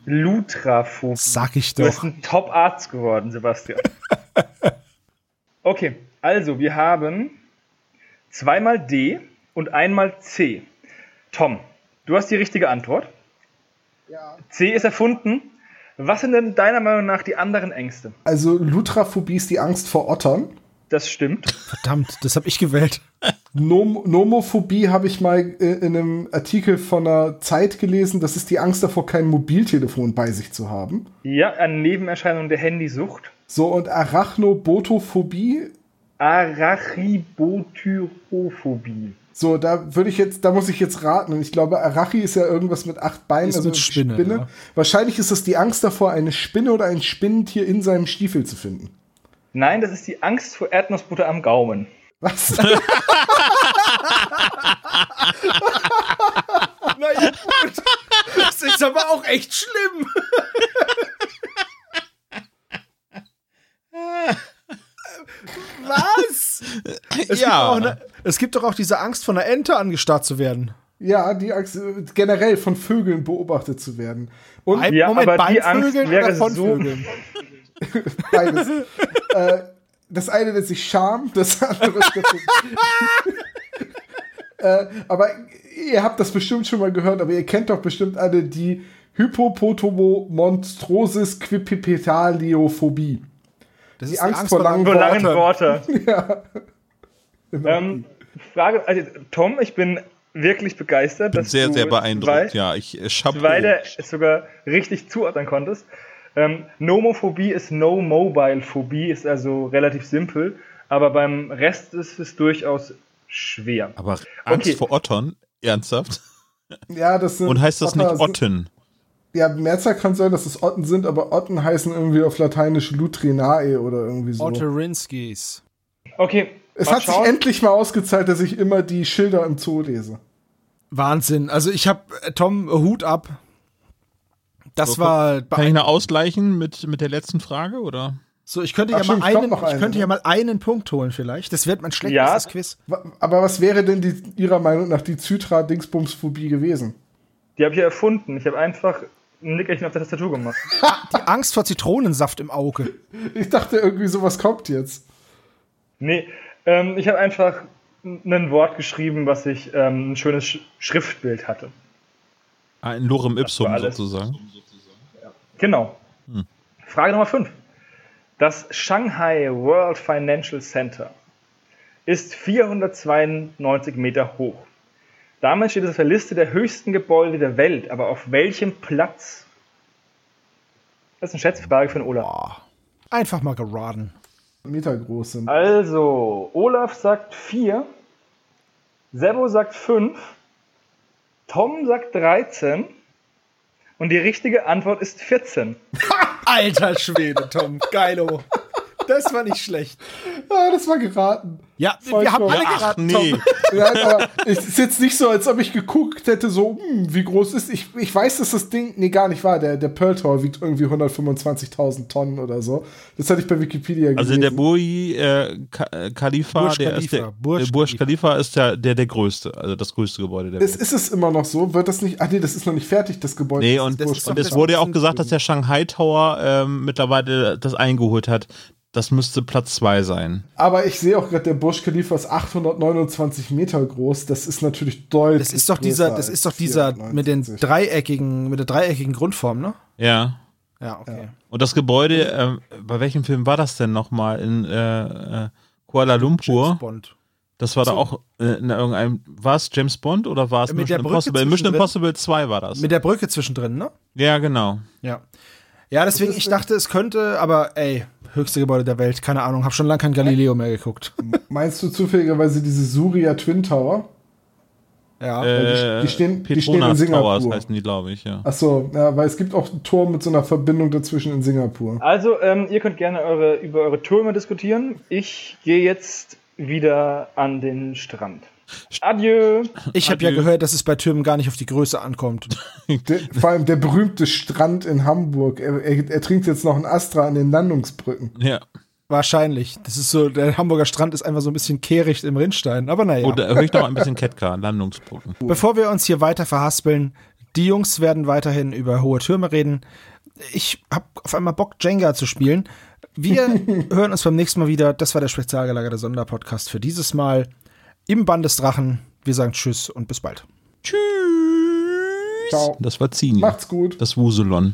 Lutraphobie. Sag ich Du bist doch. ein Top-Arzt geworden, Sebastian. Okay, also wir haben zweimal D und einmal C. Tom, du hast die richtige Antwort. C ist erfunden. Was sind denn deiner Meinung nach die anderen Ängste? Also, Lutraphobie ist die Angst vor Ottern. Das stimmt. Verdammt, das habe ich gewählt. Nom Nomophobie habe ich mal äh, in einem Artikel von einer Zeit gelesen. Das ist die Angst davor, kein Mobiltelefon bei sich zu haben. Ja, eine Nebenerscheinung der Handysucht. So, und Arachnobotophobie. Arachibotyrophobie. So, da würde ich jetzt, da muss ich jetzt raten. Und ich glaube, Arachi ist ja irgendwas mit acht Beinen, Ist mit Spinne, ja. Wahrscheinlich ist es die Angst davor, eine Spinne oder ein Spinnentier in seinem Stiefel zu finden. Nein, das ist die Angst vor Erdnussbutter am Gaumen. Was? Naja, gut. Das ist aber auch echt schlimm. Was? Es, gibt Ja. auch eine, es gibt doch auch diese Angst, von einer Ente angestarrt zu werden. ja, die Angst, äh, generell von Vögeln beobachtet zu werden. Und Ja, Moment, aber die beim Angst Vögeln wäre oder von so- Vögeln? beides. äh, das eine nennt sich Scham, das andere ist äh, Aber ihr habt das bestimmt schon mal gehört, aber ihr kennt doch bestimmt alle die Hypopotomonstrosis Quipipetaliophobie. Das Die ist Angst vor langen Nur langen Worte. Worte. Genau. Ähm, Frage, also Tom, ich bin wirklich begeistert, Bin dass sehr, du sehr beeindruckt. zwei, ja, ich äh, zwei sogar richtig zuordnen konntest. Ähm, Nomophobie ist No-Mobile-Phobie, ist also relativ simpel, aber beim Rest ist es durchaus schwer. Aber Angst Okay. vor Ottern? Ernsthaft? Ja, das sind Und heißt das nicht Otter sind- Otten? Ja, Mehrzahl kann sein, dass es Otten sind, aber Otten heißen irgendwie auf Lateinisch Lutrinae oder irgendwie so. Otterinskis. Okay, Es hat sich schauen. endlich mal ausgezahlt, dass ich immer die Schilder im Zoo lese. Wahnsinn. Also ich habe Tom Hut ab. Das war Kann ich noch ausgleichen mit, mit der letzten Frage, oder? so. Ich könnte Ach ja stimmt, mal kommt einen, noch ich könnte ja mal einen Punkt holen vielleicht. Das wird mein Ja. schlechtestes Quiz. Aber was wäre denn die, Ihrer Meinung nach die Zytra-Dingsbums-Phobie gewesen? Die habe ich ja erfunden. Ich habe einfach ein Nickerchen auf der Tastatur gemacht. Die Angst vor Zitronensaft im Auge. Ich dachte irgendwie, sowas kommt jetzt. Nee, ähm, ich habe einfach ein Wort geschrieben, was ich ähm, ein schönes Sch Schriftbild hatte. Ein Lorem Ipsum sozusagen. Genau. Frage Nummer 5. Das Shanghai World Financial Center ist 492 Meter hoch. Damit steht es auf der Liste der höchsten Gebäude der Welt. Aber auf welchem Platz? Das ist eine Schätzfrage für den Olaf. Boah. Einfach mal geraten. Meter groß sind. Also, Olaf sagt 4, Sebo sagt 5, Tom sagt 13 und die richtige Antwort ist 14. Alter Schwede, Tom. Geilo. Das war nicht schlecht. Ah, das war geraten. Ja, Voll wir haben alle Ach geraten, nee. Tom. Nein, aber es ist jetzt nicht so, als ob ich geguckt hätte, so, hm, wie groß ist. Ich, ich weiß, dass das Ding, nee, gar nicht wahr. Der, der Pearl Tower wiegt irgendwie 125.000 Tonnen oder so. Das hatte ich bei Wikipedia Also gelesen. der Burj äh, äh, Khalifa, Burj der ist der, Khalifa, Burj der Burj Khalifa ist der, der der größte, also das größte Gebäude der ist, Welt. ist es immer noch so? Wird das nicht. Ach nee, das ist noch nicht fertig, das Gebäude. Nee, und, ist das ist und es wurde ja auch gesagt, dass der Shanghai Tower ähm, mittlerweile das eingeholt hat. Das müsste Platz 2 sein. Aber ich sehe auch gerade, der Burj Khalifa ist 829 Meter groß. Das ist natürlich deutlich. Das ist doch größer dieser, das ist doch dieser mit den 490. dreieckigen, mit der dreieckigen Grundform, ne? Ja. Ja, okay. Und das Gebäude, ähm, bei welchem Film war das denn nochmal? In äh, äh, Kuala Lumpur? James Bond. Das war da So. auch äh, in irgendeinem. War es James Bond oder war es Mit Mission Impossible? Mission. Impossible 2 war das. Mit der Brücke zwischendrin, ne? ja, genau. Ja. Ja, deswegen, ich dachte, es könnte, aber ey, höchste Gebäude der Welt, keine Ahnung, hab schon lange kein Galileo mehr geguckt. Meinst du zufälligerweise diese Surya Twin Tower? Ja. Äh, die stehen- die stehen in Petronas Singapur. Towers heißen die, glaube ich, ja. Achso, ja, weil es gibt auch einen Turm mit so einer Verbindung dazwischen in Singapur. Also, ähm, ihr könnt gerne eure, über eure Türme diskutieren. Ich gehe jetzt wieder an den Strand. Adieu. ich habe ja gehört, dass es bei Türmen gar nicht auf die Größe ankommt. Der, vor allem der berühmte Strand in Hamburg. Er, er, er trinkt jetzt noch ein Astra an den Landungsbrücken. Ja. Wahrscheinlich. Das ist so, der Hamburger Strand ist einfach so ein bisschen kehricht im Rinnstein. Aber naja. Oder höre ich noch ein bisschen Ketka, Landungsbrücken. Bevor wir uns hier weiter verhaspeln, die Jungs werden weiterhin über hohe Türme reden. Ich habe auf einmal Bock, Jenga zu spielen. Wir hören uns beim nächsten Mal wieder. Das war der spezial gelagerte Sonderpodcast für dieses Mal im Band des Drachen. Wir sagen Tschüss und bis bald. Tschüss. Ciao. Das war Zini. Macht's gut. Das Wuselon.